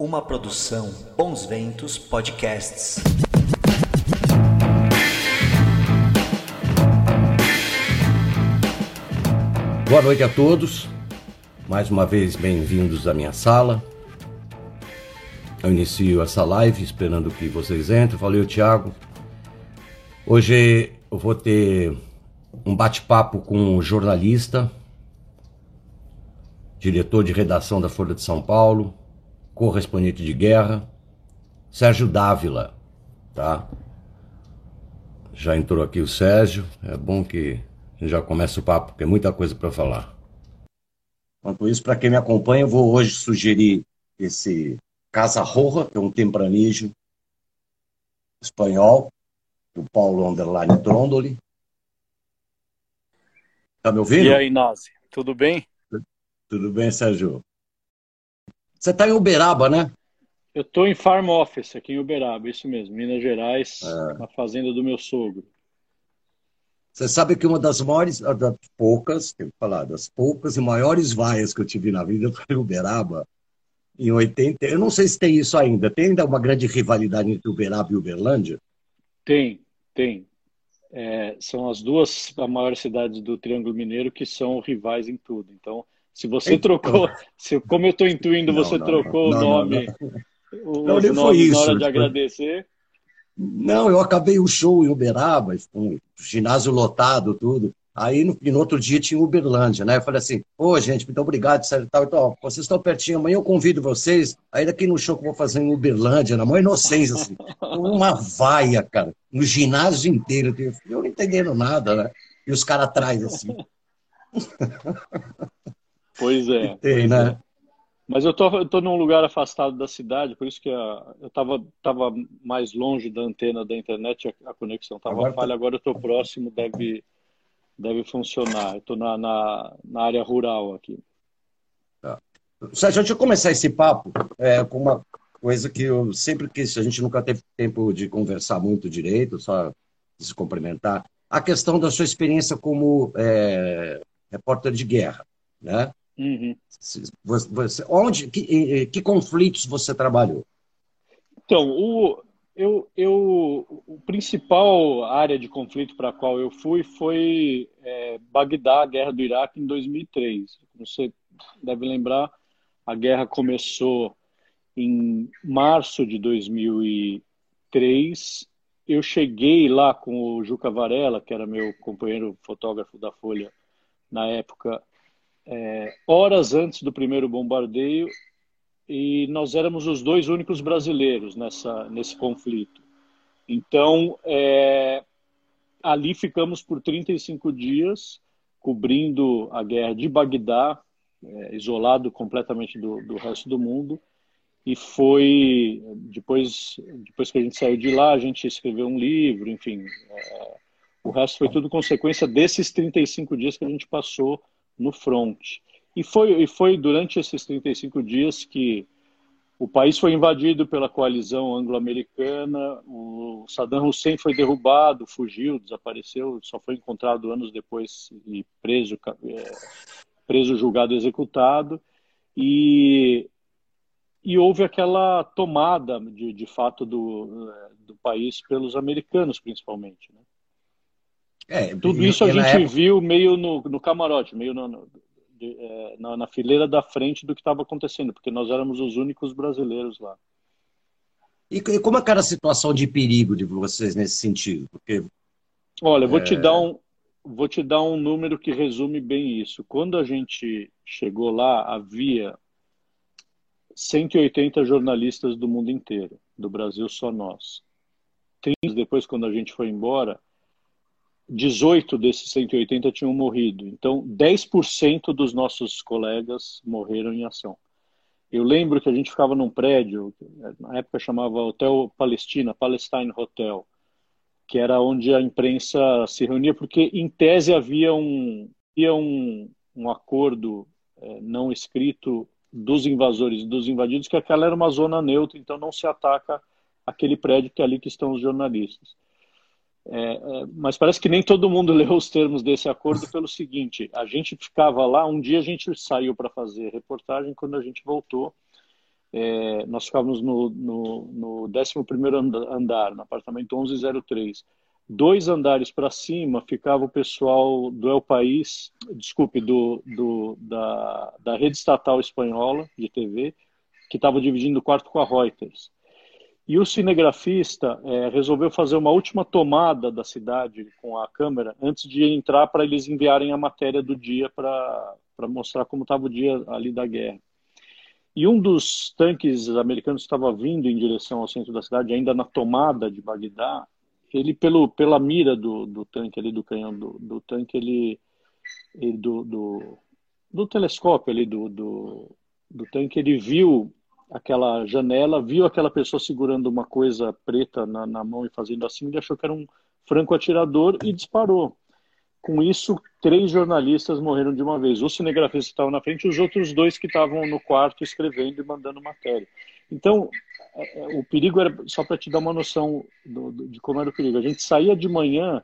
Uma produção Bons Ventos Podcasts. Boa noite a todos. Mais uma vez, bem-vindos à minha sala. Eu inicio essa live esperando que vocês entrem. Valeu, Thiago. Hoje eu vou ter um bate-papo com um jornalista, diretor de redação da Folha de São Paulo, correspondente de guerra, Sérgio Dávila, tá? Já entrou aqui o Sérgio, é bom que já começa o papo, porque é muita coisa para falar. Enquanto isso, para quem me acompanha, eu vou hoje sugerir esse Casa Roja, que é um tempranismo espanhol, do Paulo Underline Trondoli. Tá me ouvindo? E aí, Nazi, tudo bem? Tudo bem, Sérgio? Você está em Uberaba, né? Eu estou em Farm Office, aqui em Uberaba, isso mesmo, Minas Gerais, é. na fazenda do meu sogro. Você sabe que uma das maiores, das poucas, tenho que falar, das poucas e maiores vaias que eu tive na vida foi em Uberaba, em 80. Eu não sei se tem isso ainda. Tem ainda uma grande rivalidade entre Uberaba e Uberlândia? Tem, tem. É, são as duas maiores cidades do Triângulo Mineiro que são rivais em tudo. Então, se você então... trocou, se, como eu estou intuindo, você não, trocou não, o nome, não, não. não foi isso. na hora de agradecer. Não, eu acabei o show em Uberaba, com o ginásio lotado, tudo. Aí no, no, outro dia tinha Uberlândia, né? Eu falei assim, pô, gente, muito obrigado, sério, tal, então, vocês estão pertinho, amanhã eu convido vocês, aí daqui no show que eu vou fazer em Uberlândia, na maior inocência, assim, uma vaia, cara, no ginásio inteiro, eu não entendendo nada, né? E os caras atrás, assim. Pois é. Tem, pois né? É. Mas eu tô, eu tô num lugar afastado da cidade, por isso que a, eu tava, tava mais longe da antena da internet, a, a conexão tava agora falha, tá... agora eu tô próximo, deve, deve funcionar. Eu tô na, na, na área rural aqui. Tá. Sérgio, deixa eu começar esse papo é, com uma coisa que eu sempre quis, a gente nunca teve tempo de conversar muito direito, só se cumprimentar. A questão da sua experiência como é, repórter de guerra, né? Uhum. Você, onde, que, que conflitos você trabalhou? Então, o, eu, eu, o principal área de conflito para a qual eu fui foi é, Bagdá, a guerra do Iraque, em 2003. Você deve lembrar, a guerra começou em março de 2003. Eu cheguei lá com o Juca Varela, que era meu companheiro fotógrafo da Folha na época, é, horas antes do primeiro bombardeio e nós éramos os dois únicos brasileiros nessa, nesse conflito. Então, é, ali ficamos por 35 dias cobrindo a guerra de Bagdá, é, isolado completamente do, do resto do mundo. E foi depois, depois que a gente saiu de lá, a gente escreveu um livro, enfim. É, o resto foi tudo consequência desses 35 dias que a gente passou no front. E foi, e foi durante esses 35 dias que o país foi invadido pela coalizão anglo-americana, o Saddam Hussein foi derrubado, fugiu, desapareceu, só foi encontrado anos depois e preso, é, preso julgado, executado. E, e houve aquela tomada, de, de fato, do, do país pelos americanos, principalmente. Né? É, Tudo isso a gente época... viu meio no, no camarote, meio no, no, de, é, na, na, fileira da frente do que estava acontecendo, porque nós éramos os únicos brasileiros lá. E, e como é que era a situação de perigo de vocês nesse sentido? Porque, Olha, vou, é... te dar um, vou te dar um número que resume bem isso. Quando a gente chegou lá, havia 180 jornalistas do mundo inteiro, do Brasil só nós. 30 depois, quando a gente foi embora, 18 desses 180 tinham morrido. Então, 10% dos nossos colegas morreram em ação. Eu lembro que a gente ficava num prédio, na época chamava Hotel Palestina, Palestine Hotel, que era onde a imprensa se reunia, porque em tese havia um, havia um, um acordo é, não escrito dos invasores e dos invadidos, que aquela era uma zona neutra, então não se ataca aquele prédio que é ali que estão os jornalistas. É, é, mas parece que nem todo mundo leu os termos desse acordo pelo seguinte: a gente ficava lá, um dia a gente saiu para fazer reportagem, quando a gente voltou, é, nós ficávamos no, no, no 11 andar, no apartamento 1103. Dois andares para cima ficava o pessoal do El País, desculpe, do, do, da, da rede estatal espanhola de TV, que estava dividindo o quarto com a Reuters. E o cinegrafista é, resolveu fazer uma última tomada da cidade com a câmera antes de entrar para eles enviarem a matéria do dia para mostrar como estava o dia ali da guerra. E um dos tanques americanos estava vindo em direção ao centro da cidade, ainda na tomada de Bagdá. Ele, pelo, pela mira do, do tanque ali, do canhão do, do tanque, ele, ele do, do, do, telescópio ali do, do, do tanque, ele viu aquela janela, viu aquela pessoa segurando uma coisa preta na, na mão e fazendo assim, ele achou que era um franco atirador e disparou. Com isso, três jornalistas morreram de uma vez. O cinegrafista estava na frente os outros dois que estavam no quarto escrevendo e mandando matéria. Então, é, é, o perigo era, só para te dar uma noção do, do, de como era o perigo, a gente saía de manhã,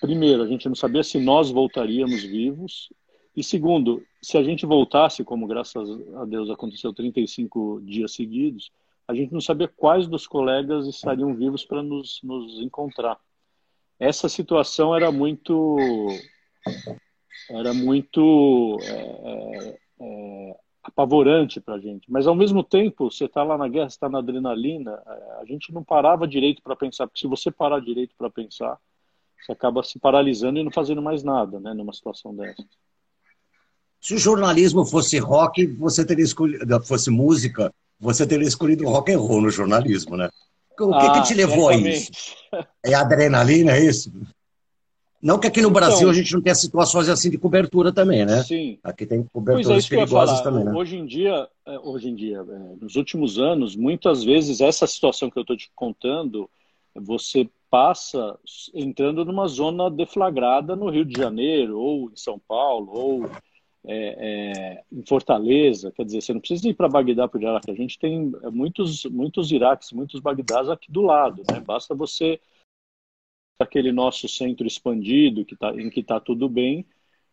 primeiro, a gente não sabia se nós voltaríamos vivos, e segundo, se a gente voltasse, como graças a Deus aconteceu 35 dias seguidos, a gente não sabia quais dos colegas estariam vivos para nos, nos encontrar. Essa situação era muito era muito é, é, é apavorante para a gente. Mas ao mesmo tempo, você está lá na guerra, está na adrenalina, a gente não parava direito para pensar, porque se você parar direito para pensar, você acaba se paralisando e não fazendo mais nada, né, numa situação dessa. Se o jornalismo fosse rock, você teria escolhido, fosse música, você teria escolhido rock and roll no jornalismo, né? O que, ah, que te levou a isso? É adrenalina, é isso? Não que aqui no então, Brasil a gente não tenha situações assim de cobertura também, né? Sim. Aqui tem coberturas é, perigosas também, né? Hoje em dia, é, hoje em dia, é, nos últimos anos, muitas vezes essa situação que eu estou te contando, você passa entrando numa zona deflagrada no Rio de Janeiro, ou em São Paulo, ou é, é, em Fortaleza, quer dizer, você não precisa ir para Bagdá para o Iraque, a gente tem muitos, muitos Iraques, muitos Bagdás aqui do lado, né? basta você aquele nosso centro expandido que tá, em que está tudo bem,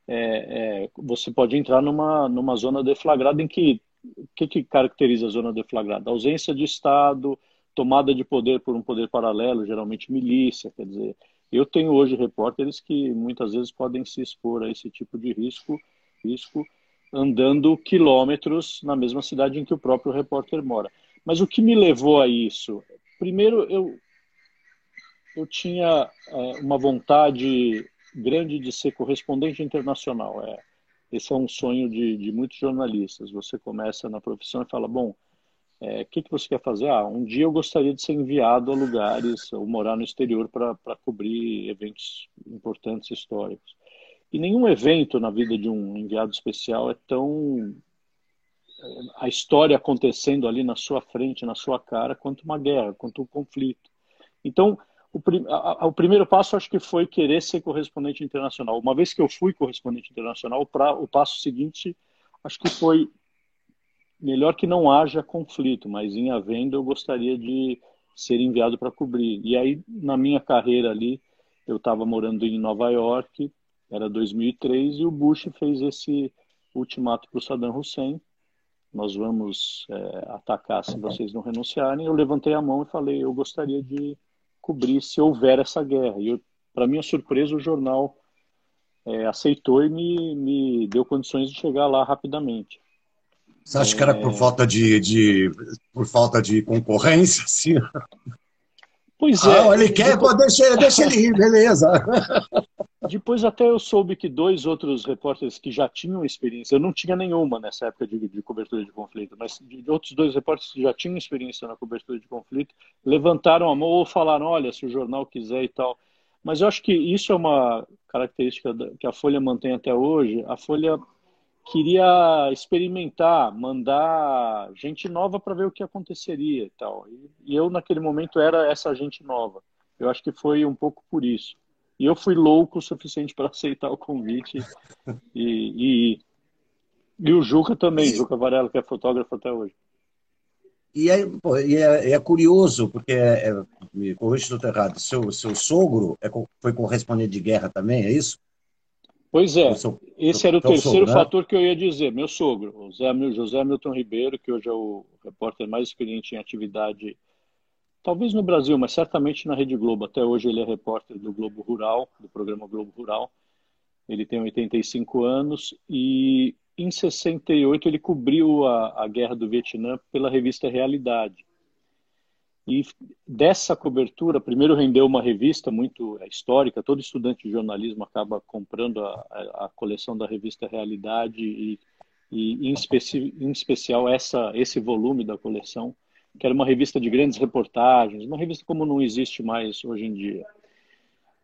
é, é, você pode entrar numa, numa zona deflagrada em que o que, que caracteriza a zona deflagrada? Ausência de Estado, tomada de poder por um poder paralelo, geralmente milícia, quer dizer, eu tenho hoje repórteres que muitas vezes podem se expor a esse tipo de risco risco andando quilômetros na mesma cidade em que o próprio repórter mora. Mas o que me levou a isso? Primeiro, eu, eu tinha é, uma vontade grande de ser correspondente internacional. É, esse é um sonho de, de muitos jornalistas. Você começa na profissão e fala, bom, o é, que, que você quer fazer? Ah, um dia eu gostaria de ser enviado a lugares ou morar no exterior para cobrir eventos importantes históricos. E nenhum evento na vida de um enviado especial é tão. a história acontecendo ali na sua frente, na sua cara, quanto uma guerra, quanto um conflito. Então, o, prim... o primeiro passo acho que foi querer ser correspondente internacional. Uma vez que eu fui correspondente internacional, pra... o passo seguinte acho que foi melhor que não haja conflito, mas em havendo eu gostaria de ser enviado para cobrir. E aí, na minha carreira ali, eu estava morando em Nova York, era 2003 e o Bush fez esse ultimato para o Saddam Hussein. Nós vamos é, atacar se vocês não renunciarem. Eu levantei a mão e falei, eu gostaria de cobrir se houver essa guerra. E para minha surpresa, o jornal é, aceitou e me, me deu condições de chegar lá rapidamente. Você acha que era por é. falta de, de, por falta de concorrência? Sim. Pois é. Ah, ele quer, depois... deixa, deixa ele ir, beleza. Depois até eu soube que dois outros repórteres que já tinham experiência, eu não tinha nenhuma nessa época de, de cobertura de conflito, mas de, outros dois repórteres que já tinham experiência na cobertura de conflito, levantaram a mão ou falaram, olha, se o jornal quiser e tal. Mas eu acho que isso é uma característica que a Folha mantém até hoje. A Folha queria experimentar, mandar gente nova para ver o que aconteceria e tal. E eu, naquele momento, era essa gente nova. Eu acho que foi um pouco por isso. E eu fui louco o suficiente para aceitar o convite e, e, e, o Juca também, e... Juca Varela, que é fotógrafo até hoje. E é, pô, e é, é curioso, porque, é, é, me corrija se estou errado, seu, seu sogro é, foi correspondente de guerra também, é isso? Pois é, seu, esse era o terceiro sogro, né? fator que eu ia dizer. Meu sogro, o José, José Milton Ribeiro, que hoje é o repórter mais experiente em atividade, talvez no Brasil, mas certamente na Rede Globo. Até hoje ele é repórter do Globo Rural, do programa Globo Rural. Ele tem 85 anos e em 68 ele cobriu a, a guerra do Vietnã pela revista Realidade. E dessa cobertura, primeiro rendeu uma revista muito é, histórica, todo estudante de jornalismo acaba comprando a, a, coleção da revista Realidade e, e em, especi, em, especial essa, esse volume da coleção, que era uma revista de grandes reportagens, uma revista como não existe mais hoje em dia.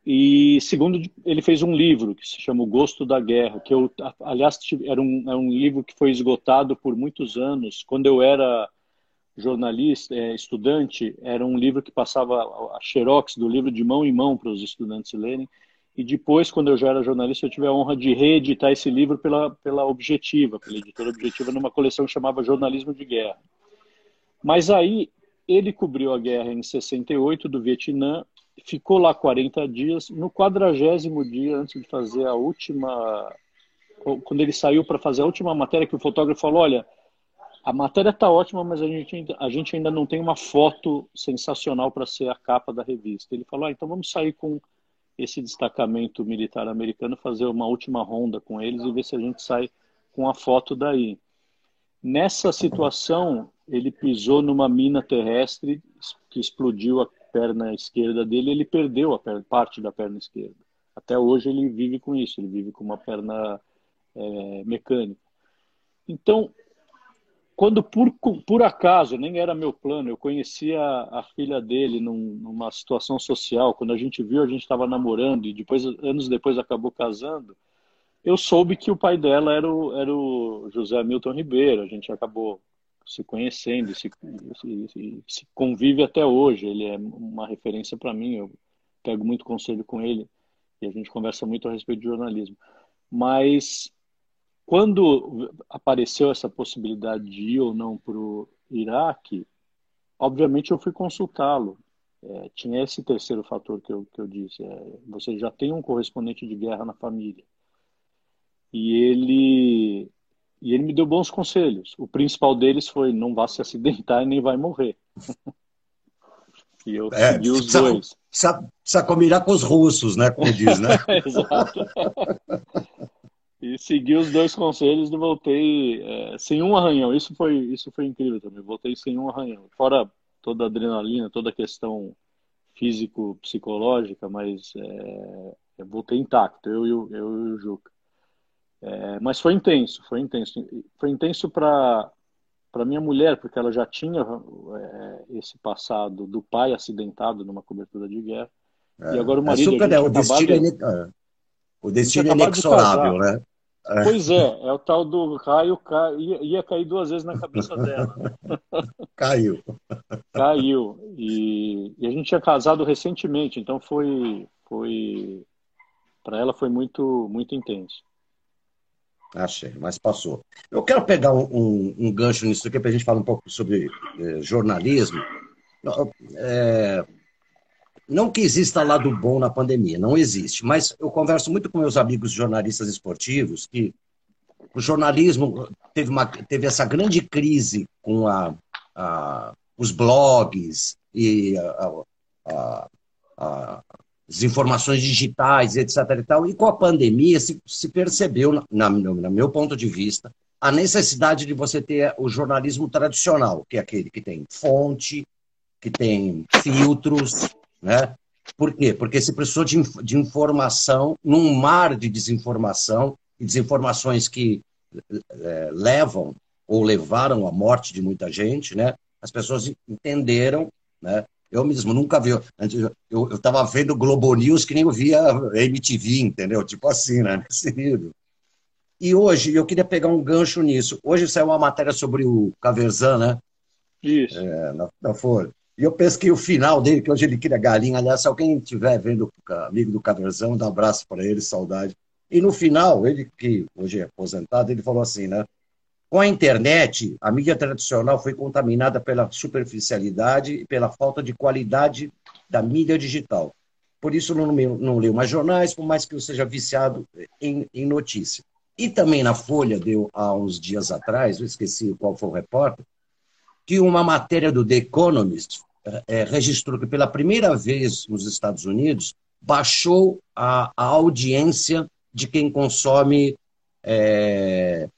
E segundo, ele fez um livro que se chama O Gosto da Guerra, que eu, aliás, era um, era um livro que foi esgotado por muitos anos. Quando eu era jornalista, é, estudante, era um livro que passava a xerox do livro de mão em mão para os estudantes lerem. E depois, quando eu já era jornalista, eu tive a honra de reeditar esse livro pela, pela Objetiva, pela editora Objetiva, numa coleção que chamava Jornalismo de Guerra. Mas aí, ele cobriu a guerra em 68 do Vietnã, ficou lá 40 dias. No quadragésimo dia, antes de fazer a última. Quando ele saiu para fazer a última matéria, que o fotógrafo falou: Olha, a matéria está ótima, mas a gente, a gente ainda não tem uma foto sensacional para ser a capa da revista. Ele falou: ah, então vamos sair com esse destacamento militar americano, fazer uma última ronda com eles e ver se a gente sai com a foto daí. Nessa situação, ele pisou numa mina terrestre que explodiu a perna esquerda dele, ele perdeu a perna, parte da perna esquerda. Até hoje ele vive com isso, ele vive com uma perna é, mecânica. Então, quando por, por acaso, nem era meu plano, eu conhecia a, filha dele num, numa situação social, quando a gente viu, a gente estava namorando e depois, anos depois acabou casando, eu soube que o pai dela era o, era o José Milton Ribeiro, a gente acabou se conhecendo, se, se, se convive até hoje, ele é uma referência para mim, eu pego muito conselho com ele e a gente conversa muito a respeito de jornalismo. Mas quando apareceu essa possibilidade de ir ou não para o Iraque, obviamente eu fui consultá-lo. É, tinha esse terceiro fator que eu, que eu disse: é, você já tem um correspondente de guerra na família. E ele, e ele me deu bons conselhos. O principal deles foi: não vá se acidentar e nem vai morrer. e eu é, segui os precisa, dois. Precisa, precisa combinar com os russos, né? Como diz, né? Exato. E segui os dois conselhos e voltei é, sem um arranhão. Isso foi, isso foi incrível também. Voltei sem um arranhão. Fora toda a adrenalina, toda a questão físico-psicológica, mas é, eu voltei intacto, eu e o Juca. É, mas foi intenso, foi intenso. Foi intenso para minha mulher, porque ela já tinha é, esse passado do pai acidentado numa cobertura de guerra. É, e agora o marido. Super, é, o destino, é, o destino é inexorável, né? É. Pois é, é o tal do raio ia, ia cair duas vezes na cabeça dela. Caiu. Caiu. E, e, a gente tinha casado recentemente, então foi, foi para ela foi muito, muito intenso. Achei, mas passou. Eu quero pegar um, um, um gancho nisso aqui para a gente falar um pouco sobre eh, jornalismo. É, não que exista lado bom na pandemia, não existe, mas eu converso muito com meus amigos jornalistas esportivos que o jornalismo teve, uma, teve essa grande crise com a, a os blogs e a, as informações digitais, etc. E, tal, e com a pandemia se, se percebeu, na, no meu ponto de vista, a necessidade de você ter o jornalismo tradicional, que é aquele que tem fonte, que tem filtros, né? Por quê? Porque se precisou de, de informação, num mar de desinformação, e desinformações que é, levam ou levaram à morte de muita gente, né? As pessoas entenderam, né? Eu mesmo nunca vi. Eu estava vendo Globo News que nem eu via MTV, entendeu? Tipo assim, né? Nesse nível. E hoje, eu queria pegar um gancho nisso. Hoje saiu uma matéria sobre o Caverzan, né? Isso. É, na, na Folha. E eu pesquei o final dele, que hoje ele queria galinha. Aliás, se alguém estiver vendo, amigo do Caverzão, dá um abraço para ele, saudade. E no final, ele que hoje é aposentado, ele falou assim, né? Com a internet, a mídia tradicional foi contaminada pela superficialidade e pela falta de qualidade da mídia digital. por isso não, não leio mais jornais, por mais que eu seja viciado em, em notícia. E também na Folha, deu há uns dias atrás, eu esqueci qual foi o repórter, que uma matéria do The Economist é, registrou que pela primeira vez nos Estados Unidos baixou a, a audiência de quem consome. É,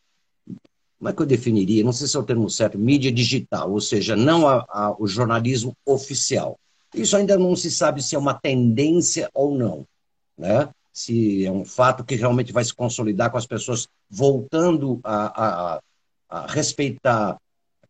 como é que eu definiria? Não sei se é o termo certo, mídia digital, ou seja, não a, a, o jornalismo oficial. Isso ainda não se sabe se é uma tendência ou não, né? se é um fato que realmente vai se consolidar com as pessoas voltando a, a, a respeitar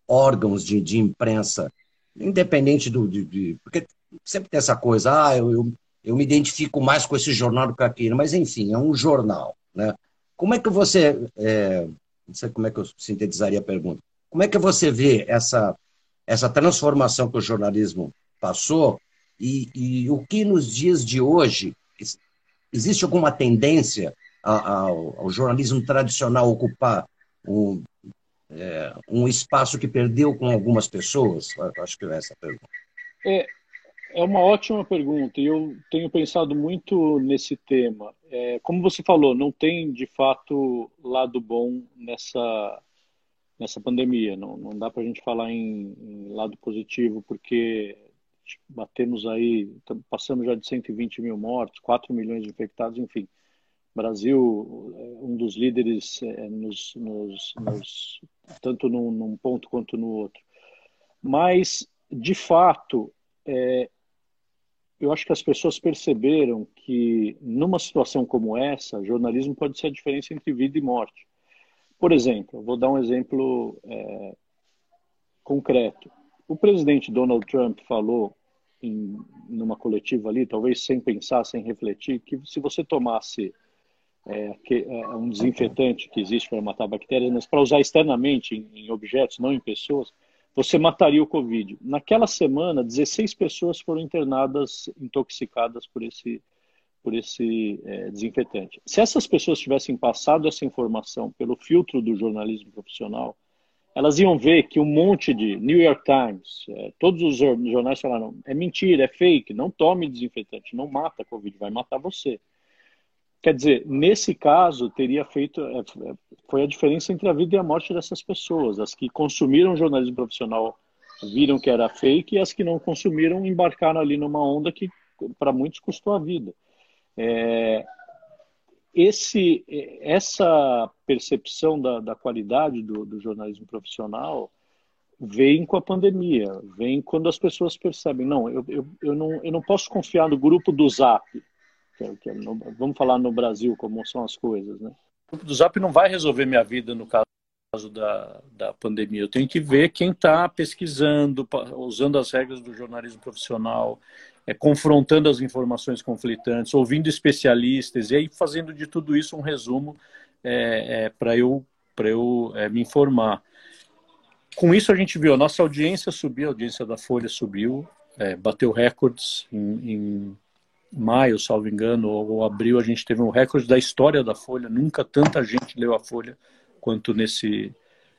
órgãos de, de imprensa, independente do. De, de, porque sempre tem essa coisa, ah, eu, eu, eu me identifico mais com esse jornal do que aquele, mas enfim, é um jornal. Né? Como é que você. É, não sei como é que eu sintetizaria a pergunta. Como é que você vê essa, essa transformação que o jornalismo passou e, e o que nos dias de hoje existe alguma tendência ao, ao jornalismo tradicional ocupar um, é, um espaço que perdeu com algumas pessoas? Acho que é essa a pergunta. É, é uma ótima pergunta e eu tenho pensado muito nesse tema. É, como você falou, não tem de fato lado bom nessa nessa pandemia. Não, não dá para a gente falar em, em, lado positivo porque batemos aí, passamos já de 120 mil mortos, 4 milhões de infectados, enfim. Brasil é um dos líderes é, nos, nos, nos, tanto num, num, ponto quanto no outro. Mas, de fato, é, eu acho que as pessoas perceberam que, numa situação como essa, jornalismo pode ser a diferença entre vida e morte. Por exemplo, vou dar um exemplo é, concreto. O presidente Donald Trump falou em numa coletiva ali, talvez sem pensar, sem refletir, que se você tomasse é, que, é um desinfetante que existe para matar bactérias, mas para usar externamente em, em, objetos, não em pessoas, você mataria o Covid. Naquela semana, 16 pessoas foram internadas intoxicadas por esse, por esse é, desinfetante. Se essas pessoas tivessem passado essa informação pelo filtro do jornalismo profissional, elas iam ver que um monte de New York Times, é, todos os jornais falaram: é mentira, é fake, não tome desinfetante, não mata a Covid, vai matar você. Quer dizer, nesse caso, teria feito. É, foi a diferença entre a vida e a morte dessas pessoas. As que consumiram jornalismo profissional viram que era fake e as que não consumiram embarcaram ali numa onda que, para muitos, custou a vida. É, esse, essa percepção da, da qualidade do, do, jornalismo profissional vem com a pandemia, vem quando as pessoas percebem, não, eu, eu, eu, não, eu não posso confiar no grupo do Zap, que é, que é no, vamos falar no Brasil como são as coisas, né? O grupo do Zap não vai resolver minha vida no caso da, da pandemia. Eu tenho que ver quem está pesquisando, usando as regras do jornalismo profissional, é, confrontando as informações conflitantes, ouvindo especialistas e aí fazendo de tudo isso um resumo é, é, para eu, eu é, me informar. Com isso a gente viu a nossa audiência subir, a audiência da Folha subiu, bateu recordes em, em maio, salvo engano, ou abril, a gente teve um recorde da história da Folha. Nunca tanta gente leu a Folha quanto nesse,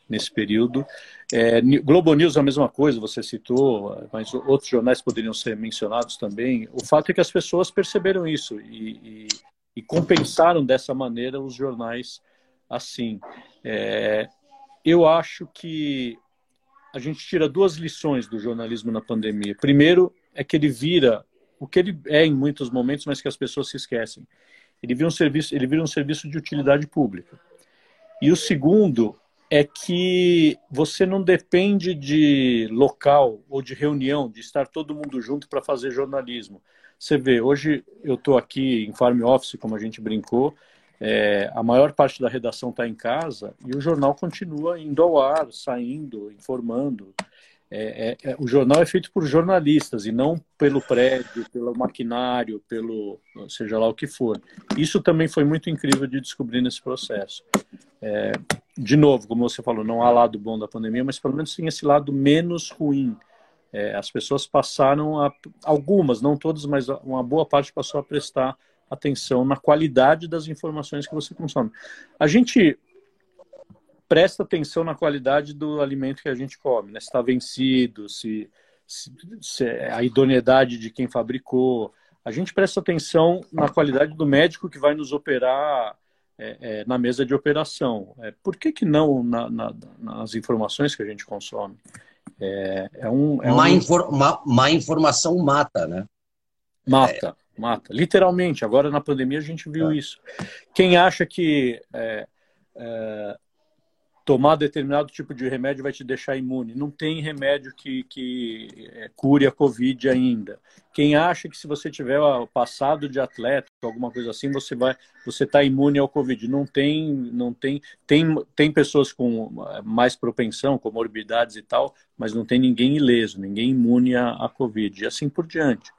nesse período. É, Globo News a mesma coisa, você citou, mas outros jornais poderiam ser mencionados também. O fato é que as pessoas perceberam isso e, e, e compensaram dessa maneira os jornais assim. É, eu acho que a gente tira duas lições do jornalismo na pandemia. Primeiro é que ele vira o que ele é em muitos momentos, mas que as pessoas se esquecem. Ele vira um serviço, ele vira um serviço de utilidade pública. E o segundo é que você não depende de local ou de reunião, de estar todo mundo junto para fazer jornalismo. Você vê, hoje eu estou aqui em Farm Office, como a gente brincou, é, a maior parte da redação está em casa e o jornal continua indo ao ar, saindo, informando. É, é, é, o jornal é feito por jornalistas e não pelo prédio, pelo maquinário, pelo seja lá o que for. Isso também foi muito incrível de descobrir nesse processo. É, de novo, como você falou, não há lado bom da pandemia, mas pelo menos tem esse lado menos ruim. É, as pessoas passaram a, algumas, não todas, mas uma boa parte passou a prestar atenção na qualidade das informações que você consome. A gente presta atenção na qualidade do alimento que a gente come, né? se está vencido, se, se, se, a idoneidade de quem fabricou, a gente presta atenção na qualidade do médico que vai nos operar é, é, na mesa de operação. É, por que, que não na, na, nas informações que a gente consome? É, é um, é má, um... Infor, má, má, informação mata, né? Mata, mata. Literalmente. Agora na pandemia a gente viu é. isso. Quem acha que é, tomar determinado tipo de remédio vai te deixar imune. Não tem remédio que, que é, cure a Covid ainda. Quem acha que se você tiver o passado de atleta, alguma coisa assim, você vai, você está imune ao Covid. Não tem, não tem, tem, tem pessoas com mais propensão, comorbidades e tal, mas não tem ninguém ileso, ninguém imune à, à Covid. E assim por diante.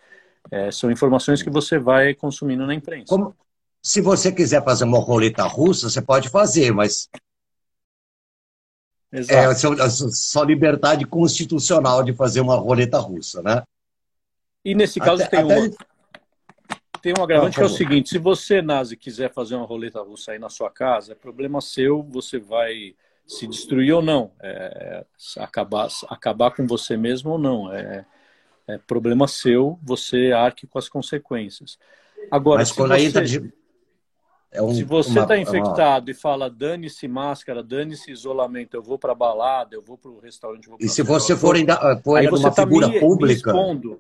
É, são informações que você vai consumindo na imprensa. Como, se você quiser fazer uma roleta russa, você pode fazer, mas Exato. É a sua, liberdade constitucional de fazer uma roleta russa, né? E nesse caso até, tem, até... Uma, tem um agravante que é o seguinte: se você, Nazi, quiser fazer uma roleta russa aí na sua casa, é problema seu, você vai se destruir ou não, é, acabar, acabar com você mesmo ou não. É, é problema seu, você arque com as consequências. Agora, Mas quando você... entra de é um, Se você está infectado uma... e fala dane-se máscara, dane-se isolamento, eu vou para balada, eu vou para o restaurante. e se você for ainda, for ainda uma tá figura me, pública, me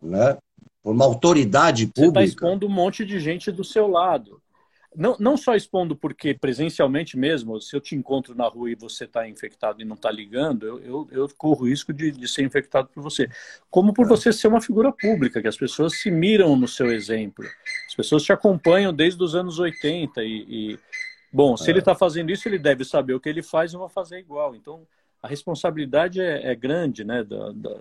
né? por uma autoridade tá pública. Você está expondo um monte de gente do seu lado não, não só expondo porque presencialmente mesmo, se eu te encontro na rua e você está infectado e não está ligando, eu, eu, eu, corro risco de, de ser infectado por você. Como por é. você ser uma figura pública, que as pessoas se miram no seu exemplo. As pessoas te acompanham desde os anos 80 e, e bom, se é. ele está fazendo isso, ele deve saber o que ele faz e vai fazer igual. Então, a responsabilidade é, é grande, né? Da, da...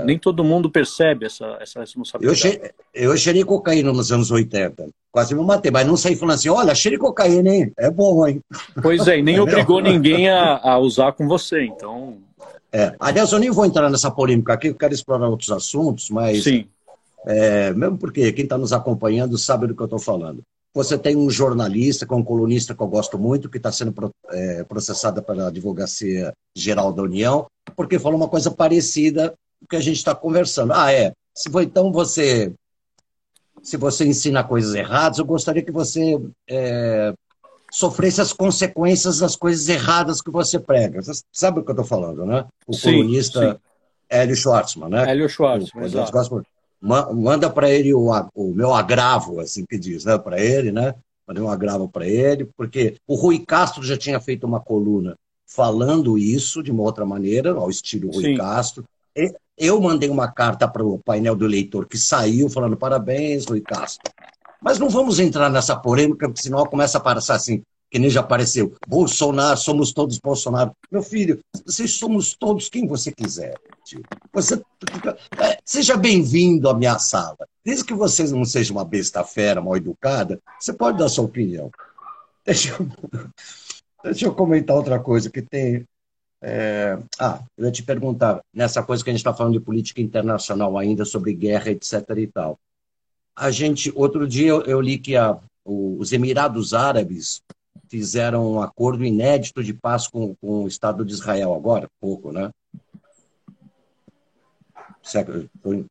É. Nem todo mundo percebe essa, essa responsabilidade. Eu, eu cheirei cocaína nos anos 80. Quase me matei, mas não saí falando assim, olha, cheirei cocaína, hein? É bom, hein? Pois é, e nem obrigou ninguém a, a, usar com você, então... É. Aliás, eu nem vou entrar nessa polêmica aqui, eu quero explorar outros assuntos, mas... Sim. É, mesmo porque quem está nos acompanhando sabe do que eu estou falando. Você tem um jornalista, que é um colunista que eu gosto muito, que está sendo é, processado pela Advocacia Geral da União, porque falou uma coisa parecida com que a gente está conversando. Ah, é. Se for, então você. Se você ensina coisas erradas, eu gostaria que você é, sofresse as consequências das coisas erradas que você prega. Você sabe o que eu estou falando, né? O sim, colunista sim. Hélio Schwartzman, né? Hélio Schwartzman, exato manda para ele o, o, meu agravo, assim que diz, né? Para ele, né? Mandei um agravo para ele, porque o Rui Castro já tinha feito uma coluna falando isso de uma outra maneira, ao estilo Rui Sim. Castro. Eu mandei uma carta para o painel do eleitor que saiu falando parabéns, Rui Castro. Mas não vamos entrar nessa polêmica, porque senão começa a passar assim, que nem já apareceu. Bolsonaro, somos todos Bolsonaro. Meu filho, vocês somos todos quem você quiser. Tio. Você, é, seja bem-vindo à minha sala. Desde que você não seja uma besta fera, mal educada, você pode dar sua opinião. Deixa eu, deixa eu comentar outra coisa que tem. É... Ah, eu ia te perguntar, nessa coisa que a gente está falando de política internacional ainda, sobre guerra, etc. e tal. A gente, outro dia eu, eu li que a, os Emirados Árabes fizeram um acordo inédito de paz com, com o Estado de Israel agora, pouco, né? não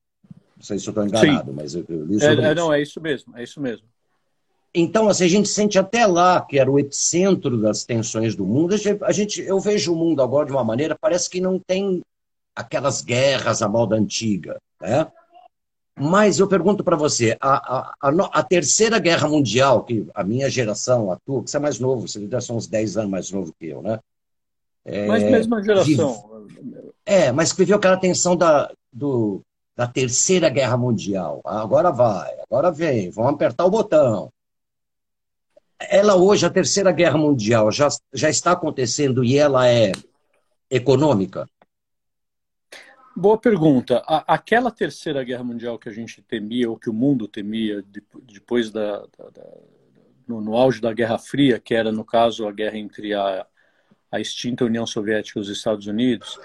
sei se eu estou enganado, Sim. mas eu, eu li é, sobre é, isso. Não, é isso mesmo, é isso mesmo. Então, assim, a gente sente até lá, que era o epicentro das tensões do mundo, a gente, eu vejo o mundo agora de uma maneira, parece que não tem aquelas guerras à moda antiga, né? Mas eu pergunto para você, a, a, a, Terceira Guerra Mundial, que a minha geração, a tua, que você é mais novo, você já são uns 10 anos mais novo que eu, né? É, mas mesma geração. Vive, é, mas viveu aquela tensão da, do, da Terceira Guerra Mundial. Agora vai, agora vem, vamos apertar o botão. Ela hoje, a Terceira Guerra Mundial, já, já está acontecendo e ela é econômica? Boa pergunta. aquela terceira guerra mundial que a gente temia, ou que o mundo temia, depois da, da, da no, no, auge da Guerra Fria, que era, no caso, a guerra entre a, a extinta União Soviética e os Estados Unidos,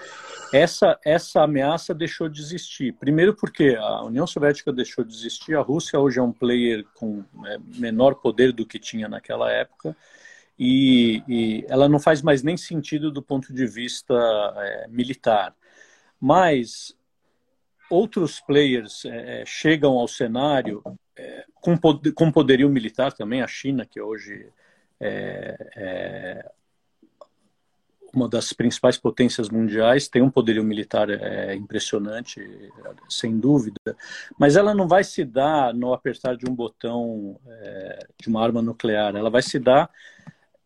essa, essa ameaça deixou de existir. Primeiro porque a União Soviética deixou de existir, a Rússia hoje é um player com é, menor poder do que tinha naquela época, e, e, ela não faz mais nem sentido do ponto de vista é, militar. Mas outros players é, chegam ao cenário é, com, com poderio militar também, a China, que hoje é, é, uma das principais potências mundiais, tem um poderio militar é, impressionante, sem dúvida, mas ela não vai se dar no apertar de um botão é, de uma arma nuclear, ela vai se dar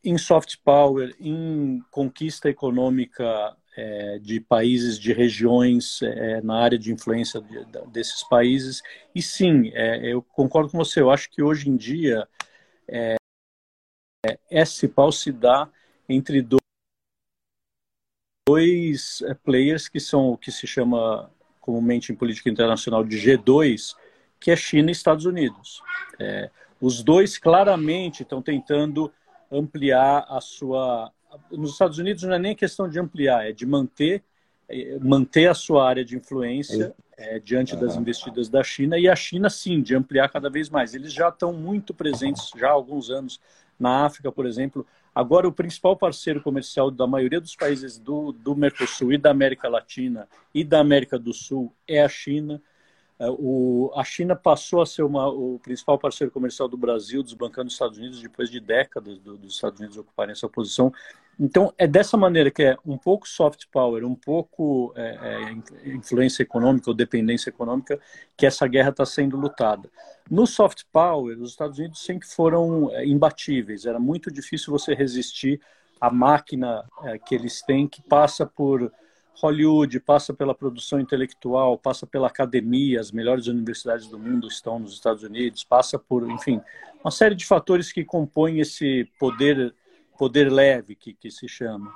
em soft power, em conquista econômica é, de países, de regiões é, na área de influência de, de, desses países. E sim, é, eu concordo com você, eu acho que hoje em dia é, esse pau se dá entre dois dois é, players que são o que se chama comumente em política internacional de G2, que é China e Estados Unidos. É, os dois claramente estão tentando ampliar a sua. Nos Estados Unidos não é nem questão de ampliar, é de manter é, manter a sua área de influência é, diante das investidas da China e a China sim de ampliar cada vez mais. Eles já estão muito presentes já há alguns anos na África, por exemplo. Agora, o principal parceiro comercial da maioria dos países do, do Mercosul e da América Latina e da América do Sul é a China. É, o, a China passou a ser uma, o principal parceiro comercial do Brasil, desbancando os Estados Unidos, depois de décadas do, dos Estados Unidos ocuparem essa posição. Então, é dessa maneira que é um pouco soft power, um pouco é, é, influência econômica ou dependência econômica, que essa guerra está sendo lutada. No soft power, os Estados Unidos sempre foram é, imbatíveis. Era muito difícil você resistir à máquina é, que eles têm, que passa por Hollywood, passa pela produção intelectual, passa pela academia, as melhores universidades do mundo estão nos Estados Unidos, passa por, enfim, uma série de fatores que compõem esse poder, poder leve que, que se chama.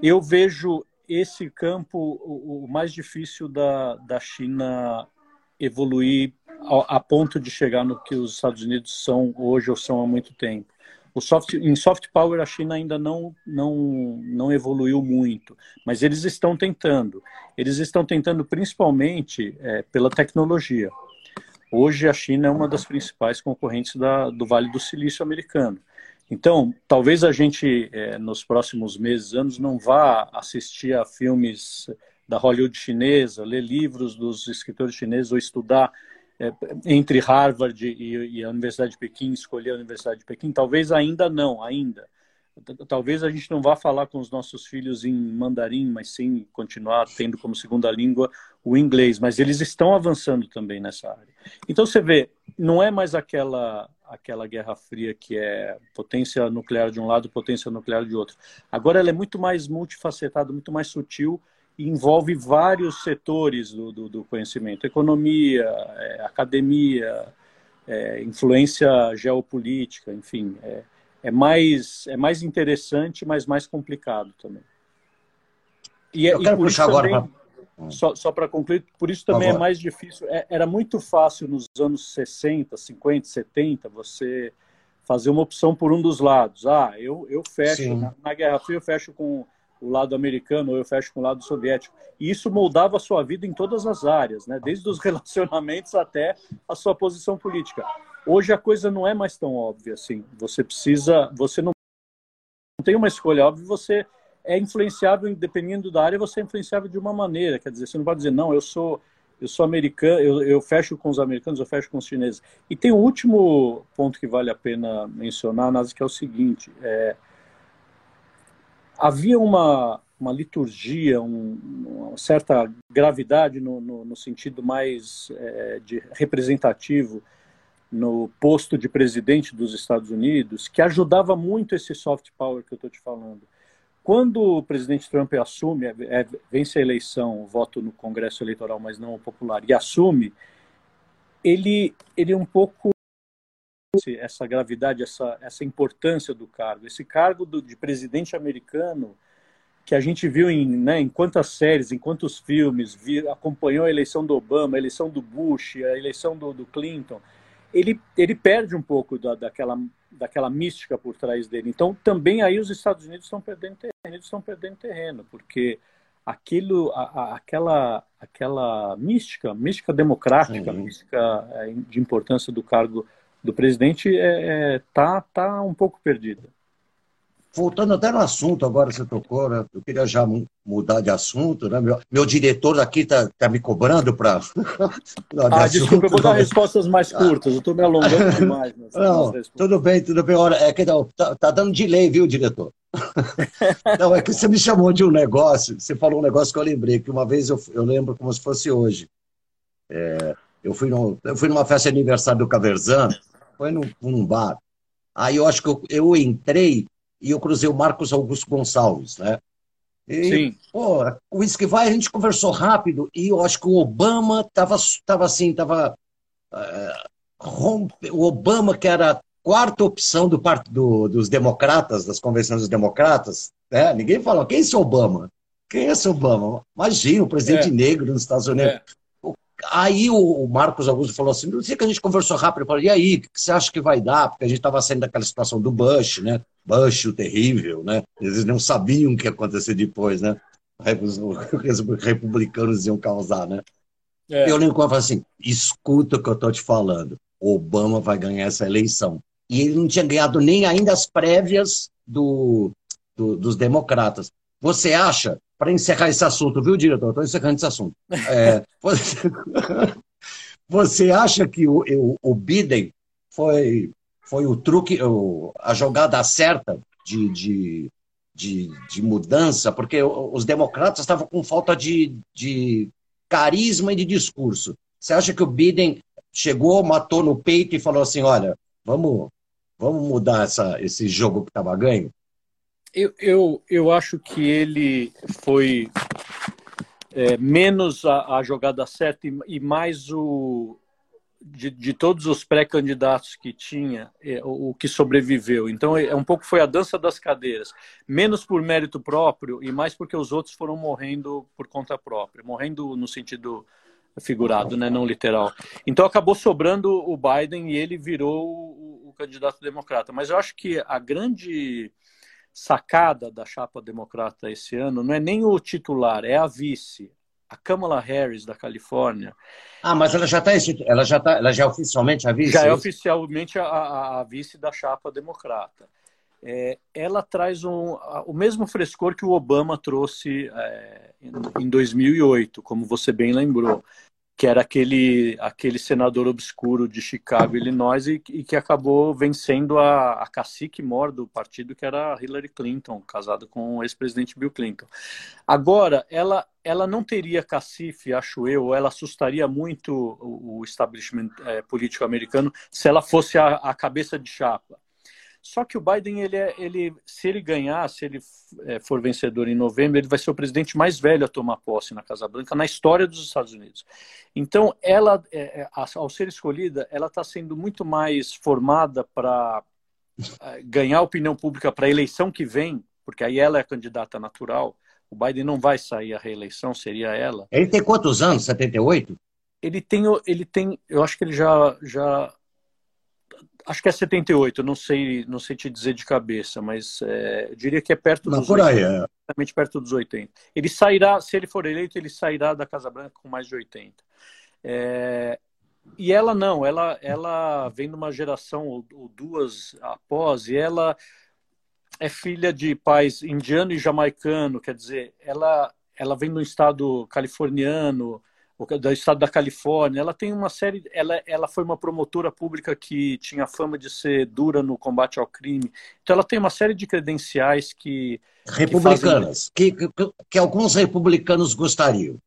Eu vejo esse campo o, o mais difícil da, da China evoluir a, a ponto de chegar no que os Estados Unidos são hoje ou são há muito tempo. Soft, em soft power a China ainda não, não, não evoluiu muito, mas eles estão tentando. Eles estão tentando principalmente é, pela tecnologia. Hoje a China é uma das principais concorrentes da, do Vale do Silício americano. Então, talvez a gente, é, nos próximos meses, anos, não vá assistir a filmes da Hollywood chinesa, ler livros dos escritores chineses ou estudar é, entre Harvard e, e, a Universidade de Pequim, escolher a Universidade de Pequim? Talvez ainda não, ainda. Talvez a gente não vá falar com os nossos filhos em mandarim, mas sim continuar tendo como segunda língua o inglês. Mas eles estão avançando também nessa área. Então você vê, não é mais aquela aquela guerra fria que é potência nuclear de um lado, potência nuclear de outro. Agora ela é muito mais multifacetada, muito mais sutil envolve vários setores do, do, do conhecimento: economia, é, academia, é, influência geopolítica, enfim. É, é, mais, é mais interessante, mas mais complicado também. E, é, Eu quero puxar agora também, pra... Só, só para concluir, por isso também é mais difícil. É, era muito fácil nos anos 60, 50, 70, você fazer uma opção por um dos lados. Ah, eu, eu fecho, na, na Guerra Fria eu fecho com o lado americano, ou eu fecho com o lado soviético. E isso moldava a sua vida em todas as áreas, né? desde os relacionamentos até a sua posição política. Hoje a coisa não é mais tão óbvia assim. Você precisa, você não tem uma escolha óbvia, você é influenciável, dependendo da área, você é influenciável de uma maneira. Quer dizer, você não pode dizer, não, eu sou eu sou americano, eu, eu fecho com os americanos, eu fecho com os chineses. E tem um último ponto que vale a pena mencionar, Nazi, que é o seguinte: é, havia uma, uma liturgia, um, uma certa gravidade no, no, no sentido mais é, de representativo no posto de presidente dos Estados Unidos, que ajudava muito esse soft power que eu estou te falando. Quando o presidente Trump assume, é, é, vence a eleição, voto no Congresso Eleitoral, mas não popular, e assume, ele, ele um pouco essa gravidade, essa, essa importância do cargo. Esse cargo do, de presidente americano, que a gente viu em, né, em quantas séries, em quantos filmes, vi, acompanhou a eleição do Obama, a eleição do Bush, a eleição do, do Clinton, ele, ele perde um pouco da, daquela, daquela mística por trás dele. Então, também aí os Estados Unidos estão perdendo terreno, estão perdendo terreno, porque aquilo, a, a, aquela, aquela mística, mística democrática, mística é, de importância do cargo do presidente é, é, tá, tá um pouco perdida. voltando até no assunto, agora você tocou, né? Eu queria já mudar de assunto, né? Meu, meu diretor aqui está tá me cobrando para. ah, desculpa, eu vou dar respostas mais curtas, eu estou me alongando demais. Nas, não, tudo bem, tudo bem. Olha, é que não, tá, tá dando delay, viu, diretor? não, é que você me chamou de um negócio, você falou um negócio que eu lembrei, que uma vez eu, eu lembro como se fosse hoje. É, eu, fui no, eu fui numa festa de aniversário do Caverzano, foi num, num bar. Aí eu acho que eu, eu entrei e eu cruzei o Marcos Augusto Gonçalves, né? E, Sim. Pô, o Whisky Vai, a gente conversou rápido e eu acho que o Obama estava tava assim, estava... Uh, eh, o Obama, que era a quarta opção do, do, dos democratas, das convenções dos democratas, né? ninguém falou, quem é esse Obama? Quem é esse Obama? Imagina, o presidente é. negro nos Estados Unidos. É. Aí o Marcos Augusto falou assim, não sei que a gente conversou rápido, eu falei, e aí, o que você acha que vai dar? Porque a gente estava saindo daquela situação do Bush, né? Bush, o terrível, né? Eles não sabiam o que ia acontecer depois, né? Os republicanos iam causar, né? É. Eu lembro quando eu falei assim, escuta o que eu estou te falando, Obama vai ganhar essa eleição. E ele não tinha ganhado nem ainda as prévias do, do dos democratas. Você acha para encerrar esse assunto, viu, diretor? Estou encerrando esse assunto. É, você, você, acha que o, o, o, Biden foi, foi o truque, o, a jogada certa de, de, de, de mudança? Porque os democratas estavam com falta de, de carisma e de discurso. Você acha que o Biden chegou, matou no peito e falou assim: olha, vamos, vamos mudar essa, esse jogo que estava ganho? Eu, eu, eu acho que ele foi é, menos a, a, jogada certa e, e mais o de, de todos os pré-candidatos que tinha, é, o, o, que sobreviveu. Então, é, é um pouco foi a dança das cadeiras. Menos por mérito próprio e mais porque os outros foram morrendo por conta própria. Morrendo no sentido figurado, né, não literal. Então, acabou sobrando o Biden e ele virou o, o candidato democrata. Mas eu acho que a grande sacada da chapa democrata esse ano não é nem o titular, é a vice, a Kamala Harris da Califórnia. Ah, mas ela já está ela já tá, ela já é oficialmente a vice? Já é, é oficialmente a, a, a, vice da chapa democrata. É, ela traz um, o mesmo frescor que o Obama trouxe é, em 2008, como você bem lembrou que era aquele, aquele senador obscuro de Chicago, Illinois, e, e que acabou vencendo a, a cacique mor do partido, que era Hillary Clinton, casado com o ex-presidente Bill Clinton. Agora, ela, ela não teria cacife, acho eu, ela assustaria muito o, o establishment é, político americano se ela fosse a, a cabeça de chapa. Só que o Biden, ele, é, ele, se ele ganhar, se ele é, for vencedor em novembro, ele vai ser o presidente mais velho a tomar posse na Casa Branca na história dos Estados Unidos. Então, ela, é, é ao ser escolhida, ela está sendo muito mais formada para ganhar opinião pública para a eleição que vem, porque aí ela é a candidata natural. O Biden não vai sair à reeleição, seria ela. Ele tem quantos anos? 78? Ele tem, ele tem, eu acho que ele já, já Acho que é 78, não sei, não sei te dizer de cabeça, mas é, eu diria que é perto não, dos por 80. Aí, é. perto dos 80. Ele sairá, se ele for eleito, ele sairá da Casa Branca com mais de 80. É, e ela não, ela, ela vem de uma geração ou, ou duas após, e ela é filha de pais indiano e jamaicano, quer dizer, ela, ela vem de um estado californiano, do estado da Califórnia. Ela tem uma série. Ela, ela foi uma promotora pública que tinha fama de ser dura no combate ao crime. Então, ela tem uma série de credenciais que. Republicanas, que, fazem... que, que, que alguns republicanos gostariam.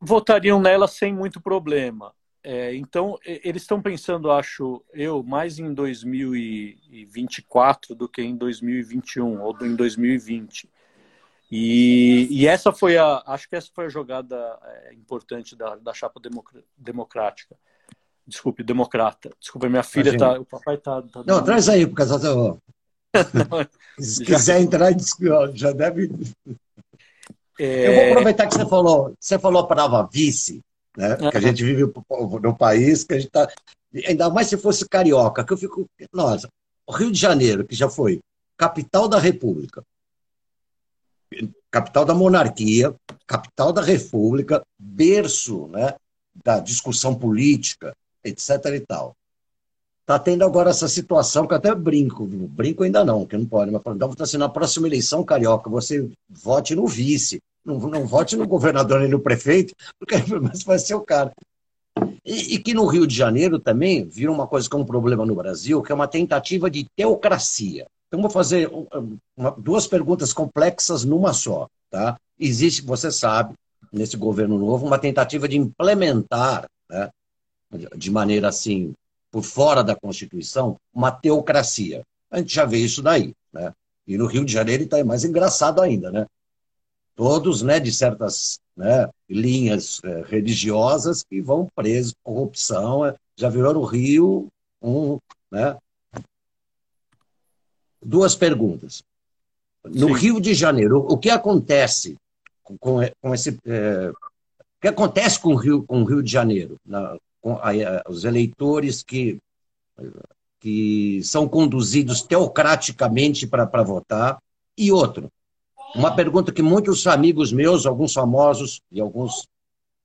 Votariam nela sem muito problema. É, então, eles estão pensando, acho eu, mais em 2024 do que em 2021 ou em 2020. E, e, essa foi a, acho que essa foi a jogada é, importante da, da chapa democrática. Desculpe, democrata. Desculpa, minha filha Imagina. tá, o papai tá, tá Não, traz aí por causa do Se já... quiser entrar, já deve. É... Eu vou aproveitar que você falou, você falou a palavra vice, né? Que a gente vive no país, que a gente tá. Ainda mais se fosse carioca, que eu fico. Nossa, o Rio de Janeiro, que já foi capital da República, capital da monarquia, capital da república, berço né, da discussão política, etc. e tal. Tá tendo agora essa situação que até brinco, brinco ainda não, que não pode, mas então, assim, na próxima eleição, Carioca, você vote no vice, não, não vote no governador nem no prefeito, porque mas vai ser o cara. E, e, que no Rio de Janeiro também vira uma coisa que é um problema no Brasil, que é uma tentativa de teocracia. Então, vou fazer duas perguntas complexas numa só. Tá? Existe, você sabe, nesse governo novo, uma tentativa de implementar, né, de maneira assim, por fora da Constituição, uma teocracia. A gente já vê isso daí. Né? E no Rio de Janeiro está mais engraçado ainda. Né? Todos né, de certas né, linhas é, religiosas que vão presos corrupção. É, já virou no Rio um. Né? Duas perguntas. No Sim. Rio de Janeiro, o que acontece com, com esse. É, o que acontece com o Rio, com o Rio de Janeiro? Na, com a, os eleitores que, que são conduzidos teocraticamente para votar. E outro, uma pergunta que muitos amigos meus, alguns famosos e alguns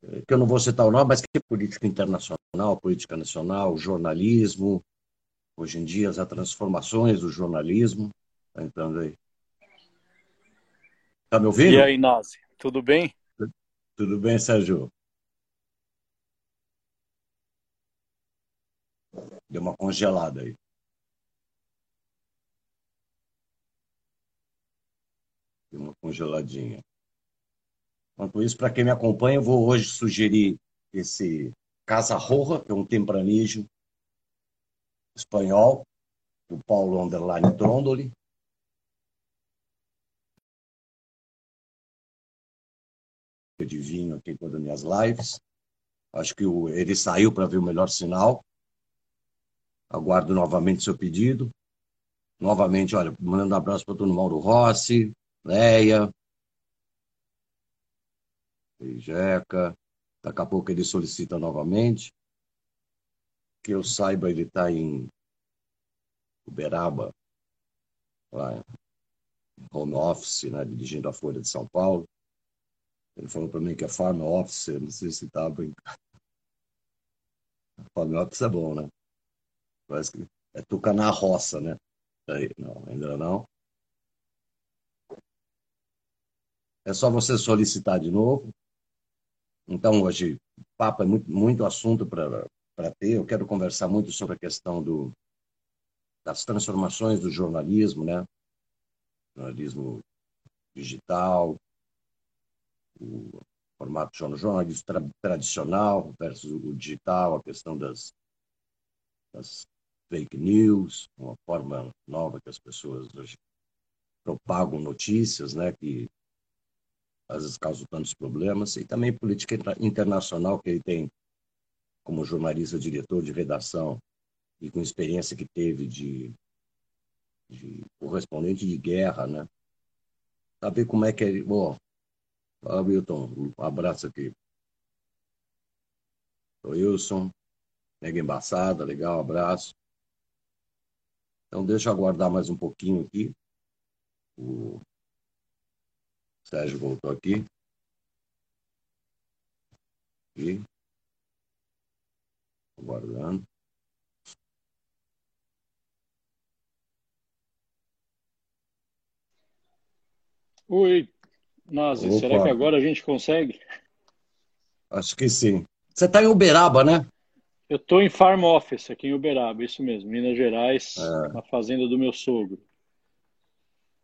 eh, que eu não vou citar o nome, mas que é política internacional, política nacional, jornalismo, hoje em dia as transformações do jornalismo, está entrando aí. Está me ouvindo? E aí, Nazi, tudo bem? Tudo bem, Sérgio? Deu uma congelada aí. Deu uma congeladinha. Enquanto isso, para quem me acompanha, eu vou hoje sugerir esse Casa Roja, que é um tempranismo espanhol, do Paulo Underline Trondoli. De vinho aqui as minhas lives. Acho que ele saiu para ver o melhor sinal. Aguardo novamente seu pedido. Novamente, olha, mandando um abraço para todo Mauro Rossi, Leia, Jeca. Daqui a pouco ele solicita novamente. Que eu saiba, ele está em Uberaba, lá, home office, né, dirigindo a Folha de São Paulo. Ele falou para mim que é farm office, não sei se estava em... Farm office é bom, né? Parece que é tuca na roça, né? Aí, não, ainda não. É só você solicitar de novo. Então, hoje, papo é muito, muito assunto para ter. Eu quero conversar muito sobre a questão do, das transformações do jornalismo, né? Jornalismo digital, o formato jornalismo tradicional versus o digital, a questão das, das fake news, uma forma nova que as pessoas hoje propagam notícias, né, que às vezes causam tantos problemas, e também política internacional, que ele tem como jornalista, diretor de redação, e com experiência que teve de, de correspondente de guerra, né? Saber como é que é. Bom, fala, Wilton, um abraço aqui. Sou Wilson, mega embaçada, legal, abraço. Então, deixa eu aguardar mais um pouquinho aqui. O Sérgio voltou aqui. E aguardando. Oi, Nazi, será que agora a gente consegue? Acho que sim. Você está em Uberaba, né? Eu estou em Farm Office, aqui em Uberaba, isso mesmo, Minas Gerais, é. na fazenda do meu sogro.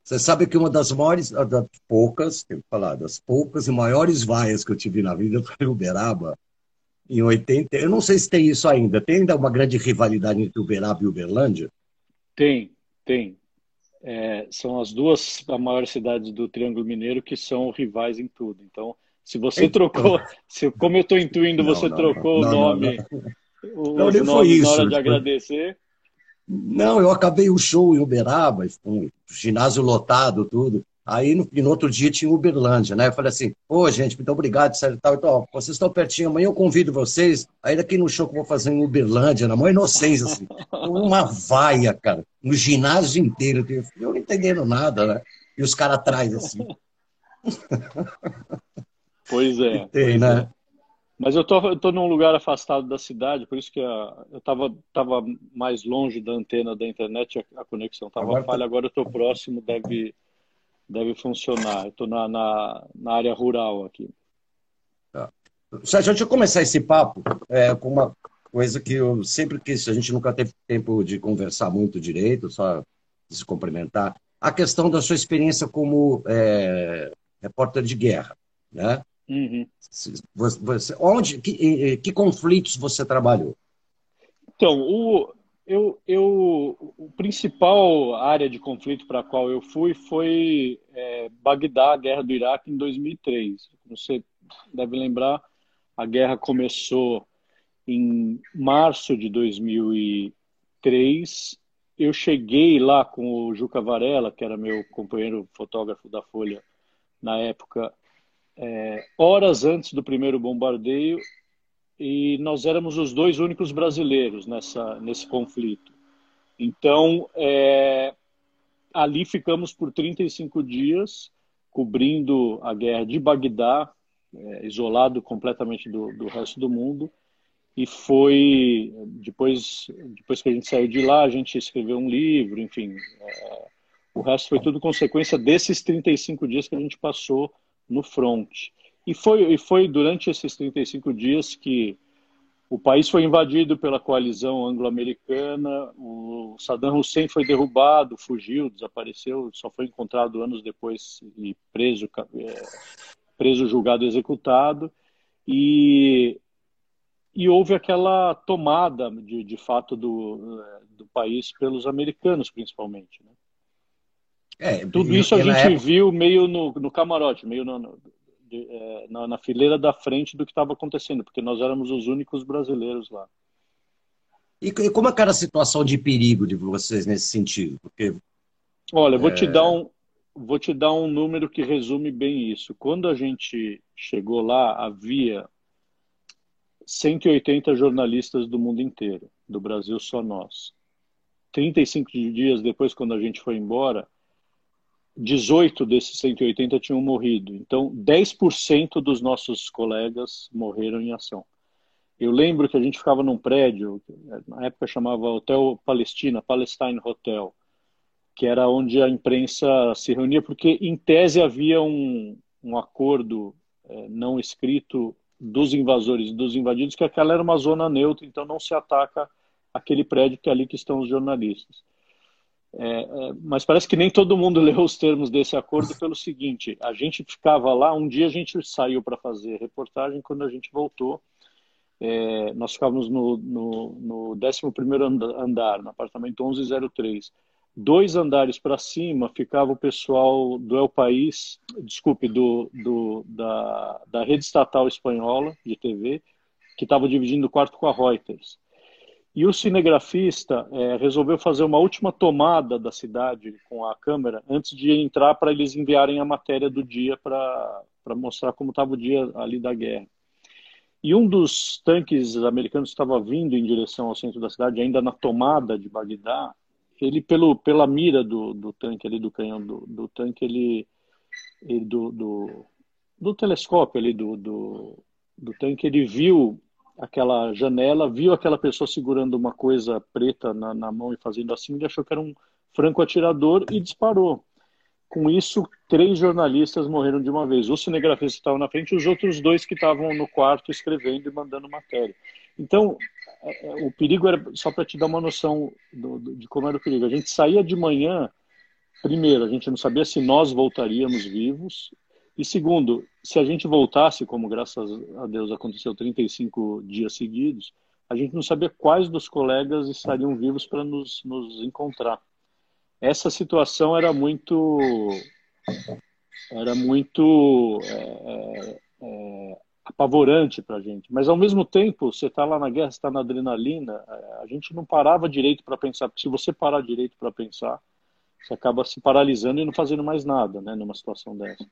Você sabe que uma das maiores, das poucas, tenho que falar, das poucas e maiores vaias que eu tive na vida foi em Uberaba, em 80. Eu não sei se tem isso ainda. Tem ainda uma grande rivalidade entre Uberaba e Uberlândia? Tem, tem. É, são as duas maiores cidades do Triângulo Mineiro que são rivais em tudo. Então, se você então... trocou, se, como eu estou intuindo, não, você não, trocou não, o nome não, foi isso. na hora de agradecer. Não, eu acabei o show em Uberaba, um ginásio lotado, tudo. Aí no, no, outro dia tinha Uberlândia, né? Eu falei assim, pô, gente, muito obrigado, sério, tal. Então, vocês estão pertinho, amanhã eu convido vocês. Aí daqui no show que eu vou fazer em Uberlândia, na maior inocência, assim. Uma vaia, cara, no ginásio inteiro. Eu não entendendo nada, né? E os caras atrás, assim. Pois é. Tem, pois né? É. Mas eu estou tô num lugar afastado da cidade, por isso que a, eu estava tava mais longe da antena da internet, a, a conexão estava tá- falha, agora eu estou próximo, deve, deve funcionar. Estou na, na, na, área rural aqui. Tá. Sérgio, deixa eu começar esse papo é, com uma coisa que eu sempre quis, a gente nunca teve tempo de conversar muito direito, só de se cumprimentar. A questão da sua experiência como é, repórter de guerra, né? Uhum. Você, onde, que, que conflitos você trabalhou? Então, o, eu, eu, o principal área de conflito para a qual eu fui foi é, Bagdá, a guerra do Iraque, em 2003. Você deve lembrar, a guerra começou em março de 2003. Eu cheguei lá com o Juca Varela, que era meu companheiro fotógrafo da Folha na época, é, horas antes do primeiro bombardeio e nós éramos os dois únicos brasileiros nessa, nesse conflito. Então, é, ali ficamos por 35 dias, cobrindo a guerra de Bagdá, é, isolado completamente do, do, resto do mundo. E foi, depois, depois que a gente saiu de lá, a gente escreveu um livro, enfim. É, o resto foi tudo consequência desses 35 dias que a gente passou no front. E foi, e foi durante esses 35 dias que o país foi invadido pela coalizão anglo-americana, o Saddam Hussein foi derrubado, fugiu, desapareceu, só foi encontrado anos depois e preso, é, preso julgado, executado. E, e houve aquela tomada, de, de fato, do, do país pelos americanos, principalmente. Né? É, Tudo isso a gente época... viu meio no, no camarote, meio no, no, de, é, na, na, fileira da frente do que estava acontecendo, porque nós éramos os únicos brasileiros lá. E, e como é que era a situação de perigo de vocês nesse sentido? Porque, Olha, vou, é... te dar um, vou te dar um número que resume bem isso. Quando a gente chegou lá, havia 180 jornalistas do mundo inteiro, do Brasil só nós. 35 dias depois, quando a gente foi embora, 18 desses 180 tinham morrido. Então, 10% dos nossos colegas morreram em ação. Eu lembro que a gente ficava num prédio, na época chamava Hotel Palestina, Palestine Hotel, que era onde a imprensa se reunia, porque em tese havia um, um acordo é, não escrito dos invasores e dos invadidos, que aquela era uma zona neutra, então não se ataca aquele prédio que é ali que estão os jornalistas. É, é, mas parece que nem todo mundo leu os termos desse acordo pelo seguinte: a gente ficava lá, um dia a gente saiu para fazer reportagem, quando a gente voltou, é, nós ficávamos no, no, no 11 andar, no apartamento 1103. Dois andares para cima ficava o pessoal do El País, desculpe, do, do, da, da rede estatal espanhola de TV, que estava dividindo o quarto com a Reuters. E o cinegrafista é, resolveu fazer uma última tomada da cidade com a câmera antes de entrar para eles enviarem a matéria do dia para mostrar como estava o dia ali da guerra. E um dos tanques americanos estava vindo em direção ao centro da cidade, ainda na tomada de Bagdá. Ele, pelo, pela mira do, do tanque ali, do canhão do, do tanque, ele, ele do, do, do telescópio ali do, do, do tanque, ele viu aquela janela, viu aquela pessoa segurando uma coisa preta na, na mão e fazendo assim, ele achou que era um franco atirador e disparou. Com isso, três jornalistas morreram de uma vez. O cinegrafista estava na frente os outros dois que estavam no quarto escrevendo e mandando matéria. Então, é, é, o perigo era, só para te dar uma noção do, do, de como era o perigo, a gente saía de manhã, primeiro, a gente não sabia se nós voltaríamos vivos, e segundo, se a gente voltasse, como graças a Deus aconteceu 35 dias seguidos, a gente não sabia quais dos colegas estariam vivos para nos, nos encontrar. Essa situação era muito era muito é, é, é apavorante para a gente. Mas ao mesmo tempo, você está lá na guerra, está na adrenalina, é, a gente não parava direito para pensar. Porque se você parar direito para pensar, você acaba se paralisando e não fazendo mais nada, né, numa situação dessa.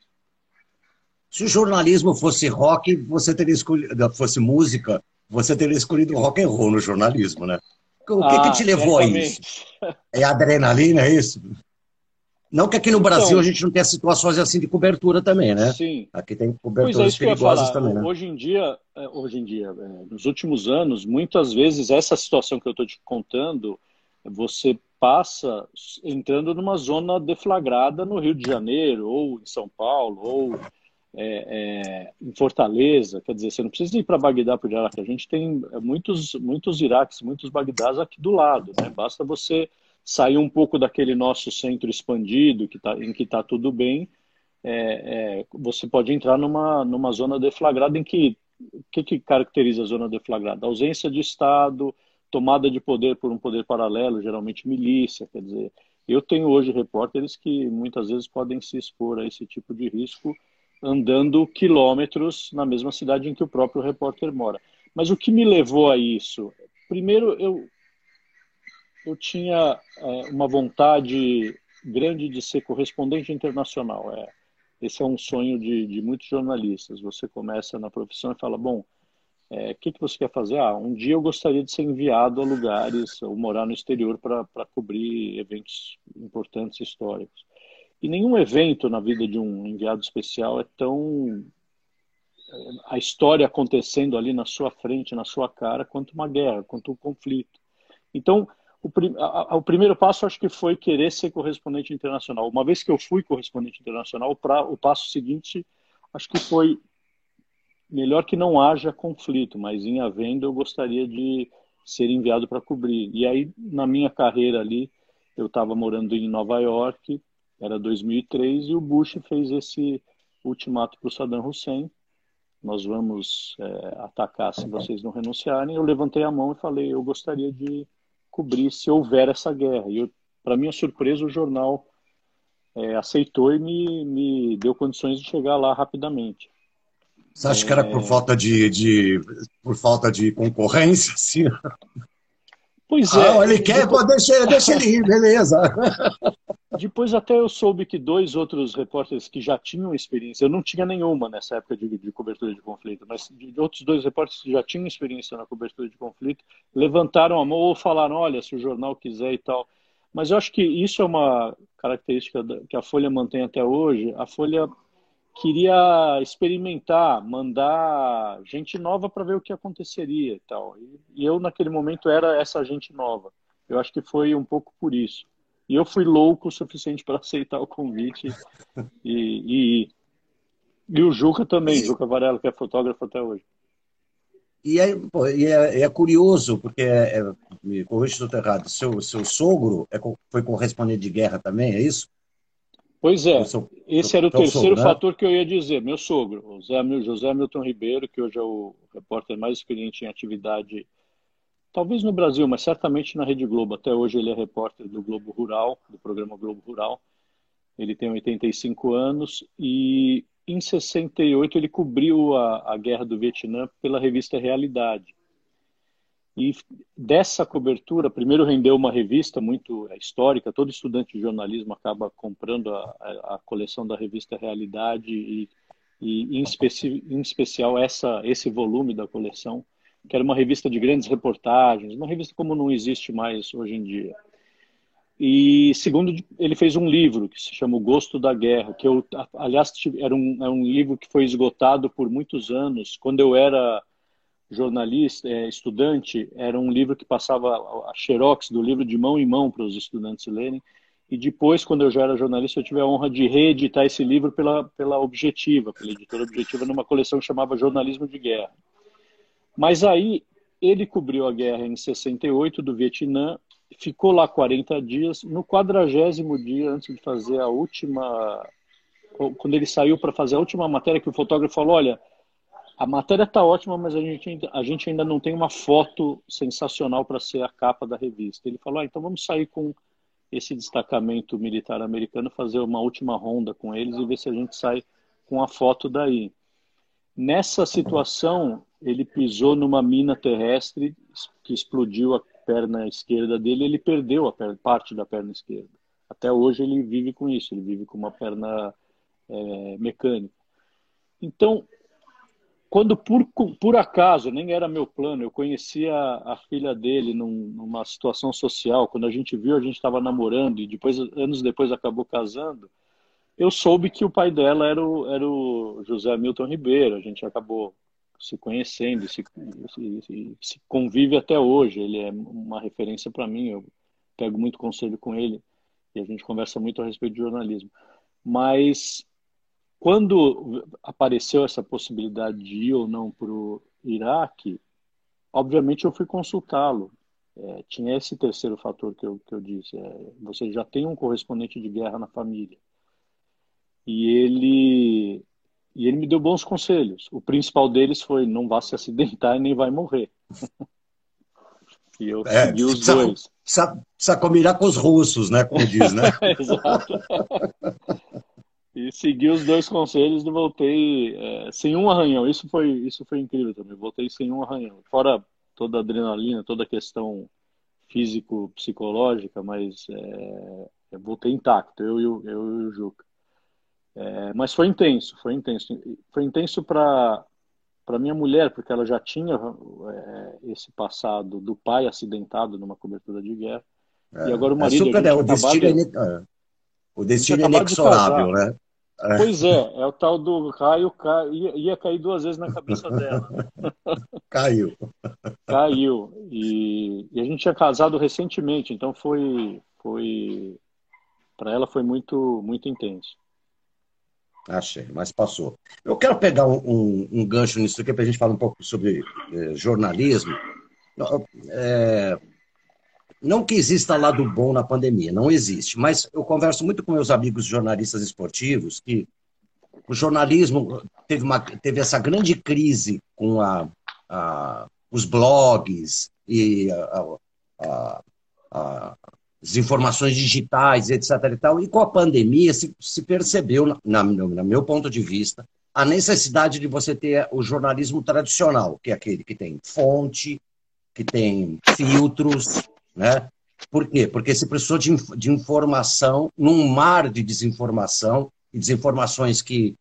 Se o jornalismo fosse rock, você teria escolhido, fosse música, você teria escolhido rock and roll no jornalismo, né? O que, ah, que te levou a isso? É adrenalina, é isso? Não que aqui no Brasil então, a gente não tenha situações assim de cobertura também, né? Sim. Aqui tem coberturas é, perigosas também, né? Hoje em dia, é, hoje em dia, é, nos últimos anos, muitas vezes essa situação que eu estou te contando, você passa entrando numa zona deflagrada no Rio de Janeiro, ou em São Paulo, ou é, é, em Fortaleza. Quer dizer, você não precisa ir para Bagdá para o Iraque. A gente tem muitos, muitos Iraques, muitos Bagdás aqui do lado. Né? Basta você sair um pouco daquele nosso centro expandido que tá, em que está tudo bem, é, é, você pode entrar numa, numa zona deflagrada em que o que, que caracteriza a zona deflagrada? Ausência de Estado, tomada de poder por um poder paralelo, geralmente milícia, quer dizer, eu tenho hoje repórteres que muitas vezes podem se expor a esse tipo de risco andando quilômetros na mesma cidade em que o próprio repórter mora. Mas o que me levou a isso? Primeiro, eu, eu tinha é, uma vontade grande de ser correspondente internacional. É, esse é um sonho de, de muitos jornalistas. Você começa na profissão e fala, bom, o é, que, que você quer fazer? Ah, um dia eu gostaria de ser enviado a lugares ou morar no exterior para cobrir eventos importantes históricos. E nenhum evento na vida de um enviado especial é tão a história acontecendo ali na sua frente, na sua cara, quanto uma guerra, quanto um conflito. Então, o, prim, o, primeiro passo acho que foi querer ser correspondente internacional. Uma vez que eu fui correspondente internacional, o passo seguinte acho que foi melhor que não haja conflito, mas em havendo eu gostaria de ser enviado para cobrir. E aí na minha carreira ali eu estava morando em Nova York, era 2003 e o Bush fez esse ultimato para o Saddam Hussein. Nós vamos é, atacar se vocês não renunciarem. Eu levantei a mão e falei eu gostaria de cobrir se houver essa guerra. E, para minha surpresa, o jornal é, aceitou e me, me deu condições de chegar lá rapidamente. Você acha que era por é. falta de, de, por falta de concorrência? Sim. Pois é. Ah, ele quer, depois... deixa, deixa ele ir, beleza. Depois até eu soube que dois outros repórteres que já tinham experiência, eu não tinha nenhuma nessa época de, de cobertura de conflito, mas de outros dois repórteres que já tinham experiência na cobertura de conflito, levantaram a mão ou falaram, olha, se o jornal quiser e tal. Mas eu acho que isso é uma característica que a Folha mantém até hoje. A Folha queria experimentar, mandar gente nova para ver o que aconteceria e tal. E eu, naquele momento, era essa gente nova. Eu acho que foi um pouco por isso. E eu fui louco o suficiente para aceitar o convite e, e, e o Juca também, e... Juca Varela, que é fotógrafo até hoje. E é, pô, e é, é, curioso, porque, é, é, me corrija se estou errado, seu, seu sogro é, foi correspondente de guerra também, é isso? Pois é, seu, esse era o terceiro sogro, né? fator que eu ia dizer, meu sogro, o José Milton Ribeiro, que hoje é o repórter mais experiente em atividade talvez no Brasil, mas certamente na Rede Globo. Até hoje ele é repórter do Globo Rural, do programa Globo Rural. Ele tem 85 anos e em 68 ele cobriu a, a guerra do Vietnã pela revista Realidade. E dessa cobertura, primeiro rendeu uma revista muito é, histórica, todo estudante de jornalismo acaba comprando a, a, coleção da revista Realidade e, e em, especi, em especial essa, esse volume da coleção que era uma revista de grandes reportagens, uma revista como não existe mais hoje em dia. E segundo, ele fez um livro que se chama O Gosto da Guerra, que eu, aliás, era um, é um livro que foi esgotado por muitos anos. Quando eu era jornalista, é, estudante, era um livro que passava a xerox do livro de mão em mão para os estudantes lerem. E depois, quando eu já era jornalista, eu tive a honra de reeditar esse livro pela, pela Objetiva, pela editora Objetiva, numa coleção que chamava Jornalismo de Guerra. Mas aí ele cobriu a guerra em 68 do Vietnã, ficou lá 40 dias. No quadragésimo dia, antes de fazer a última. Quando ele saiu para fazer a última matéria, que o fotógrafo falou: Olha, a matéria está ótima, mas a gente, a gente ainda não tem uma foto sensacional para ser a capa da revista. Ele falou: ah, então vamos sair com esse destacamento militar americano, fazer uma última ronda com eles e ver se a gente sai com a foto daí. Nessa situação, ele pisou numa mina terrestre que explodiu a perna esquerda dele, ele perdeu a perna, parte da perna esquerda. Até hoje ele vive com isso, ele vive com uma perna é, mecânica. Então, quando por, por acaso, nem era meu plano, eu conhecia a filha dele num, numa situação social, quando a gente viu, a gente estava namorando e depois, anos depois acabou casando, eu soube que o pai dela era o, era o José Milton Ribeiro, a gente acabou se conhecendo, se, se, se convive até hoje, ele é uma referência para mim, eu pego muito conselho com ele e a gente conversa muito a respeito de jornalismo. Mas quando apareceu essa possibilidade de ir ou não para o Iraque, obviamente eu fui consultá-lo. É, tinha esse terceiro fator que eu, que eu disse: é, você já tem um correspondente de guerra na família. E ele, e ele me deu bons conselhos. O principal deles foi: não vá se acidentar e nem vai morrer. e eu é, segui os precisa, dois. Precisa, precisa combinar com os russos, né? Como diz, né? Exato. E segui os dois conselhos e voltei é, sem um arranhão. Isso foi, isso foi incrível também. Voltei sem um arranhão. Fora toda a adrenalina, toda a questão físico-psicológica, mas é, voltei intacto, eu, eu, eu e o Juca. É, mas foi intenso, foi intenso. Foi intenso para para minha mulher, porque ela já tinha é, esse passado do pai acidentado numa cobertura de guerra. É, e agora o marido. É super, é, o destino, de... o destino é inexorável, né? É. Pois é, é o tal do raio ia, ia cair duas vezes na cabeça dela. Caiu. Caiu. E, e, a gente tinha casado recentemente, então foi, foi para ela foi muito, muito intenso. Achei, mas passou. Eu quero pegar um, um, um gancho nisso aqui para a gente falar um pouco sobre eh, jornalismo. É, não que exista lado bom na pandemia, não existe, mas eu converso muito com meus amigos jornalistas esportivos que o jornalismo teve, uma, teve essa grande crise com a, a os blogs e a, as informações digitais, etc. E, tal, e com a pandemia se, se percebeu, na, no meu ponto de vista, a necessidade de você ter o jornalismo tradicional, que é aquele que tem fonte, que tem filtros, né? Por quê? Porque se precisou de, de informação num mar de desinformação e desinformações que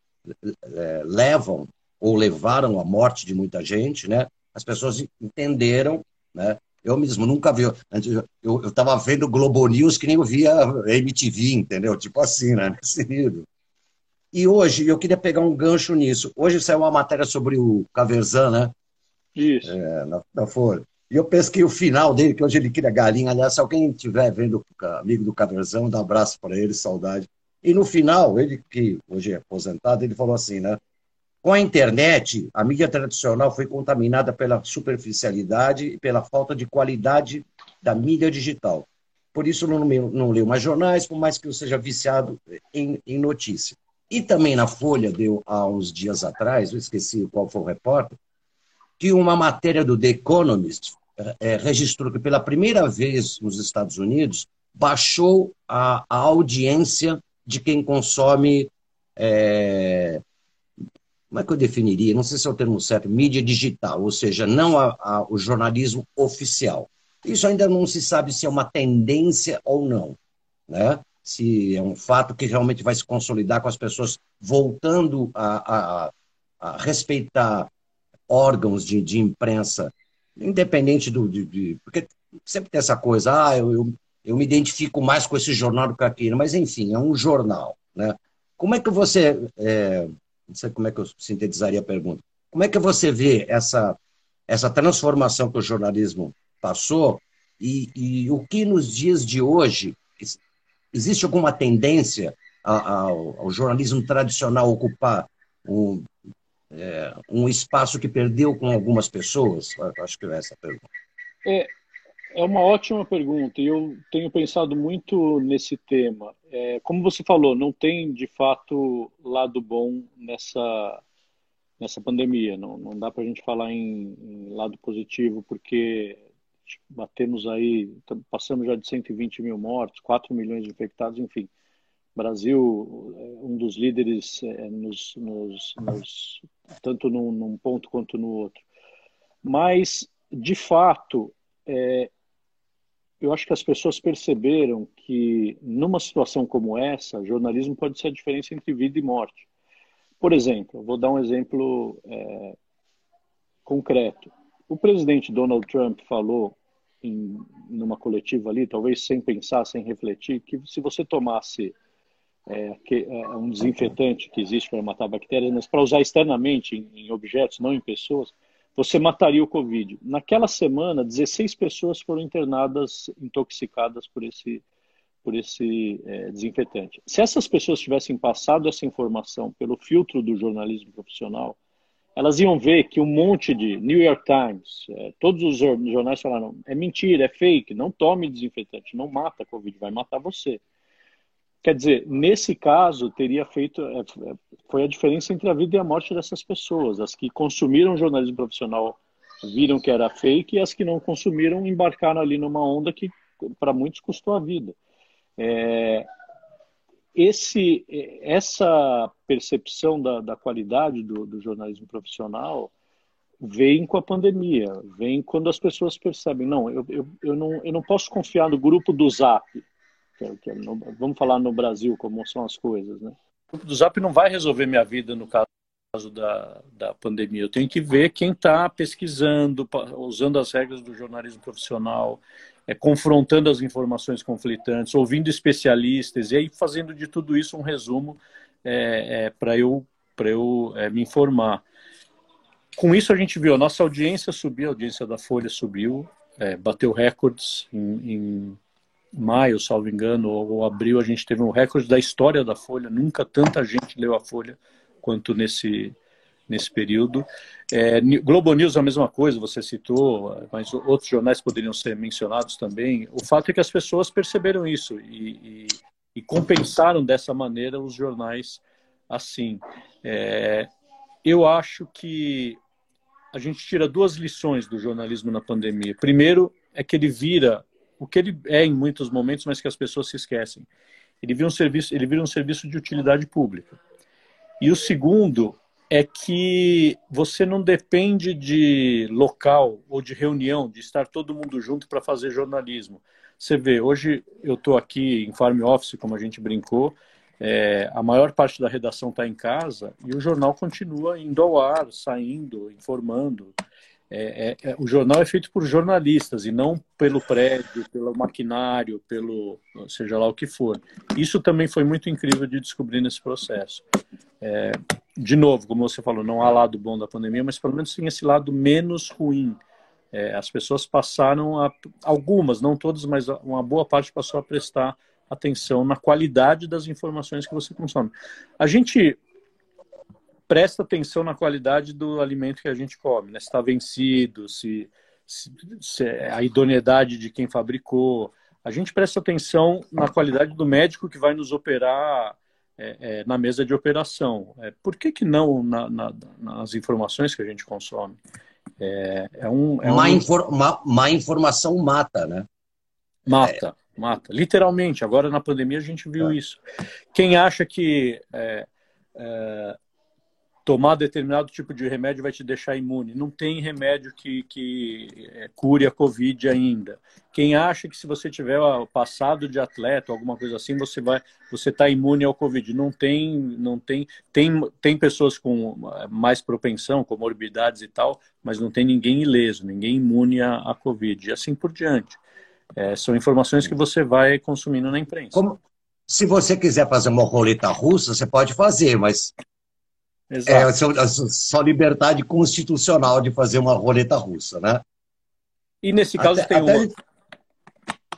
é, levam ou levaram à morte de muita gente, né? As pessoas entenderam, né? Eu mesmo nunca vi. Eu estava vendo Globo News que nem eu via MTV, entendeu? Tipo assim, né? Nesse nível. E hoje, eu queria pegar um gancho nisso. Hoje saiu uma matéria sobre o Caverzan, né? Isso. É, na, na Folha. E eu penso que o final dele, que hoje ele cria galinha, aliás, se alguém estiver vendo amigo do Caverzão, dá um abraço para ele, saudade. E no final, ele que hoje é aposentado, ele falou assim, né? Com a internet, a mídia tradicional foi contaminada pela superficialidade e pela falta de qualidade da mídia digital. Por isso, não, não leio mais jornais, por mais que eu seja viciado em, em notícia. E também na Folha, deu há uns dias atrás, eu esqueci qual foi o repórter, que uma matéria do The Economist é, registrou que pela primeira vez nos Estados Unidos baixou a, a audiência de quem consome. É, como é que eu definiria? Não sei se é o termo certo, mídia digital, ou seja, não a, a, o jornalismo oficial. Isso ainda não se sabe se é uma tendência ou não, né? se é um fato que realmente vai se consolidar com as pessoas voltando a, a, a respeitar órgãos de, de imprensa independente do. De, de, porque sempre tem essa coisa, ah, eu, eu, eu, me identifico mais com esse jornal do que aquele, mas enfim, é um jornal. Né? Como é que você. É, não sei como é que eu sintetizaria a pergunta. Como é que você vê essa, essa transformação que o jornalismo passou e, e o que nos dias de hoje existe alguma tendência ao, ao jornalismo tradicional ocupar um, é, um espaço que perdeu com algumas pessoas? Acho que é essa a pergunta. É, é uma ótima pergunta e eu tenho pensado muito nesse tema. É, como você falou, não tem de fato lado bom nessa nessa pandemia. Não, não dá para a gente falar em, em, lado positivo porque batemos aí, passamos já de 120 mil mortos, 4 milhões de infectados, enfim. Brasil é um dos líderes é, nos, nos, nos, tanto num, num, ponto quanto no outro. Mas, de fato, é, eu acho que as pessoas perceberam que, numa situação como essa, jornalismo pode ser a diferença entre vida e morte. Por exemplo, vou dar um exemplo é, concreto. O presidente Donald Trump falou em numa coletiva ali, talvez sem pensar, sem refletir, que se você tomasse é, que, é um desinfetante que existe para matar bactérias, mas para usar externamente em, em, objetos, não em pessoas, você mataria o Covid. Naquela semana, 16 pessoas foram internadas intoxicadas por esse, por esse é, desinfetante. Se essas pessoas tivessem passado essa informação pelo filtro do jornalismo profissional, elas iam ver que um monte de New York Times, é, todos os jornais falaram: é mentira, é fake, não tome desinfetante, não mata Covid, vai matar você. Quer dizer, nesse caso, teria feito. É, foi a diferença entre a vida e a morte dessas pessoas. As que consumiram jornalismo profissional viram que era fake e as que não consumiram embarcaram ali numa onda que, para muitos, custou a vida. É, esse, essa percepção da, da qualidade do, do, jornalismo profissional vem com a pandemia, vem quando as pessoas percebem, não eu, eu, eu, não, eu não posso confiar no grupo do Zap, que é, que é no, vamos falar no Brasil como são as coisas, né? O grupo do Zap não vai resolver minha vida no caso da, da pandemia. Eu tenho que ver quem está pesquisando, usando as regras do jornalismo profissional, é, confrontando as informações conflitantes, ouvindo especialistas e aí fazendo de tudo isso um resumo é, é, para eu, eu é, me informar. Com isso a gente viu, a nossa audiência subiu, a audiência da Folha subiu, bateu recordes em, em maio, salvo engano, ou abril, a gente teve um recorde da história da Folha, nunca tanta gente leu a Folha quanto nesse, nesse período. É, Globo News a mesma coisa, você citou, mas outros jornais poderiam ser mencionados também. O fato é que as pessoas perceberam isso e, e, e compensaram dessa maneira os jornais assim. É, eu acho que a gente tira duas lições do jornalismo na pandemia. Primeiro é que ele vira o que ele é em muitos momentos, mas que as pessoas se esquecem. Ele vira um serviço, ele vira um serviço de utilidade pública. E o segundo é que você não depende de local ou de reunião, de estar todo mundo junto para fazer jornalismo. Você vê, hoje eu estou aqui em Farm Office, como a gente brincou, é, a maior parte da redação está em casa e o jornal continua indo ao ar, saindo, informando. É, é, é, o jornal é feito por jornalistas e não pelo prédio, pelo maquinário, pelo seja lá o que for. Isso também foi muito incrível de descobrir nesse processo. É, de novo, como você falou, não há lado bom da pandemia, mas pelo menos tem esse lado menos ruim. É, as pessoas passaram a, algumas, não todas, mas uma boa parte passou a prestar atenção na qualidade das informações que você consome. A gente presta atenção na qualidade do alimento que a gente come, né? se está vencido, se, se, se é a idoneidade de quem fabricou. A gente presta atenção na qualidade do médico que vai nos operar é, é, na mesa de operação. É, por que, que não na, na, nas informações que a gente consome? É, é um, é má, um... Infor má, má, informação mata, né? Mata, mata. Literalmente. Agora na pandemia a gente viu é. isso. Quem acha que tomar determinado tipo de remédio vai te deixar imune. Não tem remédio que, que é, cure a Covid ainda. Quem acha que se você tiver passado de atleta, alguma coisa assim, você vai, você está imune ao Covid. Não tem, não tem, tem, tem pessoas com mais propensão, comorbidades e tal, mas não tem ninguém ileso, ninguém imune à, à Covid. E assim por diante. É, são informações que você vai consumindo na imprensa. Como, se você quiser fazer uma roleta russa, você pode fazer, mas Exato. É a sua, liberdade constitucional de fazer uma roleta russa, né? E nesse caso até, tem, até... Uma,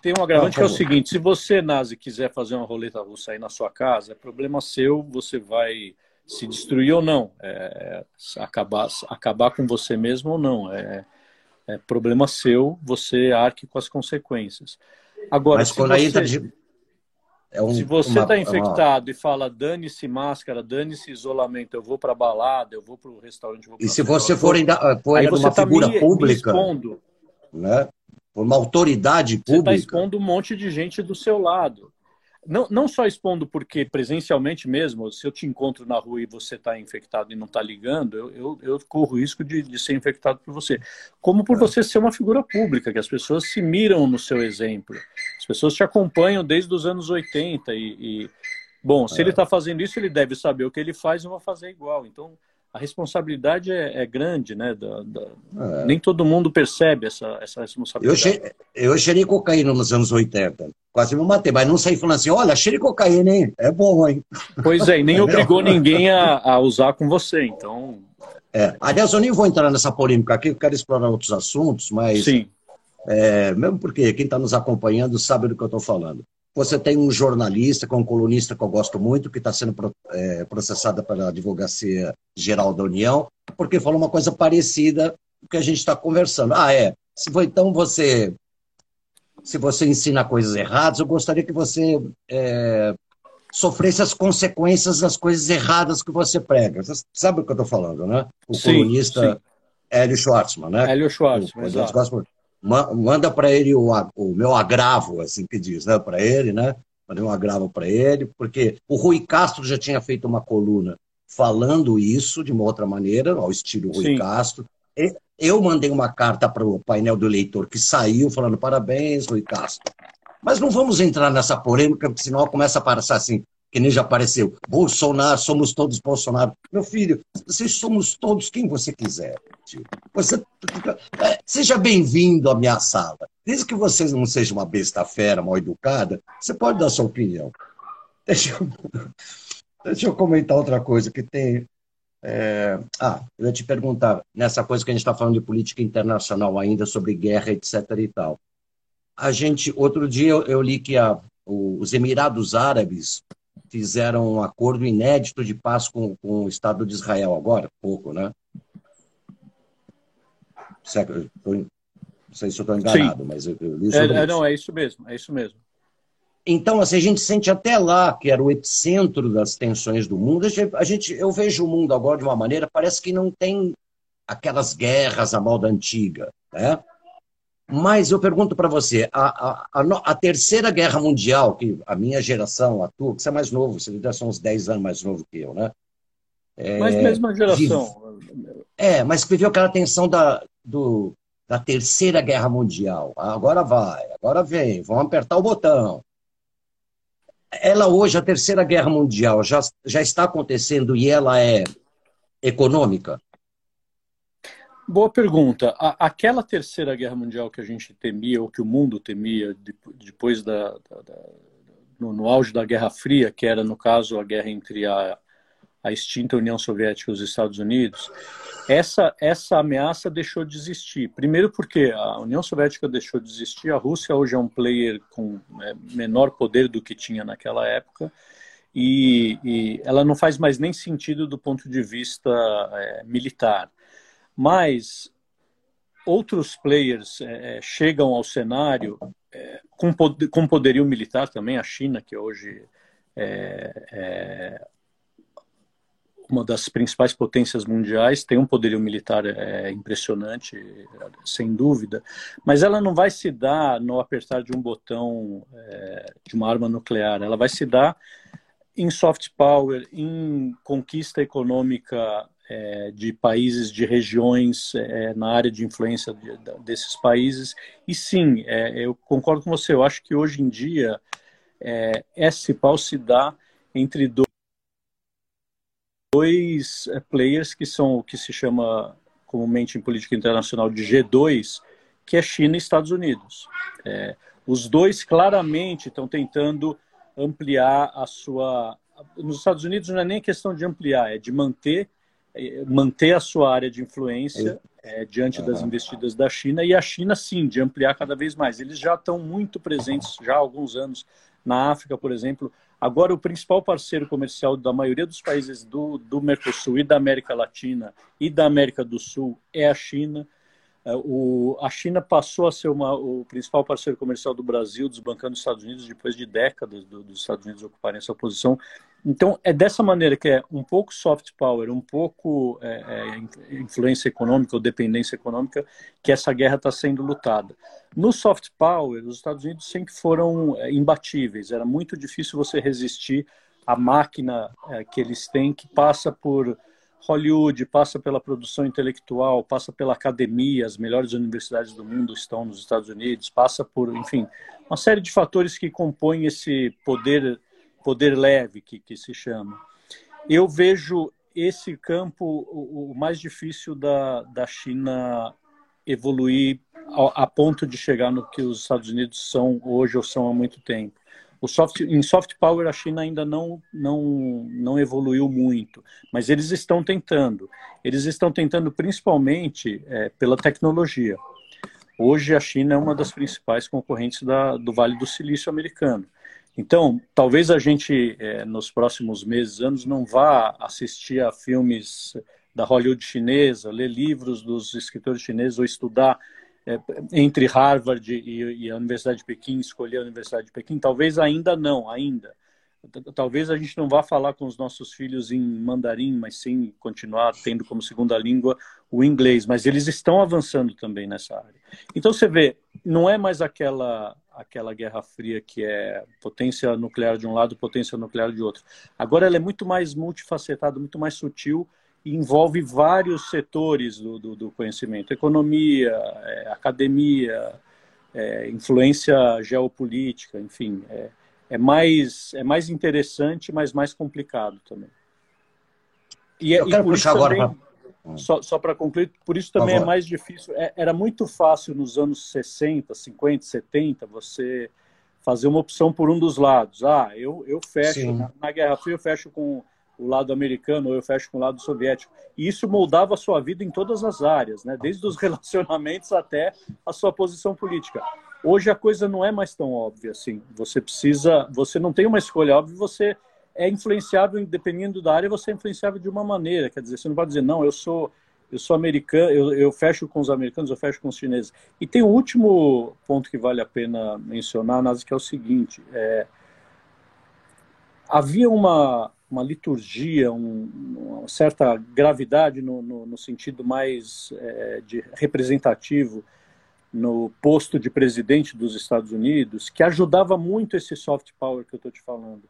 tem um agravante que é o seguinte: se você, Nazi, quiser fazer uma roleta russa aí na sua casa, é problema seu, você vai se destruir ou não, é, acabar, acabar com você mesmo ou não. É, é problema seu, você arque com as consequências. Agora, Mas quando você... entra de é um, Se você está infectado uma... e fala dane-se máscara, dane-se isolamento, eu vou para balada, eu vou para o restaurante. e se você for ainda, for ainda uma tá figura me, pública, me né? uma autoridade pública. Você está expondo um monte de gente do seu lado não, não só expondo porque presencialmente mesmo, se eu te encontro na rua e você está infectado e não está ligando, eu, eu, eu, corro risco de, de ser infectado por você. Como por é. você ser uma figura pública, que as pessoas se miram no seu exemplo. As pessoas te acompanham desde os anos 80 e, e bom, se é. ele está fazendo isso, ele deve saber o que ele faz e vai fazer igual. Então, a responsabilidade é, é grande, né? Da, da... É. Nem todo mundo percebe essa, essa responsabilidade. Eu, eu cheirei cocaína nos anos 80, quase me matei, mas não saí falando assim, olha, cheirei cocaína, hein? É bom, hein? Pois é, e nem obrigou ninguém a, a, usar com você, então... É. Aliás, eu nem vou entrar nessa polêmica aqui, eu quero explorar outros assuntos, mas... Sim. É, mesmo porque quem está nos acompanhando sabe do que eu estou falando. Você tem um jornalista, que é um colunista que eu gosto muito, que está sendo é, processado pela Advocacia Geral da União, porque falou uma coisa parecida com o que a gente está conversando. Ah, é. Se for, então você. Se você ensina coisas erradas, eu gostaria que você é, sofresse as consequências das coisas erradas que você prega. Você sabe o que eu estou falando, né? O sim, colunista sim. Hélio Schwartzman, né? Hélio Schwartzman, exato manda para ele o, o, meu agravo, assim que diz, né? Para ele, né? Mandei um agravo para ele, porque o Rui Castro já tinha feito uma coluna falando isso de uma outra maneira, ao estilo Rui Sim. Castro. Eu mandei uma carta para o painel do eleitor que saiu falando parabéns, Rui Castro. Mas não vamos entrar nessa polêmica, porque senão começa a passar assim, que nem já apareceu. Bolsonaro, somos todos Bolsonaro. Meu filho, vocês somos todos quem você quiser. Tio. Você, é, seja bem-vindo à minha sala. Desde que você não seja uma besta fera, mal educada, você pode dar sua opinião. Deixa eu, deixa eu comentar outra coisa que tem. É, ah, eu ia te perguntar, nessa coisa que a gente está falando de política internacional ainda, sobre guerra, etc. e tal. A gente, outro dia eu, eu li que a, os Emirados Árabes fizeram um acordo inédito de paz com, com o Estado de Israel agora, pouco, né? não sei se eu estou enganado, Sim. mas eu, eu li é, é, Não, é isso mesmo, é isso mesmo. Então, assim, a gente sente até lá, que era o epicentro das tensões do mundo, a gente, eu vejo o mundo agora de uma maneira, parece que não tem aquelas guerras a moda antiga, né? Mas eu pergunto para você, a, a, a, a, Terceira Guerra Mundial, que a minha geração, a tua, que você é mais novo, você já são uns 10 anos mais novo que eu, né? É, mas mesma geração. Vive, é, mas viveu aquela tensão da, do, da Terceira Guerra Mundial. Agora vai, agora vem, vamos apertar o botão. Ela hoje, a Terceira Guerra Mundial, já, já está acontecendo e ela é econômica? Boa pergunta. aquela terceira guerra mundial que a gente temia, ou que o mundo temia, depois da, da, da no, no, auge da Guerra Fria, que era, no caso, a guerra entre a, a extinta União Soviética e os Estados Unidos, essa, essa ameaça deixou de existir. Primeiro porque a União Soviética deixou de existir, a Rússia hoje é um player com é, menor poder do que tinha naquela época, e, e, ela não faz mais nem sentido do ponto de vista é, militar. Mas outros players é, é, chegam ao cenário é, com, com poderio militar também, a China, que hoje é, é, uma das principais potências mundiais, tem um poderio militar é, impressionante, sem dúvida, mas ela não vai se dar no apertar de um botão é, de uma arma nuclear, ela vai se dar em soft power, em conquista econômica é, de países, de regiões é, na área de influência de, de, desses países. E sim, é, eu concordo com você, eu acho que hoje em dia é, esse pau se dá entre dois, dois é, players que são o que se chama comumente em política internacional de G2, que é China e Estados Unidos. É, os dois claramente estão tentando ampliar a sua. Nos Estados Unidos não é nem questão de ampliar, é de manter manter a sua área de influência é, diante das investidas da China e a China sim de ampliar cada vez mais. Eles já estão muito presentes já há alguns anos na África, por exemplo. Agora o principal parceiro comercial da maioria dos países do, do Mercosul e da América Latina e da América do Sul é a China. É, o, a China passou a ser uma, o principal parceiro comercial do Brasil, desbancando os Estados Unidos, depois de décadas do, dos Estados Unidos ocuparem essa posição. Então, é dessa maneira que é um pouco soft power, um pouco é, é, influência econômica ou dependência econômica, que essa guerra está sendo lutada. No soft power, os Estados Unidos sempre foram é, imbatíveis. Era muito difícil você resistir à máquina é, que eles têm, que passa por Hollywood, passa pela produção intelectual, passa pela academia, as melhores universidades do mundo estão nos Estados Unidos, passa por, enfim, uma série de fatores que compõem esse poder poder leve que, que se chama. Eu vejo esse campo o, o mais difícil da, da China evoluir a, a, ponto de chegar no que os Estados Unidos são hoje ou são há muito tempo. O soft, em soft power a China ainda não, não, não evoluiu muito, mas eles estão tentando. Eles estão tentando principalmente é, pela tecnologia. Hoje a China é uma das principais concorrentes da, do Vale do Silício americano. Então, talvez a gente, é, nos próximos meses, anos, não vá assistir a filmes da Hollywood chinesa, ler livros dos escritores chineses ou estudar é, entre Harvard e, e, a Universidade de Pequim, escolher a Universidade de Pequim. Talvez ainda não, ainda. Talvez a gente não vá falar com os nossos filhos em mandarim, mas sim continuar tendo como segunda língua o inglês. Mas eles estão avançando também nessa área. Então você vê, não é mais aquela aquela Guerra Fria que é potência nuclear de um lado, potência nuclear de outro. Agora ela é muito mais multifacetada, muito mais sutil e envolve vários setores do, do, do conhecimento: economia, é, academia, é, influência geopolítica, enfim. É, é, mais, é mais interessante, mas mais complicado também. E, é, Eu quero puxar também, agora. Só, só para concluir, por isso também é mais difícil. É, era muito fácil nos anos 60, 50, 70 você fazer uma opção por um dos lados. Ah, eu, eu fecho, na, na, Guerra Fria eu fecho com o lado americano ou eu fecho com o lado soviético. E isso moldava a sua vida em todas as áreas, né? desde os relacionamentos até a sua posição política. Hoje a coisa não é mais tão óbvia assim. Você precisa, você não tem uma escolha óbvia, você é influenciável, dependendo da área, você é influenciável de uma maneira. Quer dizer, você não pode dizer, não, eu sou eu sou americano, eu, eu fecho com os americanos, eu fecho com os chineses. E tem um último ponto que vale a pena mencionar, Nazi, que é o seguinte: é, havia uma, uma liturgia, um, uma certa gravidade no, no, no sentido mais é, de representativo no posto de presidente dos Estados Unidos, que ajudava muito esse soft power que eu estou te falando.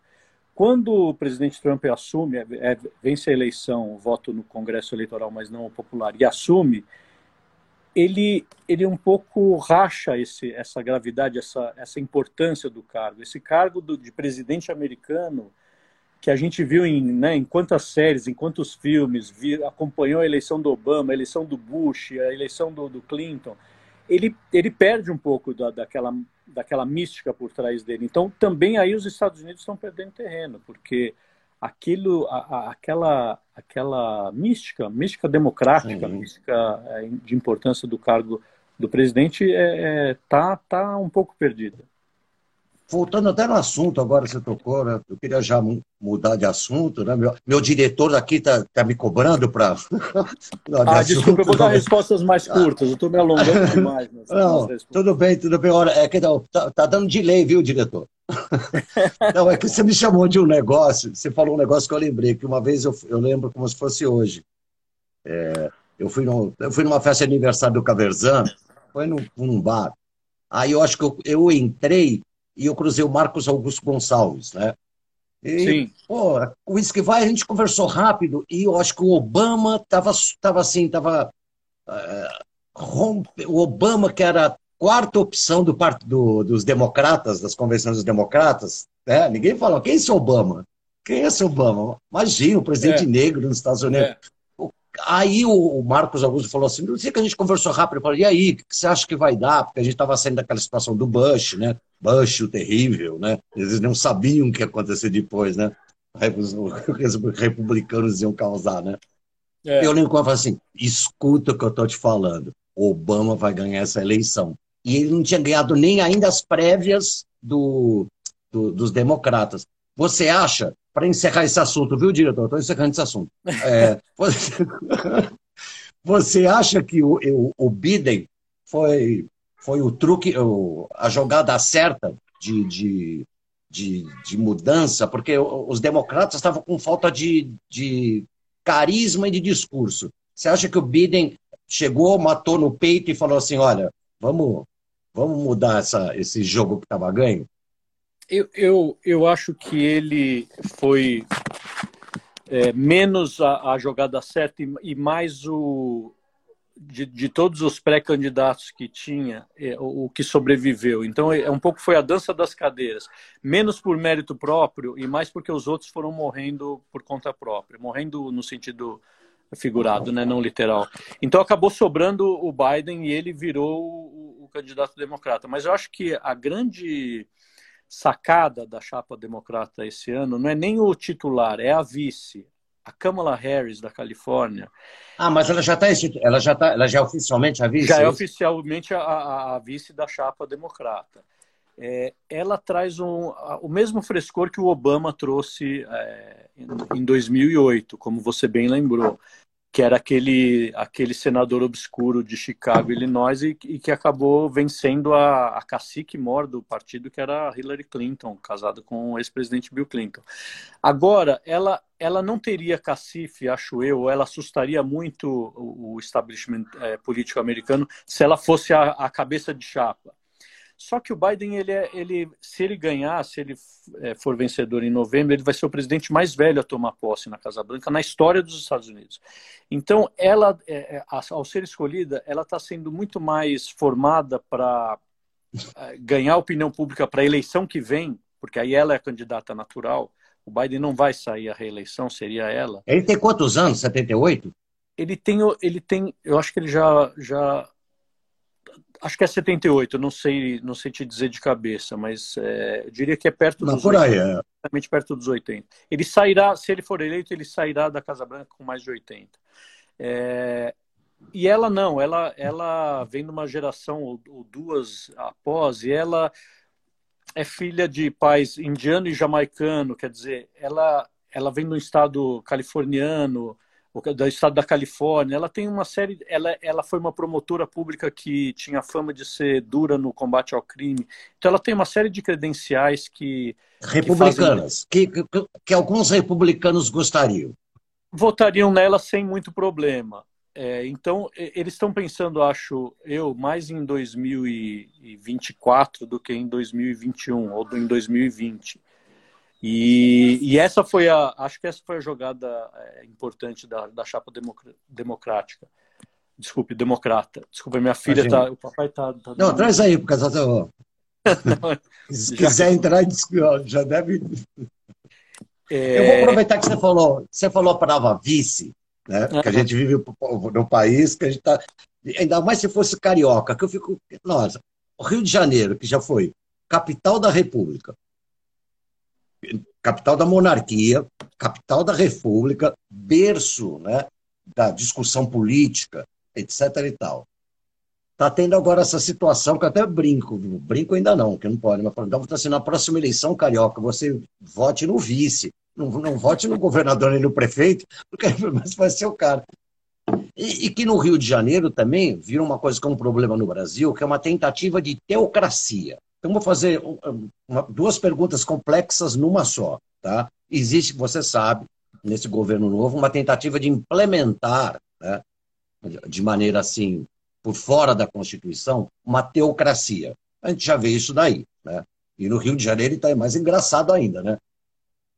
Quando o presidente Trump assume, é, é, vence a eleição, voto no Congresso Eleitoral, mas não popular, e assume, ele, ele um pouco racha esse, essa gravidade, essa, essa importância do cargo. Esse cargo do, de presidente americano, que a gente viu em, né, em quantas séries, em quantos filmes, vi, acompanhou a eleição do Obama, a eleição do Bush, a eleição do, do Clinton, ele, ele perde um pouco da, daquela daquela mística por trás dele. Então, também aí os Estados Unidos estão perdendo terreno, porque aquilo, a, a, aquela, aquela mística, mística democrática, Sim. mística é, de importância do cargo do presidente, é, é, tá, tá um pouco perdida voltando até no assunto, agora você tocou, né? Eu queria já mudar de assunto, né? Meu, meu diretor aqui tá, tá me cobrando para. ah, desculpa, eu vou dar respostas mais curtas, eu estou me alongando demais. Não, tudo bem, tudo bem. Olha, é que tá, tá dando delay, viu, diretor? não, é que você me chamou de um negócio, você falou um negócio que eu lembrei, que uma vez eu, eu lembro como se fosse hoje. É, eu, fui no, eu fui numa festa de aniversário do Caverzan, foi num, num bar. Aí eu acho que eu, eu entrei e eu cruzei o Marcos Augusto Gonçalves, né? E, Sim. Pô, o Whisky Vai a gente conversou rápido e eu acho que o Obama estava tava assim, estava uh, eh, o Obama que era a quarta opção do, do, dos democratas, das convenções dos democratas, né? Ninguém falou, quem é esse Obama? Quem é esse Obama? Imagina, o presidente é. negro nos Estados Unidos. É. Aí o Marcos Augusto falou assim, não sei que a gente conversou rápido, eu falei, e aí, o que você acha que vai dar? Porque a gente estava saindo daquela situação do Bush, né? Bush, o terrível, né? Eles não sabiam o que ia acontecer depois, né? Os republicanos iam causar, né? É. Eu lembro quando eu falei assim, escuta o que eu estou te falando, Obama vai ganhar essa eleição. E ele não tinha ganhado nem ainda as prévias do, do dos democratas. Você acha para encerrar esse assunto, viu, diretor? Estou encerrando esse assunto. É, você, você, acha que o, o, o, Biden foi, foi o truque, o, a jogada certa de, de, de, de mudança? Porque os democratas estavam com falta de, de carisma e de discurso. Você acha que o Biden chegou, matou no peito e falou assim: olha, vamos, vamos mudar essa, esse jogo que estava ganho? Eu, eu, eu acho que ele foi é, menos a, a, jogada certa e, e, mais o de, de todos os pré-candidatos que tinha, é, o, o, que sobreviveu. Então, é um pouco foi a dança das cadeiras, menos por mérito próprio e mais porque os outros foram morrendo por conta própria, morrendo no sentido figurado, né, não literal. Então, acabou sobrando o Biden e ele virou o, o candidato democrata. Mas eu acho que a grande sacada da chapa democrata esse ano não é nem o titular, é a vice, a Kamala Harris da Califórnia. Ah, mas ela já está ela já tá, ela já é oficialmente a vice? Já é, é oficialmente a, a, a, vice da chapa democrata. É, ela traz um, o mesmo frescor que o Obama trouxe é, em, em 2008, como você bem lembrou que era aquele, aquele senador obscuro de Chicago, Illinois, e, e que acabou vencendo a, a cacique mor do partido, que era Hillary Clinton, casada com o ex-presidente Bill Clinton. Agora, ela, ela não teria cacife, acho eu, ela assustaria muito o, o establishment é, político americano se ela fosse a, a cabeça de chapa. Só que o Biden, ele, é, ele, se ele ganhar, se ele é, for vencedor em novembro, ele vai ser o presidente mais velho a tomar posse na Casa Branca na história dos Estados Unidos. Então, ela, é, ao ser escolhida, ela está sendo muito mais formada para ganhar opinião pública para a eleição que vem, porque aí ela é a candidata natural. O Biden não vai sair à reeleição, seria ela. Ele tem quantos anos? 78? Ele tem, ele tem, eu acho que ele já, já Acho que é 78, não sei, não sei te dizer de cabeça, mas é, eu diria que é perto não, dos por aí, 80, é. perto dos 80. Ele sairá, se ele for eleito, ele sairá da Casa Branca com mais de 80. É, e ela não, ela, ela vem de uma geração ou, ou duas após, e ela é filha de pais indiano e jamaicano, quer dizer, ela, ela vem de um estado californiano, do estado da Califórnia. Ela tem uma série. Ela, ela foi uma promotora pública que tinha fama de ser dura no combate ao crime. Então, ela tem uma série de credenciais que. Republicanas, que, fazem... que, que, que alguns republicanos gostariam. Votariam nela sem muito problema. É, então, eles estão pensando, acho eu, mais em 2024 do que em 2021 ou em 2020. E, e, essa foi a, acho que essa foi a jogada é, importante da, da chapa democrática. Desculpe, democrata. Desculpa, minha filha Imagina. tá, o papai tá, tá Não, traz aí por causa do Se quiser já... entrar, já deve. É... Eu vou aproveitar que você falou, você falou a palavra vice, né? Que a gente vive no país, que a gente tá. Ainda mais se fosse carioca, que eu fico. Nossa, o Rio de Janeiro, que já foi capital da República, capital da monarquia, capital da república, berço né, da discussão política, etc. e tal. Está tendo agora essa situação que eu até brinco, brinco ainda não, que não pode, mas então, assim, na próxima eleição, Carioca, você vote no vice, não, não vote no governador nem no prefeito, porque vai ser o cara. E, e, que no Rio de Janeiro também vira uma coisa que é um problema no Brasil, que é uma tentativa de teocracia. Então, vou fazer uma, duas perguntas complexas numa só. Tá? Existe, você sabe, nesse governo novo, uma tentativa de implementar, né, de maneira assim, por fora da Constituição, uma teocracia. A gente já vê isso daí. Né? E no Rio de Janeiro está mais engraçado ainda. Né?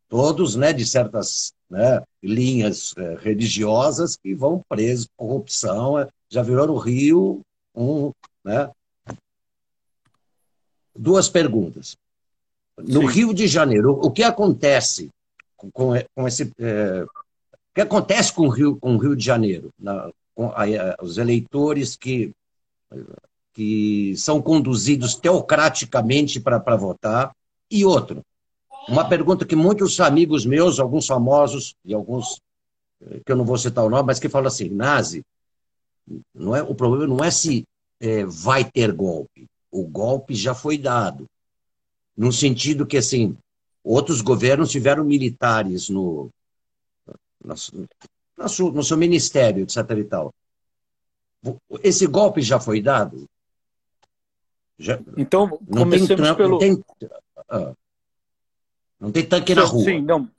Todos né, de certas né, linhas é, religiosas que vão presos, corrupção. É, já virou no Rio um, né, duas perguntas. No Sim. Rio de Janeiro, o que acontece com, com esse. É, o que acontece com o Rio, com o Rio de Janeiro? Na, com a, a, os eleitores que, que são conduzidos teocraticamente para votar. E outro, uma pergunta que muitos amigos meus, alguns famosos e alguns é, que eu não vou citar o nome, mas que falam assim, Nazi, não é, o problema não é se é, vai ter golpe o golpe já foi dado. No sentido que, assim, outros governos tiveram militares no, no, no, no seu ministério, etc. e tal. Esse golpe já foi dado? Já, então, não tem, pelo... Não tem, ah, não tem tanque na rua. Sim, não.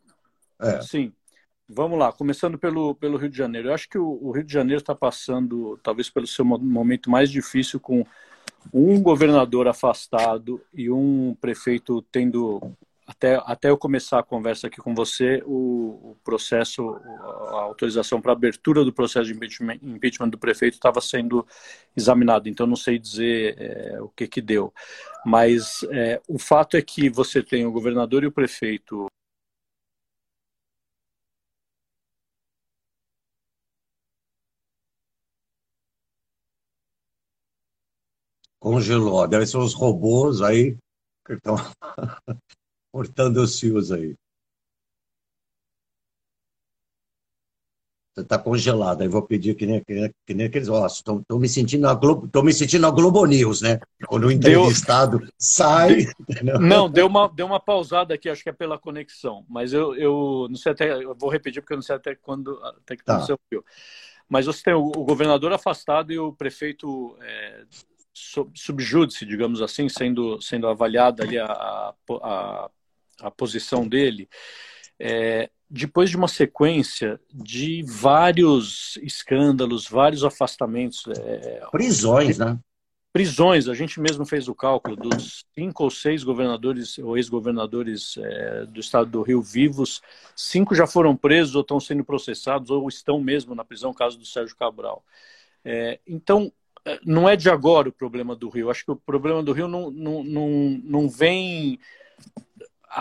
É. Sim. Vamos lá, começando pelo, pelo Rio de Janeiro. Eu acho que o, o Rio de Janeiro está passando, talvez pelo seu momento mais difícil, com um governador afastado e um prefeito tendo até, até eu começar a conversa aqui com você, o, o processo, a autorização para abertura do processo de impeachment, impeachment do prefeito estava sendo examinado, então não sei dizer é, o que que deu. Mas é, o fato é que você tem o governador e o prefeito Congelou. Deve ser os robôs aí que estão cortando os fios aí. Você está congelado. Aí vou pedir que nem, que nem, que nem aqueles. Estou me sentindo a Globo, tô me sentindo a Globo News, né? Quando o entrevistado deu... sai. Não, deu uma, deu uma pausada aqui, acho que é pela conexão. Mas eu, eu não sei até. Eu vou repetir porque eu não sei até quando até que tá. aconteceu. Mas você tem o, o governador afastado e o prefeito é, subjúdice, digamos assim, sendo, sendo avaliada ali a, a, a posição dele, é, depois de uma sequência de vários escândalos, vários afastamentos. É, prisões, né? Prisões, a gente mesmo fez o cálculo dos cinco ou seis governadores ou ex-governadores é, do estado do Rio vivos, cinco já foram presos ou estão sendo processados ou estão mesmo na prisão, caso do Sérgio Cabral. É, então, não é de agora o problema do Rio. Acho que o problema do Rio não, não, não, não vem.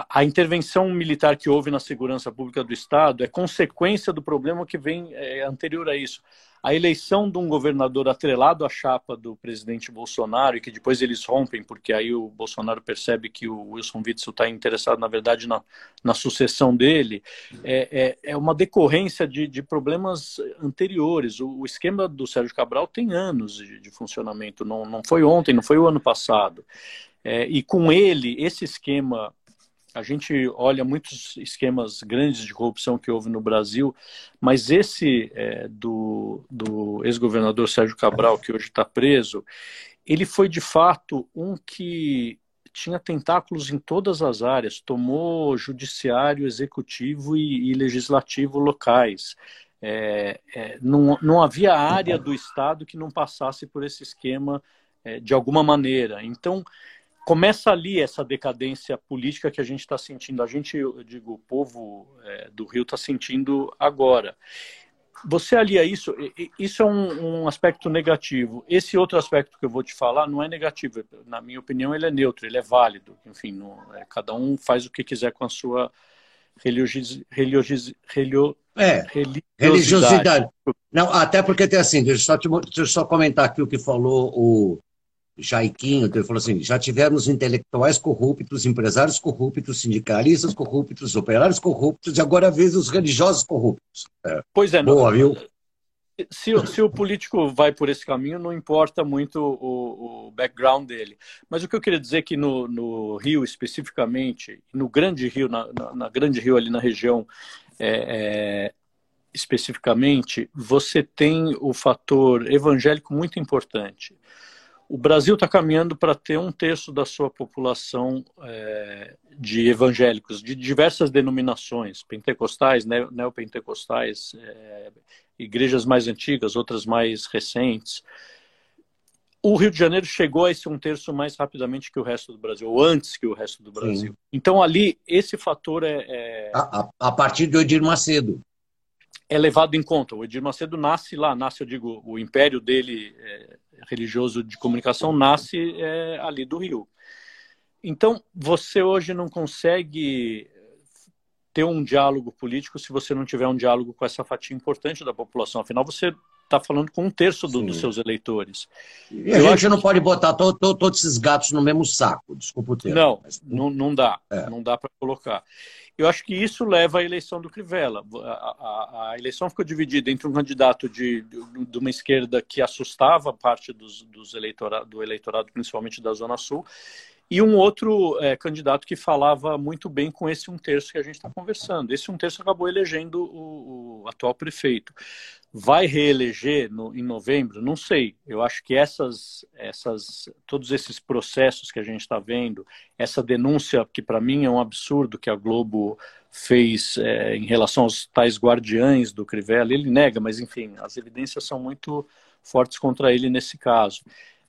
A, intervenção militar que houve na segurança pública do Estado é consequência do problema que vem é, anterior a isso a eleição de um governador atrelado à chapa do presidente Bolsonaro e que depois eles rompem, porque aí o Bolsonaro percebe que o Wilson Witzel está interessado, na verdade, na, na sucessão dele, é, é, é uma decorrência de, de, problemas anteriores. O, o, esquema do Sérgio Cabral tem anos de, de, funcionamento, não, não foi ontem, não foi o ano passado. É, e com ele, esse esquema a gente olha muitos esquemas grandes de corrupção que houve no Brasil, mas esse é, do, do ex-governador Sérgio Cabral, que hoje está preso, ele foi de fato um que tinha tentáculos em todas as áreas, tomou judiciário, executivo e, e legislativo locais. É, é, não, não havia área do Estado que não passasse por esse esquema é, de alguma maneira. Então, começa ali essa decadência política que a gente está sentindo. A gente, eu digo, o povo é, do Rio está sentindo agora. Você alia isso, isso é um, um, aspecto negativo. Esse outro aspecto que eu vou te falar não é negativo. Na minha opinião, ele é neutro, ele é válido. Enfim, não, é, cada um faz o que quiser com a sua religiosidade. Religio, é, religiosidade. religiosidade. Não, até porque tem assim, deixa eu, só te, deixa eu só comentar aqui o que falou o, Jaiquinho, ele falou assim: já tivemos intelectuais corruptos, empresários corruptos, sindicalistas corruptos, operários corruptos, e agora vez os religiosos corruptos. É. Pois é, Boa, não, viu? Se, se, o político vai por esse caminho, não importa muito o, o background dele. Mas o que eu queria dizer é que no, no Rio, especificamente, no Grande Rio, na, na, na Grande Rio, ali na região, é, é, especificamente, você tem o fator evangélico muito importante o Brasil está caminhando para ter um terço da sua população é, de evangélicos, de diversas denominações, pentecostais, neopentecostais, é, igrejas mais antigas, outras mais recentes. O Rio de Janeiro chegou a esse um terço mais rapidamente que o resto do Brasil, ou antes que o resto do Brasil. Sim. Então, ali, esse fator é. é... A, a, partir do Edir Macedo é levado em conta. O Edir Macedo nasce lá, nasce, eu digo, o império dele é, religioso de comunicação nasce é, ali do Rio. Então, você hoje não consegue ter um diálogo político se você não tiver um diálogo com essa fatia importante da população. Afinal, você está falando com um terço do, dos seus eleitores. E a Eu gente não que... pode botar to, to, todos esses gatos no mesmo saco, desculpa o termo. Não, mas... não, não dá. É. Não dá para colocar. Eu acho que isso leva à eleição do Crivella. A, a, a eleição ficou dividida entre um candidato de, de, de uma esquerda que assustava parte dos, dos eleitorado, do eleitorado, principalmente da Zona Sul, e um outro é, candidato que falava muito bem com esse um terço que a gente está conversando. Esse um terço acabou elegendo o, o atual prefeito. Vai reeleger no, em novembro? Não sei. Eu acho que essas, essas, todos esses processos que a gente está vendo, essa denúncia que para mim é um absurdo que a Globo fez é, em relação aos tais guardiães do Crivella, ele nega, mas enfim, as evidências são muito fortes contra ele nesse caso.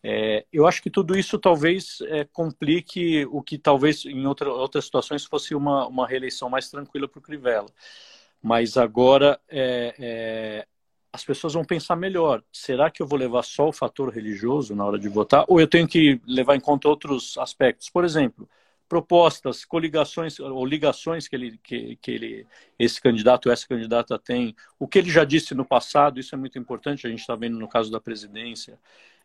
É, eu acho que tudo isso talvez é, complique o que talvez em outra, outras situações fosse uma, uma reeleição mais tranquila para o Crivella. Mas agora é, é, as pessoas vão pensar melhor. Será que eu vou levar só o fator religioso na hora de votar? Ou eu tenho que levar em conta outros aspectos? Por exemplo, propostas, coligações ou ligações que ele, que, que ele, esse candidato ou essa candidata tem, o que ele já disse no passado, isso é muito importante, a gente está vendo no caso da presidência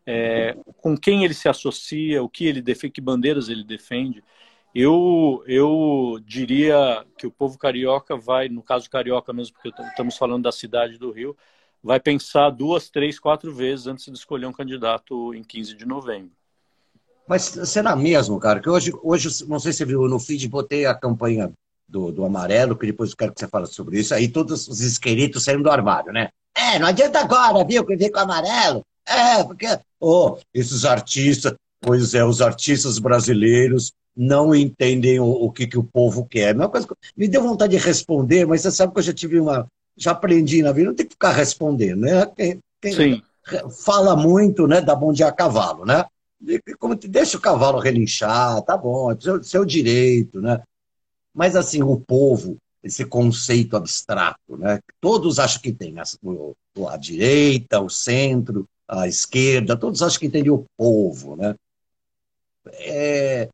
é, com quem ele se associa, o que ele defende, que bandeiras ele defende. Eu, eu diria que o povo carioca vai, no caso carioca mesmo, porque estamos falando da cidade do Rio, vai pensar duas, três, quatro vezes antes de escolher um candidato em 15 de novembro. Mas será mesmo, cara? Que hoje, hoje não sei se você viu no feed, botei a campanha do, do amarelo, que depois eu quero que você fale sobre isso. Aí todos os isqueritos saíram do armário, né? É, não adianta agora, viu, que vem com amarelo. É, porque oh, esses artistas, pois é, os artistas brasileiros não entendem o, o que, que o povo quer. Uma coisa, me deu vontade de responder, mas você sabe que eu já tive uma. Já aprendi na vida, não tem que ficar respondendo, né? Quem, quem Sim. fala muito, né? Dá bom dia a cavalo, né? Como deixa o cavalo relinchar, tá bom, é seu, seu direito, né? Mas assim, o povo, esse conceito abstrato, né? Todos acham que tem a, a direita, o centro, a esquerda, todos acham que entendem o povo, né? É,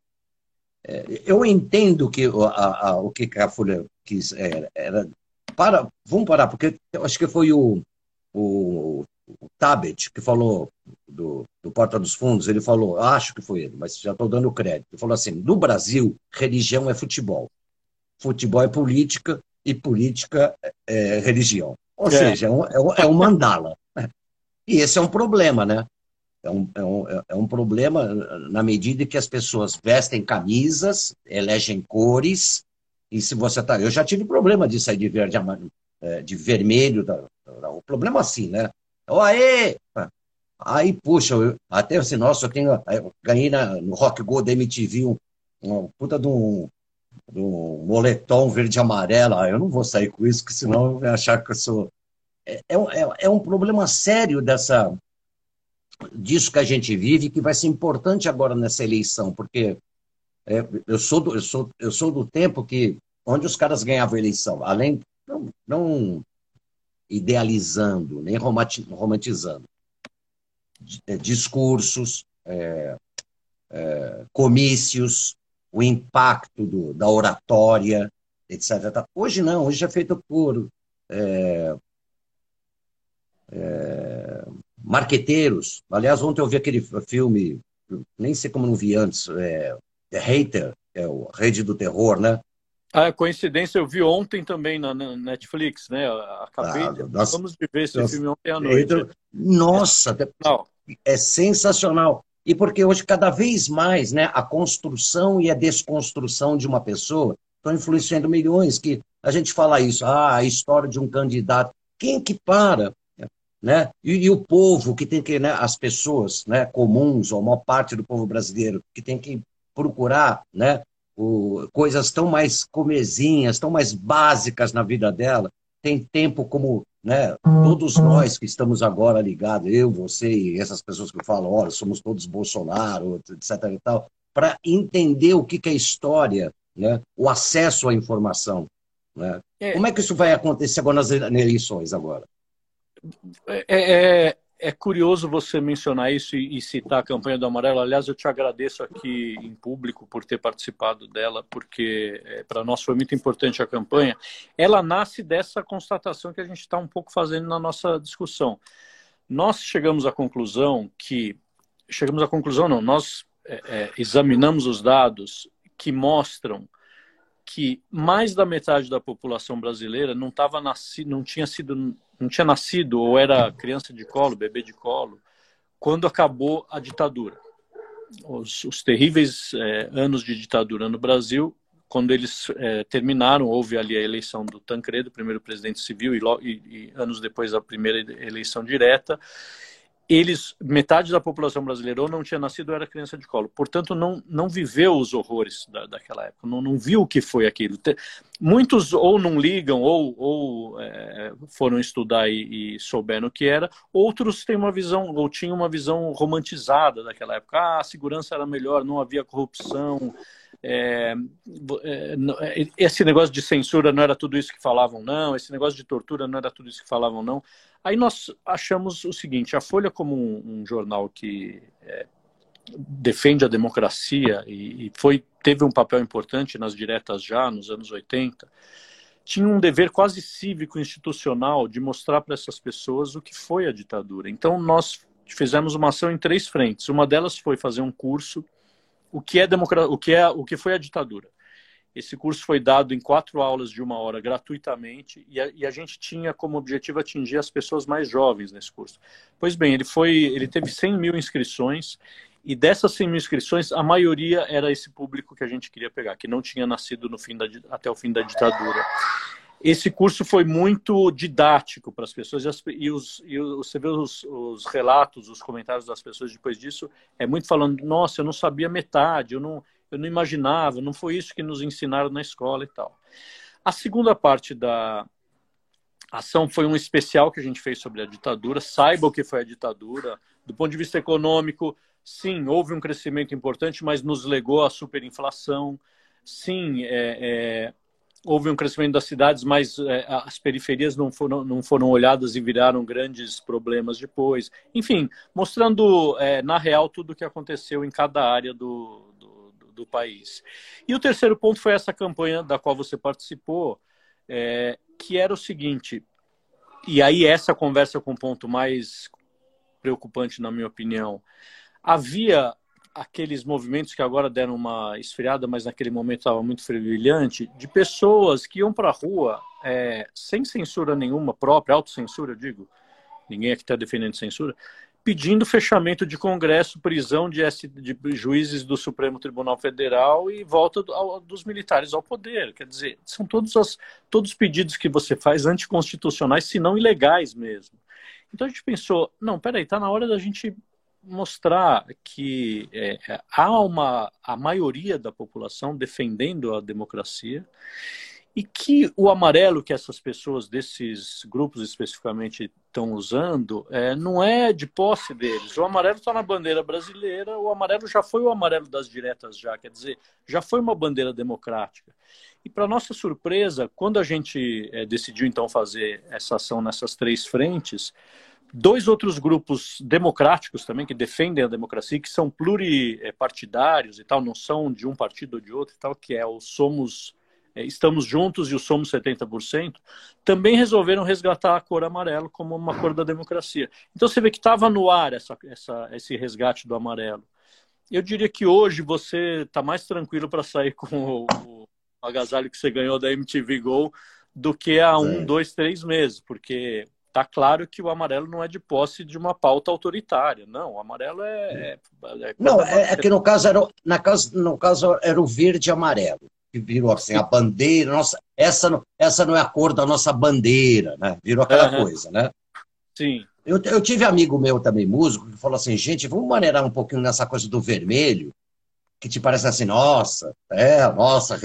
é, eu entendo que a, a, o que a Folha quis era, era, para, vamos parar, porque eu acho que foi o, o, o Tabet que falou do, do Porta dos Fundos, ele falou, acho que foi ele, mas já estou dando crédito, ele falou assim, no Brasil, religião é futebol, futebol é política e política é religião. Ou é. seja, é um, é um é mandala. E esse é um problema, né? É um, é um, é um problema na medida que as pessoas vestem camisas, elegem cores, e se você tá. Eu já tive problema de sair de verde, é, de vermelho, o problema assim, né? Oh, aê! Aí, puxa, eu, até assim, nossa, eu tenho. Eu ganhei na, no Rock Go da MTV um, uma puta de um, de um moletom verde e amarelo. Ah, eu não vou sair com isso, porque senão vai achar que eu sou é, é, é, é um problema sério dessa disso que a gente vive, que vai ser importante agora nessa eleição, porque é, eu, sou do, eu, sou, eu sou do tempo que onde os caras ganhavam eleição, além, não, não idealizando, nem romantizando, é, discursos, é, é, comícios, o impacto do, da oratória, etc. Hoje não, hoje é feito por é, é, marqueteiros. Aliás, ontem eu vi aquele filme, nem sei como não vi antes, é, The Hater, é o Rede do Terror, né? Ah, coincidência, eu vi ontem também na, Netflix, né? Acabei ah, Vamos ver esse nossa, filme ontem à noite. Nossa, é sensacional. E porque hoje, cada vez mais, né, a construção e a desconstrução de uma pessoa estão influenciando milhões. Que a gente fala isso, ah, a história de um candidato. Quem que para né? E, e, o povo que tem que, né, as pessoas né, comuns, ou a maior parte do povo brasileiro, que tem que procurar né, o, coisas tão mais comezinhas, tão mais básicas na vida dela, tem tempo como né, todos nós que estamos agora ligados, eu, você e essas pessoas que falam, olha, somos todos Bolsonaro, etc. e tal, para entender o que, que é história, né, o acesso à informação. Né? É. Como é que isso vai acontecer agora nas eleições agora? É, é, é, curioso você mencionar isso e, e, citar a campanha do Amarelo. Aliás, eu te agradeço aqui em público por ter participado dela, porque é, para nós foi muito importante a campanha. Ela nasce dessa constatação que a gente está um pouco fazendo na nossa discussão. Nós chegamos à conclusão que. Chegamos à conclusão, não, nós é, é, examinamos os dados que mostram que mais da metade da população brasileira não, tava nasci, não tinha sido não tinha nascido ou era criança de colo, bebê de colo, quando acabou a ditadura. Os, os terríveis é, anos de ditadura no Brasil, quando eles é, terminaram, houve ali a eleição do Tancredo, primeiro presidente civil, e, e, e, anos depois a primeira eleição direta. Eles, metade da população brasileira ou não tinha nascido ou era criança de colo. Portanto, não, não viveu os horrores da, daquela época, não, não viu o que foi aquilo. Muitos ou não ligam ou, ou é, foram estudar e, e, souberam o que era, outros têm uma visão, ou tinham uma visão romantizada daquela época. Ah, a segurança era melhor, não havia corrupção, é, é, é, esse negócio de censura não era tudo isso que falavam, não. Esse negócio de tortura não era tudo isso que falavam, não. Aí nós achamos o seguinte: a Folha, como um, um jornal que é, defende a democracia e, e, foi teve um papel importante nas diretas já nos anos 80, tinha um dever quase cívico institucional de mostrar para essas pessoas o que foi a ditadura. Então nós fizemos uma ação em três frentes. Uma delas foi fazer um curso o que é democracia, o que é o que foi a ditadura. Esse curso foi dado em quatro aulas de uma hora gratuitamente e a, e a, gente tinha como objetivo atingir as pessoas mais jovens nesse curso. Pois bem, ele foi, ele teve 100 mil inscrições e dessas 100 mil inscrições a maioria era esse público que a gente queria pegar, que não tinha nascido no fim da, até o fim da ditadura esse curso foi muito didático para as pessoas e, as, e, os, e você vê os, os, relatos, os comentários das pessoas depois disso, é muito falando, nossa, eu não sabia metade, eu não, eu não imaginava, não foi isso que nos ensinaram na escola e tal. A segunda parte da ação foi um especial que a gente fez sobre a ditadura, saiba o que foi a ditadura, do ponto de vista econômico, sim, houve um crescimento importante, mas nos legou a superinflação, sim, é, é houve um crescimento das cidades, mas é, as periferias não foram, não foram olhadas e viraram grandes problemas depois. Enfim, mostrando é, na real tudo o que aconteceu em cada área do, do, do, país. E o terceiro ponto foi essa campanha da qual você participou, é, que era o seguinte, e aí essa conversa com o ponto mais preocupante, na minha opinião. Havia aqueles movimentos que agora deram uma esfriada, mas naquele momento estava muito fervilhante, de pessoas que iam para a rua é, sem censura nenhuma própria, autocensura, eu digo, ninguém aqui está defendendo censura, pedindo fechamento de Congresso, prisão de, de juízes do Supremo Tribunal Federal e volta do, ao, dos militares ao poder. Quer dizer, são todos, as, todos os pedidos que você faz anticonstitucionais, se não ilegais mesmo. Então a gente pensou, não, peraí, está na hora da gente mostrar que é, há uma a maioria da população defendendo a democracia e que o amarelo que essas pessoas desses grupos especificamente estão usando é, não é de posse deles. O amarelo está na bandeira brasileira, o amarelo já foi o amarelo das diretas já, quer dizer, já foi uma bandeira democrática. E para nossa surpresa, quando a gente é, decidiu então fazer essa ação nessas três frentes, dois outros grupos democráticos também que defendem a democracia, que são pluripartidários e tal, não são de um partido ou de outro e tal, que é o Somos é, Estamos Juntos e o Somos 70%, também resolveram resgatar a cor amarelo como uma cor da democracia. Então você vê que estava no ar essa, essa, esse resgate do amarelo. Eu diria que hoje você está mais tranquilo para sair com o, o agasalho que você ganhou da MTV Go do que há um, é. dois, três meses, porque Está claro que o amarelo não é de posse de uma pauta autoritária. Não, o amarelo é. é, é não, é, é, que no caso, era, na caso, no caso era o verde e amarelo, que virou assim, a bandeira. Nossa, essa, essa não é a cor da nossa bandeira, né? Virou aquela uhum. coisa, né? Sim. Eu, eu tive amigo meu também, músico, que falou assim: gente, vamos maneirar um pouquinho nessa coisa do vermelho, que te parece assim, nossa, é, nossa,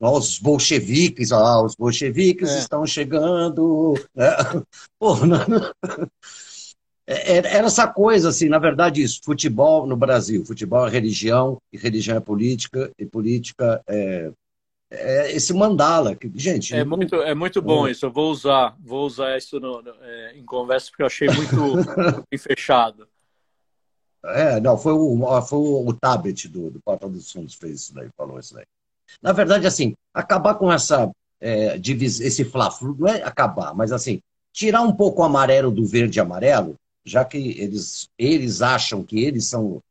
os bolcheviques, ah, os bolcheviques é. estão chegando. Né? Pô, não, não. É, é, era essa coisa, assim, na verdade, isso, futebol no Brasil, futebol é religião, e religião é política, e política é, é esse mandala. Que, gente, é, muito, é muito bom isso, eu vou usar, vou usar isso no, no, é, em conversa, porque eu achei muito fechado. É, não, foi o, foi o, o tablet do, do Porta dos Fundos fez isso daí, falou isso daí. Na verdade, assim, acabar com essa é, esse fla-flu, não é acabar, mas assim, tirar um pouco o amarelo do verde e amarelo, já que eles, eles acham que eles são,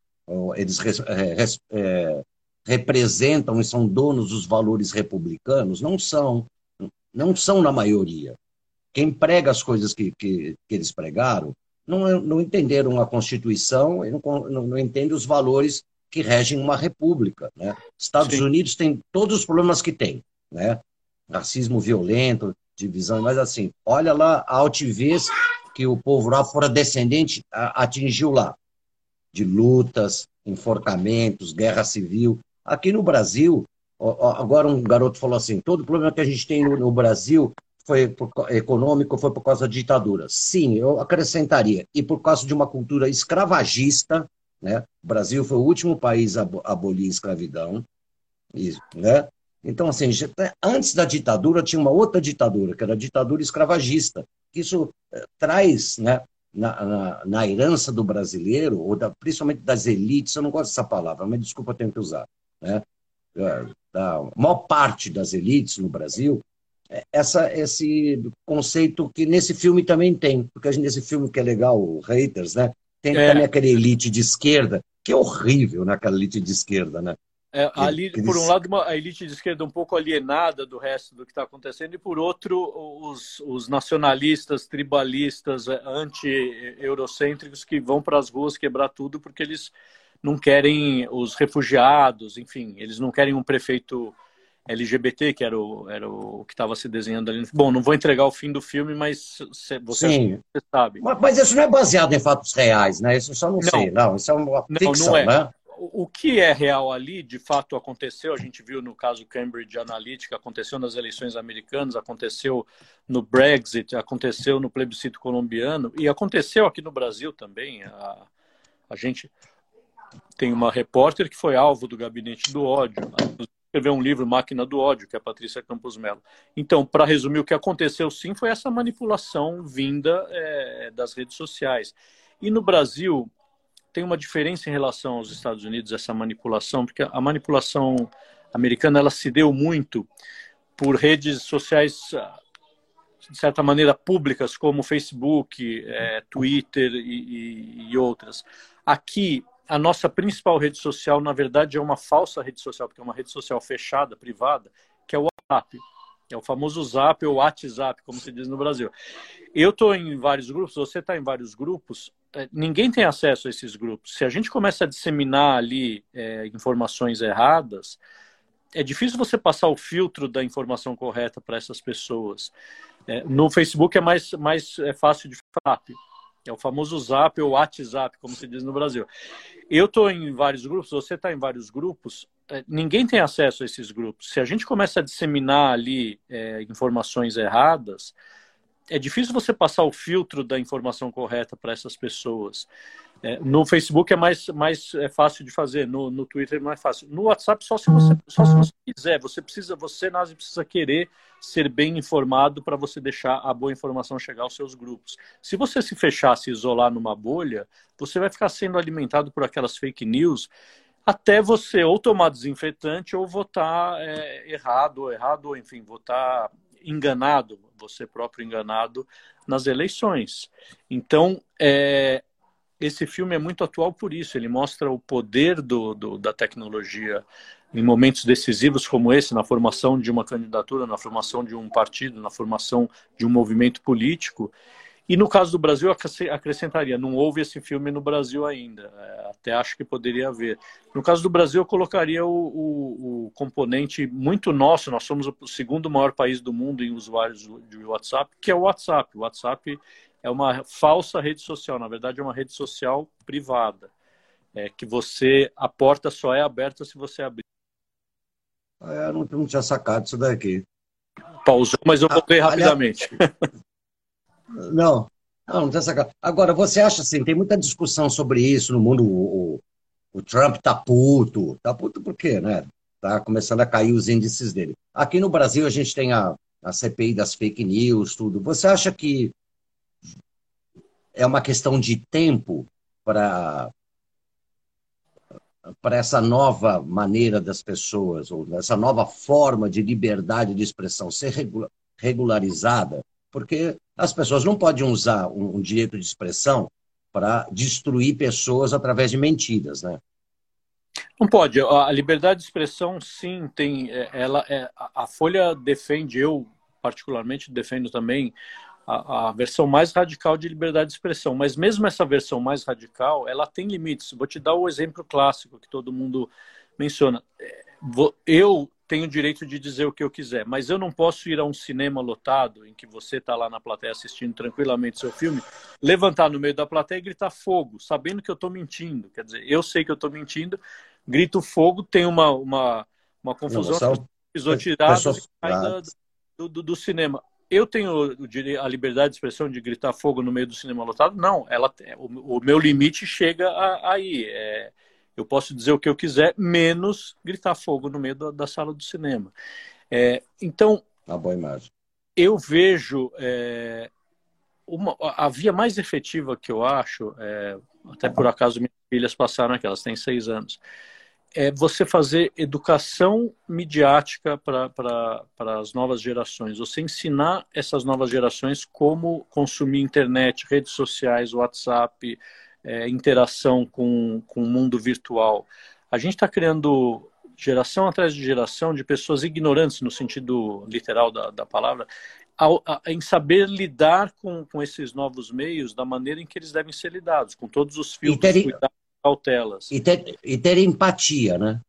eles é, é, representam e são donos dos valores republicanos, não são, não são na maioria. Quem prega as coisas que, que, que eles pregaram não, não entenderam a Constituição e não, não, não entendem os valores que regem uma república. Né? Estados Sim. Unidos tem todos os problemas que tem, né? racismo violento, divisão, mas assim, olha lá a altivez que o povo lá fora descendente atingiu lá, de lutas, enforcamentos, guerra civil. Aqui no Brasil, agora um garoto falou assim: todo o problema que a gente tem no Brasil foi por, econômico foi por causa da ditadura. Sim, eu acrescentaria, e por causa de uma cultura escravagista, né? O Brasil foi o último país a abolir a escravidão, isso, né? Então, assim, antes da ditadura tinha uma outra ditadura, que era a ditadura escravagista. Isso eh, traz, né, na, na, na, herança do brasileiro, ou da, principalmente das elites, eu não gosto dessa palavra, mas desculpa, eu tenho que usar, né? Eh, da maior parte das elites no Brasil, essa, esse conceito que nesse filme também tem, porque nesse filme que é legal, Haters, né? Tem é. também aquela elite de esquerda, que é horrível naquela elite de esquerda, né? É, ali, que, por um lado, uma, a elite de esquerda um pouco alienada do resto do que está acontecendo, e por outro, os, os nacionalistas, tribalistas, é, anti-eurocêntricos que vão para as ruas quebrar tudo porque eles não querem os refugiados, enfim, eles não querem um prefeito LGBT, que era o, era o que estava se desenhando ali. Bom, não vou entregar o fim do filme, mas você, Sim. você sabe. Mas, mas, isso não é baseado em fatos reais, né? Isso eu só não, não sei, não. Isso é uma não, ficção, não é. né? O que é real ali, de fato aconteceu, a gente viu no caso Cambridge Analytica, aconteceu nas eleições americanas, aconteceu no Brexit, aconteceu no plebiscito colombiano e aconteceu aqui no Brasil também. A, a gente tem uma repórter que foi alvo do gabinete do ódio, escreveu um livro, Máquina do Ódio, que é a Patrícia Campos Mello. Então, para resumir, o que aconteceu sim foi essa manipulação vinda é, das redes sociais. E no Brasil, tem uma diferença em relação aos Estados Unidos, essa manipulação, porque a manipulação americana ela se deu muito por redes sociais, de certa maneira, públicas, como Facebook, é, Twitter e, e, e outras. Aqui, a nossa principal rede social, na verdade, é uma falsa rede social, porque é uma rede social fechada, privada, que é o WhatsApp. É o famoso Zap ou WhatsApp, como se diz no Brasil. Eu estou em vários grupos, você está em vários grupos, é, ninguém tem acesso a esses grupos. Se a gente começa a disseminar ali é, informações erradas, é difícil você passar o filtro da informação correta para essas pessoas. É, no Facebook é mais, mais é fácil de falar. É o famoso Zap ou WhatsApp, como se diz no Brasil. Eu estou em vários grupos, você está em vários grupos, é, ninguém tem acesso a esses grupos. Se a gente começa a disseminar ali é, informações erradas, é difícil você passar o filtro da informação correta para essas pessoas. É, no Facebook é mais, mais é fácil de fazer, no, no Twitter não é fácil. No WhatsApp, só se você, só se você quiser. Você precisa, você, Nazi, precisa querer ser bem informado para você deixar a boa informação chegar aos seus grupos. Se você se fechar, se isolar numa bolha, você vai ficar sendo alimentado por aquelas fake news até você ou tomar desinfetante ou votar é, errado, ou errado, ou enfim, votar enganado, você próprio enganado nas eleições. Então, é, esse filme é muito atual por isso. Ele mostra o poder do, do, da tecnologia em momentos decisivos como esse, na formação de uma candidatura, na formação de um partido, na formação de um movimento político. E no caso do Brasil, acrescentaria, não houve esse filme no Brasil ainda, é, até acho que poderia haver. No caso do Brasil, eu colocaria o, o, o, componente muito nosso, nós somos o segundo maior país do mundo em usuários de WhatsApp, que é o WhatsApp. O WhatsApp é uma falsa rede social, na verdade é uma rede social privada, é, que você, a porta só é aberta se você abrir. É, eu não, não tinha sacado isso daqui. Pausou, mas eu voltei ah, rapidamente. Não, não, não tem essa Agora, você acha assim, tem muita discussão sobre isso no mundo. O, o Trump tá puto. Tá puto por quê, né? Tá começando a cair os índices dele. Aqui no Brasil a gente tem a, a CPI das fake news, tudo. Você acha que é uma questão de tempo para para essa nova maneira das pessoas, ou essa nova forma de liberdade de expressão ser regularizada? Porque as pessoas não podem usar um, um direito de expressão para destruir pessoas através de mentiras, né? Não pode. A liberdade de expressão, sim, tem. É, ela, é, a Folha defende, eu particularmente defendo também a, a, versão mais radical de liberdade de expressão. Mas mesmo essa versão mais radical, ela tem limites. Vou te dar o exemplo clássico que todo mundo menciona. É, eu tenho o direito de dizer o que eu quiser, mas eu não posso ir a um cinema lotado, em que você está lá na plateia assistindo tranquilamente seu filme, levantar no meio da plateia e gritar fogo, sabendo que eu estou mentindo. Quer dizer, eu sei que eu estou mentindo, grito fogo, tem uma, uma, uma confusão, não, pisoteadas do, do, do cinema eu tenho a liberdade de expressão de gritar fogo no meio do cinema lotado? Não, ela, o, o meu limite chega aí. É, eu posso dizer o que eu quiser, menos gritar fogo no meio da, da sala do cinema. É, então. Uma boa imagem. Eu vejo. É, uma, a via mais efetiva que eu acho, é, até por acaso minhas filhas passaram aqui, elas têm seis anos, é você fazer educação midiática para as novas gerações. Você ensinar essas novas gerações como consumir internet, redes sociais, WhatsApp, é, interação com, com o mundo virtual. A gente está criando geração atrás de geração de pessoas ignorantes, no sentido literal da, da palavra, ao, a, em saber lidar com, com esses novos meios da maneira em que eles devem ser lidados, com todos os filtros, ter, cuidados cautelas. E ter, e ter empatia, né?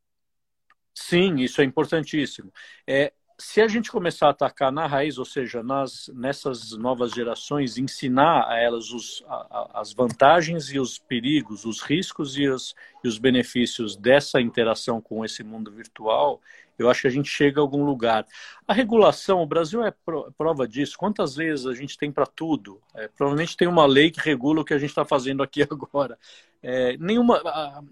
Sim, isso é importantíssimo. É, se a gente começar a atacar na raiz, ou seja, nas, nessas novas gerações, ensinar a elas os, a, as vantagens e os perigos, os riscos e os, e os benefícios dessa interação com esse mundo virtual, eu acho que a gente chega a algum lugar. A regulação, o Brasil é prova disso. Quantas leis a gente tem para tudo? É, provavelmente tem uma lei que regula o que a gente está fazendo aqui agora. É, nenhuma,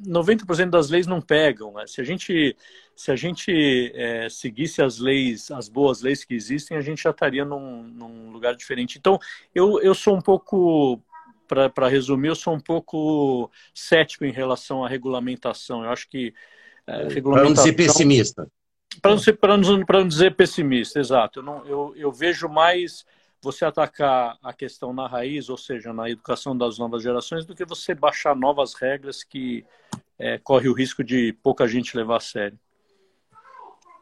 90% das leis não pegam. Né? Se a gente, se a gente é, seguisse as leis, as boas leis que existem, a gente já estaria num, num lugar diferente. Então, eu, eu sou um pouco para resumir, eu sou um pouco cético em relação à regulamentação. Eu acho que. É, regulamentação... Para não dizer pessimista. Para não, não, não dizer pessimista, exato. Eu, não, eu, eu vejo mais você atacar a questão na raiz, ou seja, na educação das novas gerações, do que você baixar novas regras que é, corre o risco de pouca gente levar a sério.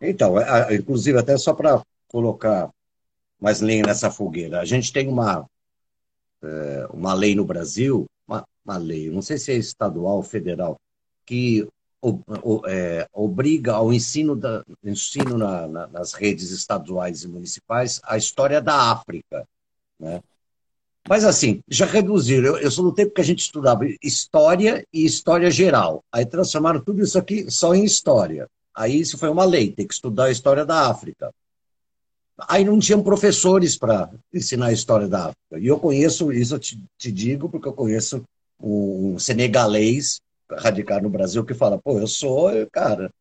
Então, inclusive, até só para colocar mais lenha nessa fogueira, a gente tem uma, é, uma lei no Brasil, uma, uma lei, não sei se é estadual ou federal, que é, obriga ao ensino, da, ensino na, na, nas redes estaduais e municipais a história da África. Né? Mas assim, já reduziram. Eu, eu sou do tempo que a gente estudava história e história geral. Aí transformaram tudo isso aqui só em história. Aí isso foi uma lei, tem que estudar a história da África. Aí não tinham professores para ensinar a história da África. E eu conheço, isso eu te, te digo, porque eu conheço um senegalês radicar no Brasil que fala, pô, eu sou, cara.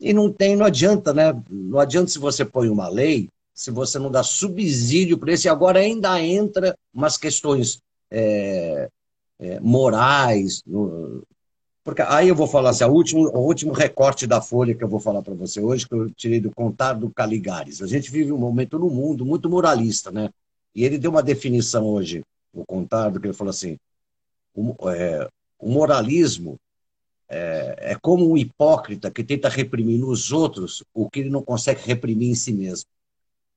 E não tem, não adianta, né? Não adianta se você põe uma lei, se você não dá subsídio para esse, agora ainda entra umas questões é, é, morais. No, porque aí eu vou falar assim, o último, o último recorte da Folha que eu vou falar para você hoje, que eu tirei do Contar do Caligares. A gente vive um momento no mundo muito moralista, né? E ele deu uma definição hoje, o Contardo, que ele falou assim: o, é, o moralismo é, é como um hipócrita que tenta reprimir nos outros o que ele não consegue reprimir em si mesmo.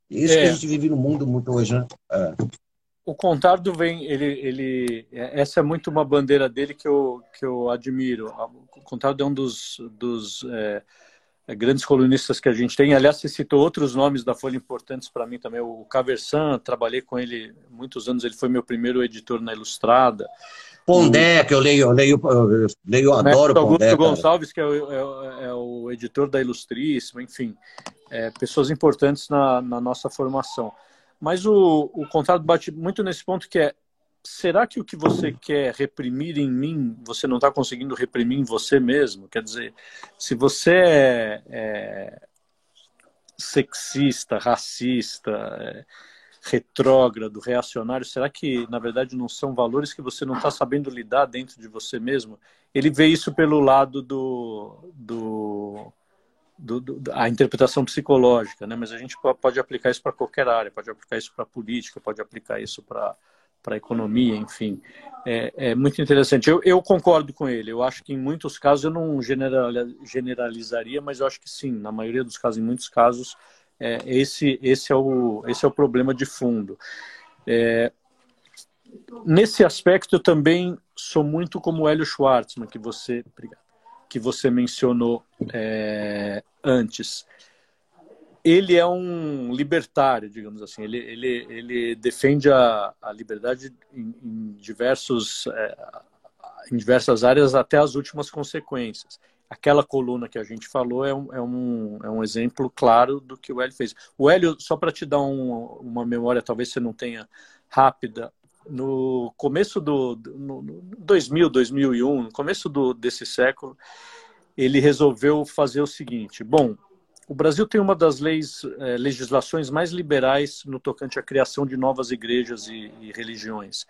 Isso é. que a gente vive no mundo muito hoje, né? É. O Contardo vem, ele, ele, essa é muito uma bandeira dele que eu, que eu admiro. O Contardo é um dos, dos é, é, grandes colunistas que a gente tem. Aliás, você citou outros nomes da Folha importantes para mim também. O Caversan, trabalhei com ele muitos anos, ele foi meu primeiro editor na Ilustrada. Pondé, que eu leio, eu leio, eu leio, eu adoro Augusto Pondé. Gonçalves, que é o, é, é o, editor da Ilustríssima, enfim, é, pessoas importantes na, na, nossa formação. Mas o, o contrato bate muito nesse ponto que é, será que o que você quer reprimir em mim, você não está conseguindo reprimir em você mesmo? Quer dizer, se você é, é sexista, racista, é, retrógrado, reacionário, será que na verdade não são valores que você não está sabendo lidar dentro de você mesmo? Ele vê isso pelo lado do, do, do, do interpretação psicológica, né? Mas a gente pode aplicar isso para qualquer área, pode aplicar isso para política, pode aplicar isso para para a economia, enfim. É, é muito interessante. Eu, eu, concordo com ele. Eu acho que em muitos casos, eu não generalizaria, mas eu acho que sim, na maioria dos casos, em muitos casos, é, esse, esse, é o, esse é o problema de fundo. É, nesse aspecto, eu também sou muito como o Hélio Schwartzman, que você, que você mencionou é, antes. ele é um libertário, digamos assim. Ele, ele, ele defende a, a liberdade em, em diversos, é, em diversas áreas até as últimas consequências. Aquela coluna que a gente falou é um, é um, é um exemplo claro do que o Hélio fez. O Hélio, só para te dar um, uma memória, talvez você não tenha rápida, no começo do no, no 2000, 2001, no começo do, desse século, ele resolveu fazer o seguinte: bom, o Brasil tem uma das leis, eh, legislações mais liberais no tocante à criação de novas igrejas e, e religiões.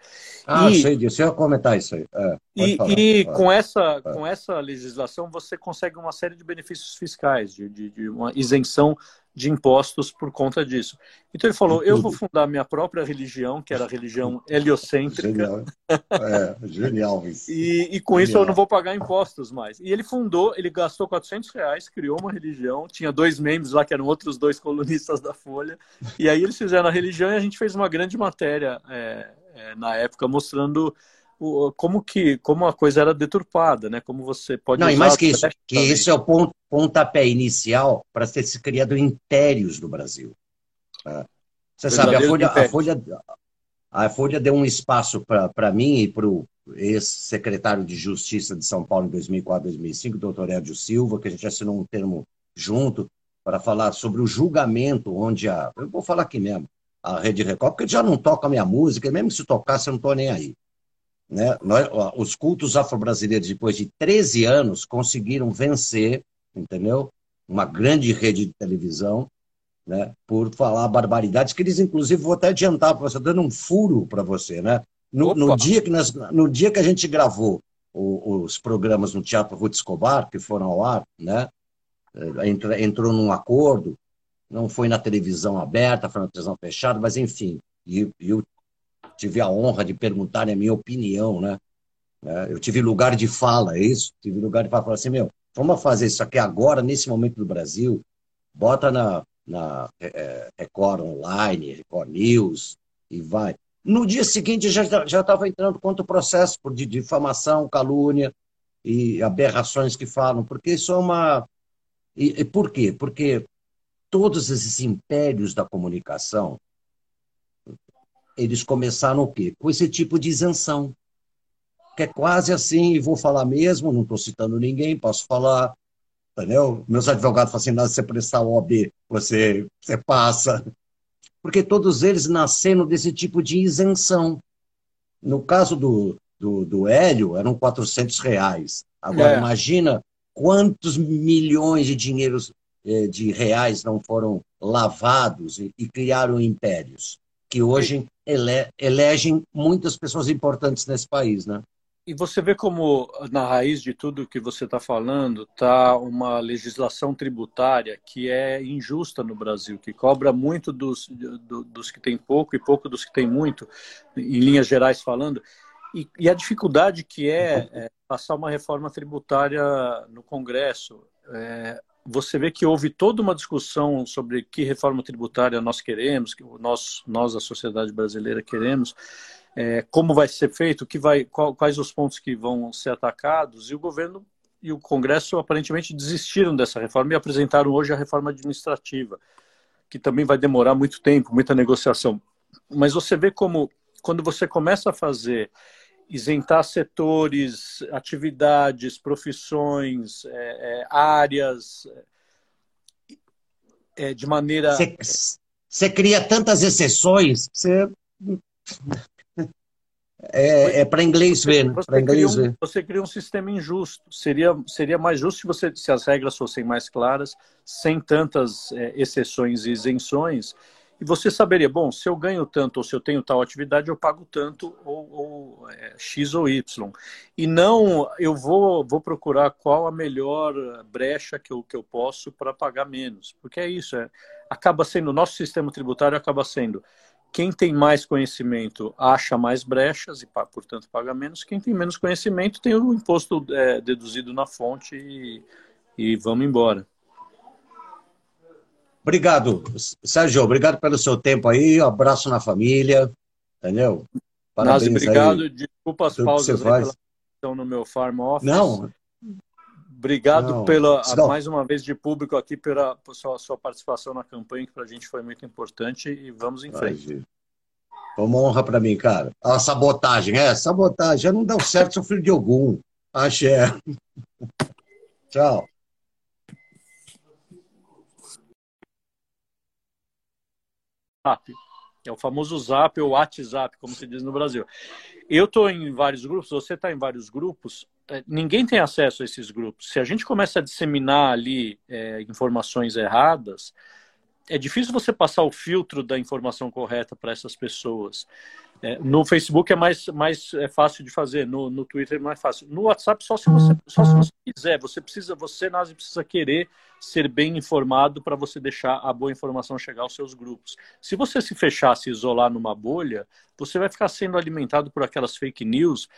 Ah, e, sei disso, eu ia comentar isso aí. É, e, e com, essa, é. com essa legislação você consegue uma série de benefícios fiscais, de, de, de uma isenção de impostos por conta disso. Então ele falou: eu vou fundar minha própria religião, que era a religião heliocêntrica. Genial. É, genial isso. e, e com genial. isso eu não vou pagar impostos mais. E ele fundou, ele gastou 400 reais, criou uma religião, tinha dois membros lá que eram outros dois colunistas da Folha, e aí eles fizeram a religião e a gente fez uma grande matéria é, é, na época mostrando como que como a coisa era deturpada, né? Como você pode não, e mais que isso, que isso é o ponto, pontapé inicial para ter se criado impérios no Brasil. Tá? Você sabe, a Folha, a Folha, a Folha deu um espaço para mim e para o ex-secretário de Justiça de São Paulo em 2004, 2005, doutor Edio Silva, que a gente assinou um termo junto para falar sobre o julgamento onde a. Eu vou falar aqui mesmo, a Rede Record, porque já não toca a minha música, e mesmo se tocasse, eu não estou nem aí. Né? Nós, os cultos afro-brasileiros, depois de 13 anos, conseguiram vencer, entendeu? Uma grande rede de televisão, né? por falar barbaridades, que eles, inclusive, vou até adiantar para você, dando um furo para você. Né? No, no, dia que nós, no dia que a gente gravou o, os programas no Teatro Ruth Escobar, que foram ao ar, né? Eh, entrou, entrou num acordo, não foi na televisão aberta, foi na televisão fechada, mas enfim, e, e o tive a honra de perguntar a minha opinião, né? É, eu tive lugar de fala, é isso? Tive lugar de fala, falar assim, meu, vamos fazer isso aqui agora, nesse momento do Brasil, bota na, na é, Record Online, Record News, e vai. No dia seguinte já estava entrando contra o processo por de difamação, calúnia e aberrações que falam, porque isso é uma. E, e por quê? Porque todos esses impérios da comunicação, eles começaram o quê? Com esse tipo de isenção. Que é quase assim, e vou falar mesmo, não estou citando ninguém, posso falar, entendeu? Meus advogados falam assim, não, você prestar OB, você, você passa. Porque todos eles nasceram desse tipo de isenção. No caso do, do, do Hélio, eram 400 reais. Agora, é. imagina quantos milhões de dinheiros eh, de reais não foram lavados e, e criaram impérios que hoje ele, elegem muitas pessoas importantes nesse país, né? E você vê como na raiz de tudo que você está falando está uma legislação tributária que é injusta no Brasil, que cobra muito dos, do, dos que têm pouco e pouco dos que têm muito, em linhas gerais falando. E, e a dificuldade que é, é, passar uma reforma tributária no Congresso. É, você vê que houve toda uma discussão sobre que reforma tributária nós queremos, que nós, nós a sociedade brasileira queremos, é, como vai ser feito, que vai, qual, quais os pontos que vão ser atacados, e o governo e o Congresso aparentemente desistiram dessa reforma e apresentaram hoje a reforma administrativa, que também vai demorar muito tempo, muita negociação. Mas você vê como, quando você começa a fazer isentar setores, atividades, profissões, é, é, áreas, é, de maneira. Você cria tantas exceções, você. É, é para inglês ver, né? Você, inglês cria um, você cria um sistema injusto. Seria, seria mais justo se, você, se as regras fossem mais claras, sem tantas é, exceções e isenções, e você saberia, bom, se eu ganho tanto ou se eu tenho tal atividade, eu pago tanto ou, ou é, X ou Y. E não, eu vou, vou procurar qual a melhor brecha que eu, que eu posso para pagar menos. Porque é isso, é, acaba sendo, o nosso sistema tributário acaba sendo quem tem mais conhecimento acha mais brechas e, portanto, paga menos. Quem tem menos conhecimento tem o imposto é, deduzido na fonte e, e vamos embora. Obrigado, Sérgio. Obrigado pelo seu tempo aí. Um abraço na família. Entendeu? Parabéns Nazi, obrigado. Aí. Desculpa as pausas aí pela no meu farm office. Não. Obrigado Não, pela, mais uma vez de público aqui pela, sua, sua participação na campanha, que para a gente foi muito importante e vamos em frente. Foi uma honra para mim, cara. A sabotagem, é, sabotagem. Já não deu certo, sou filho de algum. Axé. Tchau. É o famoso Zap ou WhatsApp, como se diz no Brasil. Eu estou em vários grupos, você está em vários grupos, ninguém tem acesso a esses grupos. Se a gente começa a disseminar ali é, informações erradas, é difícil você passar o filtro da informação correta para essas pessoas. É, no Facebook é mais, mais é fácil de fazer, no, no Twitter é mais fácil. No WhatsApp, só se você, só se você quiser. Você precisa, você, Nazi, precisa querer ser bem informado para você deixar a boa informação chegar aos seus grupos. Se você se fechar, se isolar numa bolha, você vai ficar sendo alimentado por aquelas fake news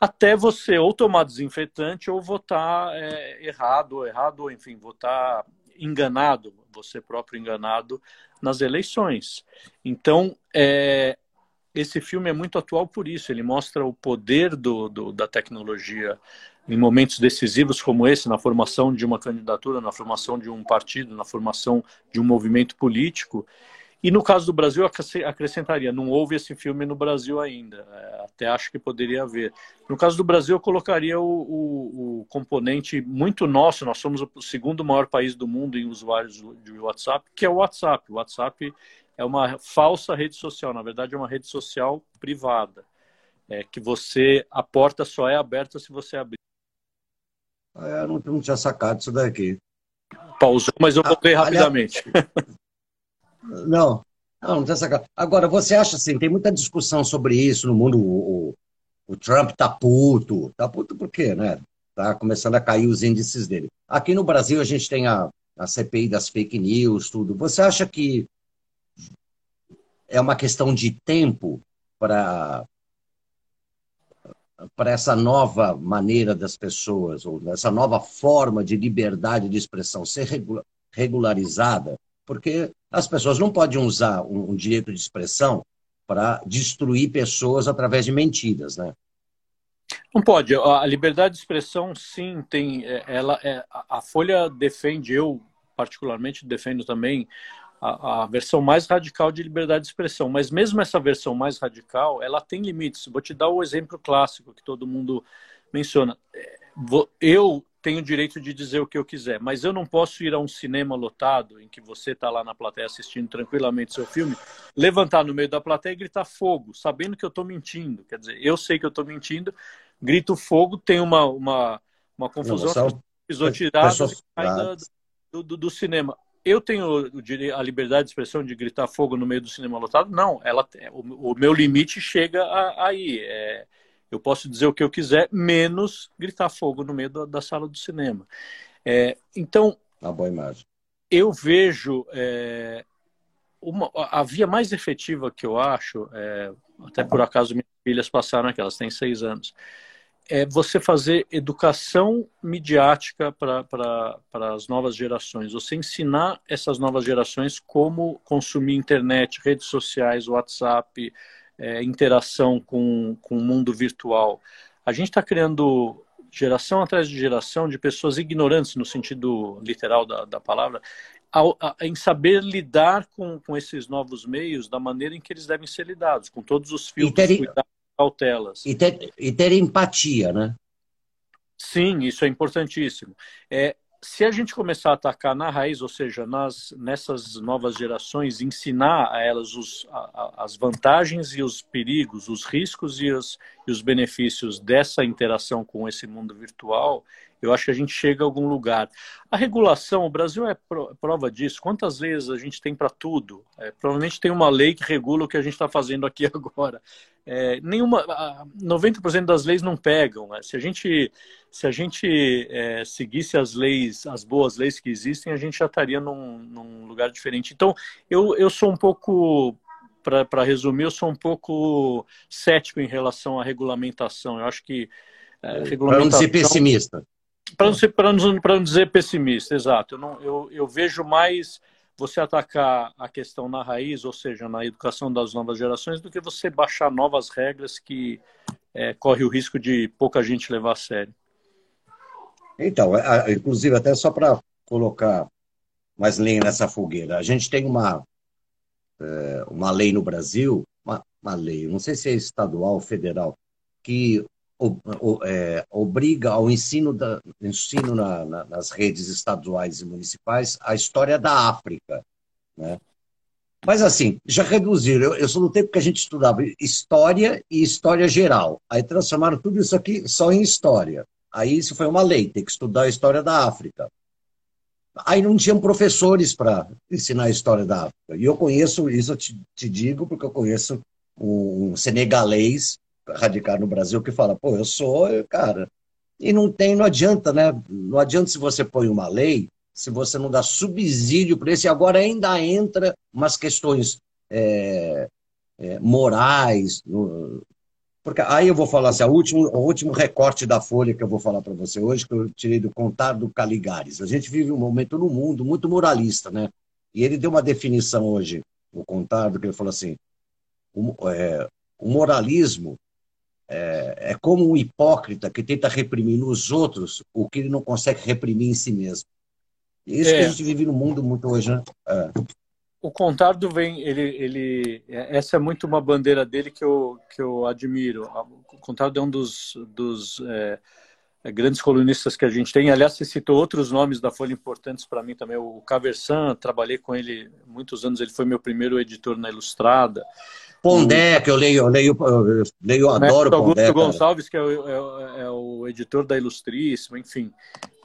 até você ou tomar desinfetante ou votar é, errado, errado, ou enfim, votar enganado, você próprio enganado nas eleições. Então, é, esse filme é muito atual por isso. Ele mostra o poder do, do, da tecnologia em momentos decisivos como esse, na formação de uma candidatura, na formação de um partido, na formação de um movimento político. E no caso do Brasil, acrescentaria, não houve esse filme no Brasil ainda, é, até acho que poderia haver. No caso do Brasil, eu colocaria o, o, o, componente muito nosso, nós somos o segundo maior país do mundo em usuários de WhatsApp, que é o WhatsApp. O WhatsApp é uma falsa rede social, na verdade é uma rede social privada, é, que você, a porta só é aberta se você abrir. É, eu não, não tinha sacado isso daqui. Pausou, mas eu voltei ah, rapidamente. Não, não, não tinha sacado. Agora, você acha assim, tem muita discussão sobre isso no mundo, o, o Trump tá puto, tá puto por quê, né? Tá começando a cair os índices dele. Aqui no Brasil a gente tem a, a CPI das fake news, tudo. Você acha que é uma questão de tempo para para essa nova maneira das pessoas, ou essa nova forma de liberdade de expressão ser regularizada, porque as pessoas não podem usar um, um direito de expressão para destruir pessoas através de mentiras, né? Não pode. A liberdade de expressão, sim, tem. É, ela, é, a Folha defende, eu particularmente defendo também a, a, versão mais radical de liberdade de expressão. Mas mesmo essa versão mais radical, ela tem limites. Vou te dar o exemplo clássico que todo mundo menciona. É, eu tenho o direito de dizer o que eu quiser, mas eu não posso ir a um cinema lotado em que você está lá na plateia assistindo tranquilamente seu filme, levantar no meio da plateia e gritar fogo, sabendo que eu estou mentindo. Quer dizer, eu sei que eu estou mentindo, grito fogo, tem uma, uma, uma confusão, pisoteadas do, do, do cinema eu tenho a liberdade de expressão de gritar fogo no meio do cinema lotado? Não, ela, o, o meu limite chega a, aí. É, eu posso dizer o que eu quiser, menos gritar fogo no meio da, da sala do cinema. É, então, uma boa imagem. Eu vejo é, uma, a via mais efetiva que eu acho, é, até por acaso minhas filhas passaram aqui, elas têm seis anos é você fazer educação midiática para as novas gerações. Você ensinar essas novas gerações como consumir internet, redes sociais, WhatsApp, é, interação com, com o mundo virtual. A gente está criando geração atrás de geração de pessoas ignorantes, no sentido literal da, da palavra, ao, a, em saber lidar com, com esses novos meios da maneira em que eles devem ser lidados, com todos os filtros, cuidados cautelas. E ter, e ter empatia, né? Sim, isso é importantíssimo. É, se a gente começar a atacar na raiz, ou seja, nas, nessas novas gerações, ensinar a elas os, a, as vantagens e os perigos, os riscos e os, e os benefícios dessa interação com esse mundo virtual, eu acho que a gente chega a algum lugar. A regulação, o Brasil é prova disso. Quantas leis a gente tem para tudo? É, provavelmente tem uma lei que regula o que a gente está fazendo aqui agora. É, nenhuma, 90% das leis não pegam. Né? Se a gente, se a gente é, seguisse as leis, as boas leis que existem, a gente já estaria num, num lugar diferente. Então, eu, eu sou um pouco para resumir, eu sou um pouco cético em relação à regulamentação. Eu acho que. É, regulamentação... Para não dizer pessimista. Para não, não, dizer pessimista, exato. Eu, não, eu, eu vejo mais você atacar a questão na raiz, ou seja, na educação das novas gerações, do que você baixar novas regras que é, corre o risco de pouca gente levar a sério. Então, inclusive, até só para colocar mais lenha nessa fogueira, a gente tem uma, é, uma lei no Brasil, uma, uma lei, não sei se é estadual ou federal, que é, obriga ao ensino, da, ensino na, na, nas redes estaduais e municipais a história da África. Né? Mas assim, já reduziram. Eu, eu sou do tempo que a gente estudava história e história geral. Aí transformaram tudo isso aqui só em história. Aí isso foi uma lei, tem que estudar a história da África. Aí não tinham professores para ensinar a história da África. E eu conheço, isso eu te, te digo, porque eu conheço um senegalês radicado no Brasil que fala, pô, eu sou, cara. E não tem, não adianta, né? Não adianta se você põe uma lei, se você não dá subsídio para esse, agora ainda entra umas questões é, é, morais, no, porque aí eu vou falar assim, o último, o último recorte da Folha que eu vou falar para você hoje, que eu tirei do Contar do Caligares. A gente vive um momento no mundo muito moralista, né? E ele deu uma definição hoje, o Contardo, que ele falou assim, o, é, o moralismo é, é, como um hipócrita que tenta reprimir nos outros o que ele não consegue reprimir em si mesmo. Isso é. que a gente vive no mundo muito hoje, né? É o Contardo vem, ele, ele, essa é muito uma bandeira dele que eu, que eu admiro. O Contardo é um dos, dos é, é, grandes colunistas que a gente tem. Aliás, você citou outros nomes da Folha importantes para mim também. O Caversan, trabalhei com ele muitos anos, ele foi meu primeiro editor na Ilustrada. Pondé, que eu leio, eu leio, eu leio, eu adoro Augusto Pondé. Augusto Gonçalves, que é o, é, é o, editor da Ilustríssima, enfim,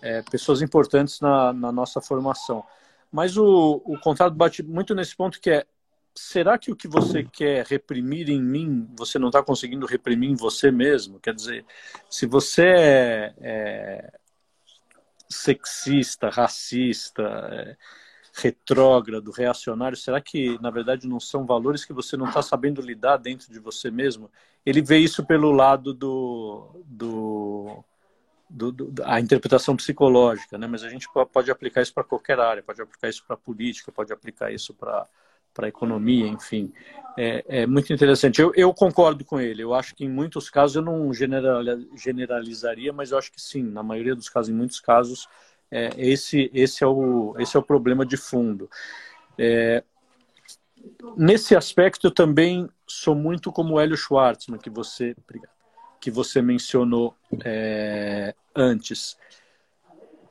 é, pessoas importantes na, na nossa formação. Mas o, o contrato bate muito nesse ponto que é será que o que você quer reprimir em mim, você não está conseguindo reprimir em você mesmo? Quer dizer, se você é, é sexista, racista, é, retrógrado, reacionário, será que na verdade não são valores que você não está sabendo lidar dentro de você mesmo? Ele vê isso pelo lado do, do do, do, a interpretação psicológica, né? mas a gente pode aplicar isso para qualquer área, pode aplicar isso para política, pode aplicar isso para para a economia, enfim. É, é muito interessante. Eu, eu, concordo com ele. Eu acho que em muitos casos, eu não generalizaria, mas eu acho que sim, na maioria dos casos, em muitos casos, é, esse, esse, é o, esse é o problema de fundo. É, nesse aspecto, eu também sou muito como o Hélio Schwartzman, que você. Que você mencionou é, antes.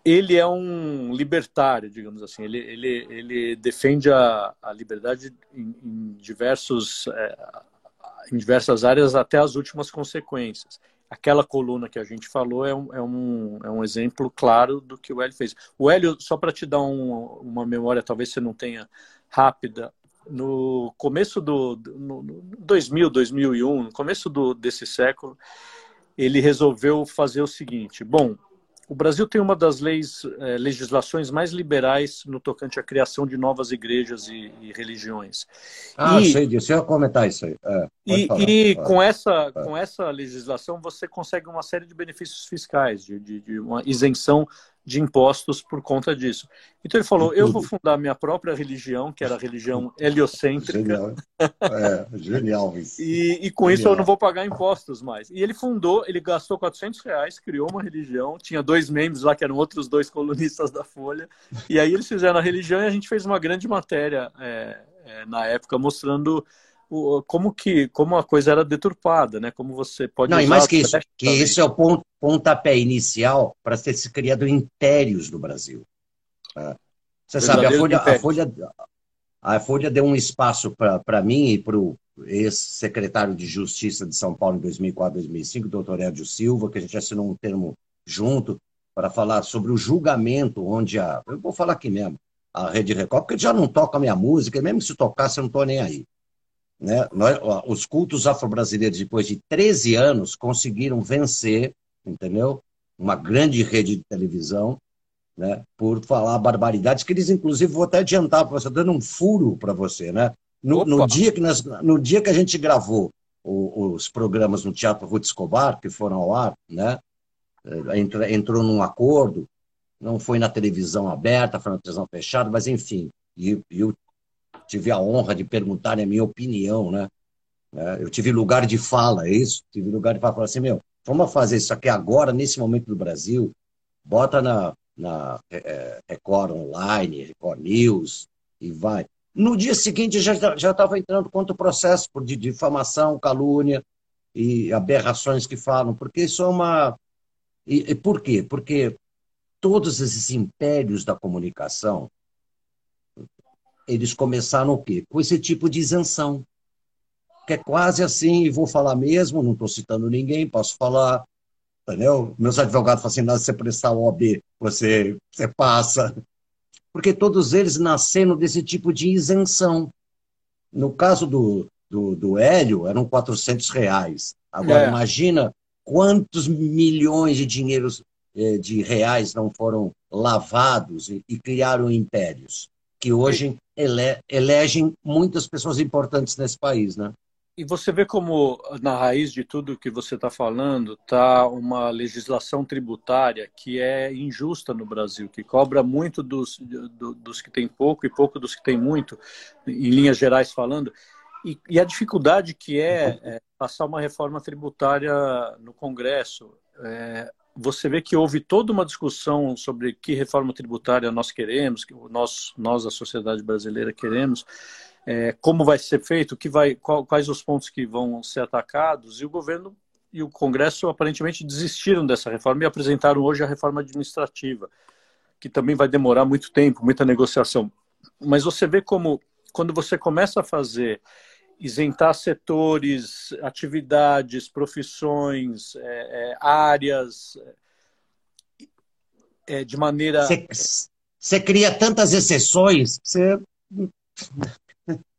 Ele é um libertário, digamos assim. Ele, ele, ele defende a, a liberdade em, em diversos, é, em diversas áreas até as últimas consequências. Aquela coluna que a gente falou é um, é um, é um exemplo claro do que o Hélio fez. O Hélio, só para te dar um, uma memória, talvez você não tenha rápida, no começo do no, no 2000, 2001, no começo do, desse século, ele resolveu fazer o seguinte: bom, o Brasil tem uma das leis, eh, legislações mais liberais no tocante à criação de novas igrejas e, e religiões. Ah, e, sei disso, eu ia comentar isso aí. É, e, e com, essa, é. com essa legislação você consegue uma série de benefícios fiscais, de, de, de uma isenção de impostos por conta disso. Então ele falou: eu vou fundar minha própria religião, que era a religião heliocêntrica. Genial, é, genial isso. E, e com genial. isso eu não vou pagar impostos mais. E ele fundou, ele gastou 400 reais, criou uma religião, tinha dois membros lá que eram outros dois colunistas da Folha, e aí eles fizeram a religião e a gente fez uma grande matéria é, é, na época mostrando como que como a coisa era deturpada, né? Como você pode não, e mais que isso, que isso é o ponto, pontapé inicial para ter se criado impérios no Brasil. Tá? Você sabe, a Folha, a Folha, a Folha deu um espaço para mim e para o ex-secretário de Justiça de São Paulo em 2004, 2005, doutor Edio Silva, que a gente assinou um termo junto para falar sobre o julgamento onde a. Eu vou falar aqui mesmo, a Rede Record, porque já não toca a minha música, mesmo se tocasse, eu não estou nem aí. Né? Nós, os cultos afro-brasileiros, depois de 13 anos, conseguiram vencer, entendeu? Uma grande rede de televisão, né? por falar barbaridades, que eles, inclusive, vou até adiantar para você, dando um furo para você. Né? No, no, dia que nós, no dia que a gente gravou o, os programas no Teatro Ruth Escobar, que foram ao ar, né? Eh, entrou, entrou num acordo, não foi na televisão aberta, foi na televisão fechada, mas enfim, e, e o tive a honra de perguntar a minha opinião, né? É, eu tive lugar de fala, é isso? Tive lugar de fala, falar assim, meu, vamos fazer isso aqui agora, nesse momento do Brasil, bota na, na é, Record Online, Record News e vai. No dia seguinte já estava entrando contra o processo por de difamação, calúnia e aberrações que falam, porque isso é uma. E, e por quê? Porque todos esses impérios da comunicação eles começaram o quê? Com esse tipo de isenção. Que é quase assim, e vou falar mesmo, não estou citando ninguém, posso falar, entendeu? Meus advogados falam assim, se você prestar o OB, você, você passa. Porque todos eles nasceram desse tipo de isenção. No caso do, do, do Hélio, eram 400 reais. Agora, é. imagina quantos milhões de dinheiros eh, de reais não foram lavados e, e criaram impérios, que hoje ele, elegem muitas pessoas importantes nesse país, né? E você vê como na raiz de tudo que você está falando está uma legislação tributária que é injusta no Brasil, que cobra muito dos, do, dos que têm pouco e pouco dos que têm muito, em linhas gerais falando. E, e a dificuldade que é, é, passar uma reforma tributária no Congresso. É, você vê que houve toda uma discussão sobre que reforma tributária nós queremos, que nós, nós a sociedade brasileira queremos, é, como vai ser feito, que vai, qual, quais os pontos que vão ser atacados, e o governo e o Congresso aparentemente desistiram dessa reforma e apresentaram hoje a reforma administrativa, que também vai demorar muito tempo, muita negociação. Mas você vê como, quando você começa a fazer isentar setores, atividades, profissões, é, é, áreas, é, de maneira. Você cria tantas exceções, você.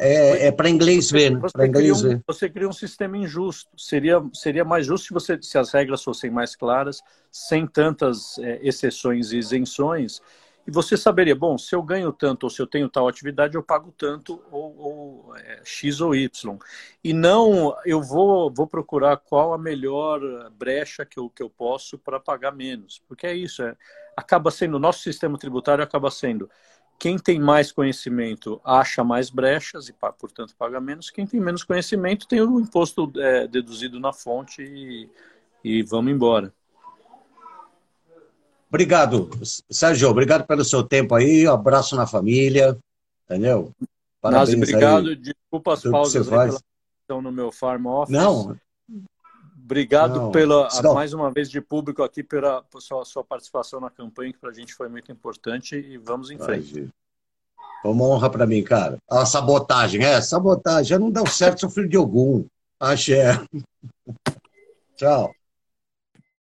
É, é para inglês ver, né? Você, inglês cria um, ver. você cria um sistema injusto. Seria, seria mais justo se, você, se as regras fossem mais claras, sem tantas é, exceções e isenções, e você saberia, bom, se eu ganho tanto ou se eu tenho tal atividade, eu pago tanto ou, ou é, X ou Y. E não, eu vou, vou procurar qual a melhor brecha que eu, que eu posso para pagar menos. Porque é isso, é, acaba sendo, o nosso sistema tributário acaba sendo quem tem mais conhecimento acha mais brechas e, portanto, paga menos. Quem tem menos conhecimento tem o imposto é, deduzido na fonte e, e vamos embora. Obrigado, Sérgio. Obrigado pelo seu tempo aí. Um abraço na família. Entendeu? Parabéns Nazi, obrigado. Aí. Desculpa as pausas pela no meu farm office. Não. Obrigado não. pela não. mais uma vez de público aqui pela, pela sua, sua participação na campanha que para a gente foi muito importante e vamos em frente. Foi uma honra para mim, cara. A sabotagem, é, sabotagem. Já não deu certo, sou filho de algum. Axé. Tchau.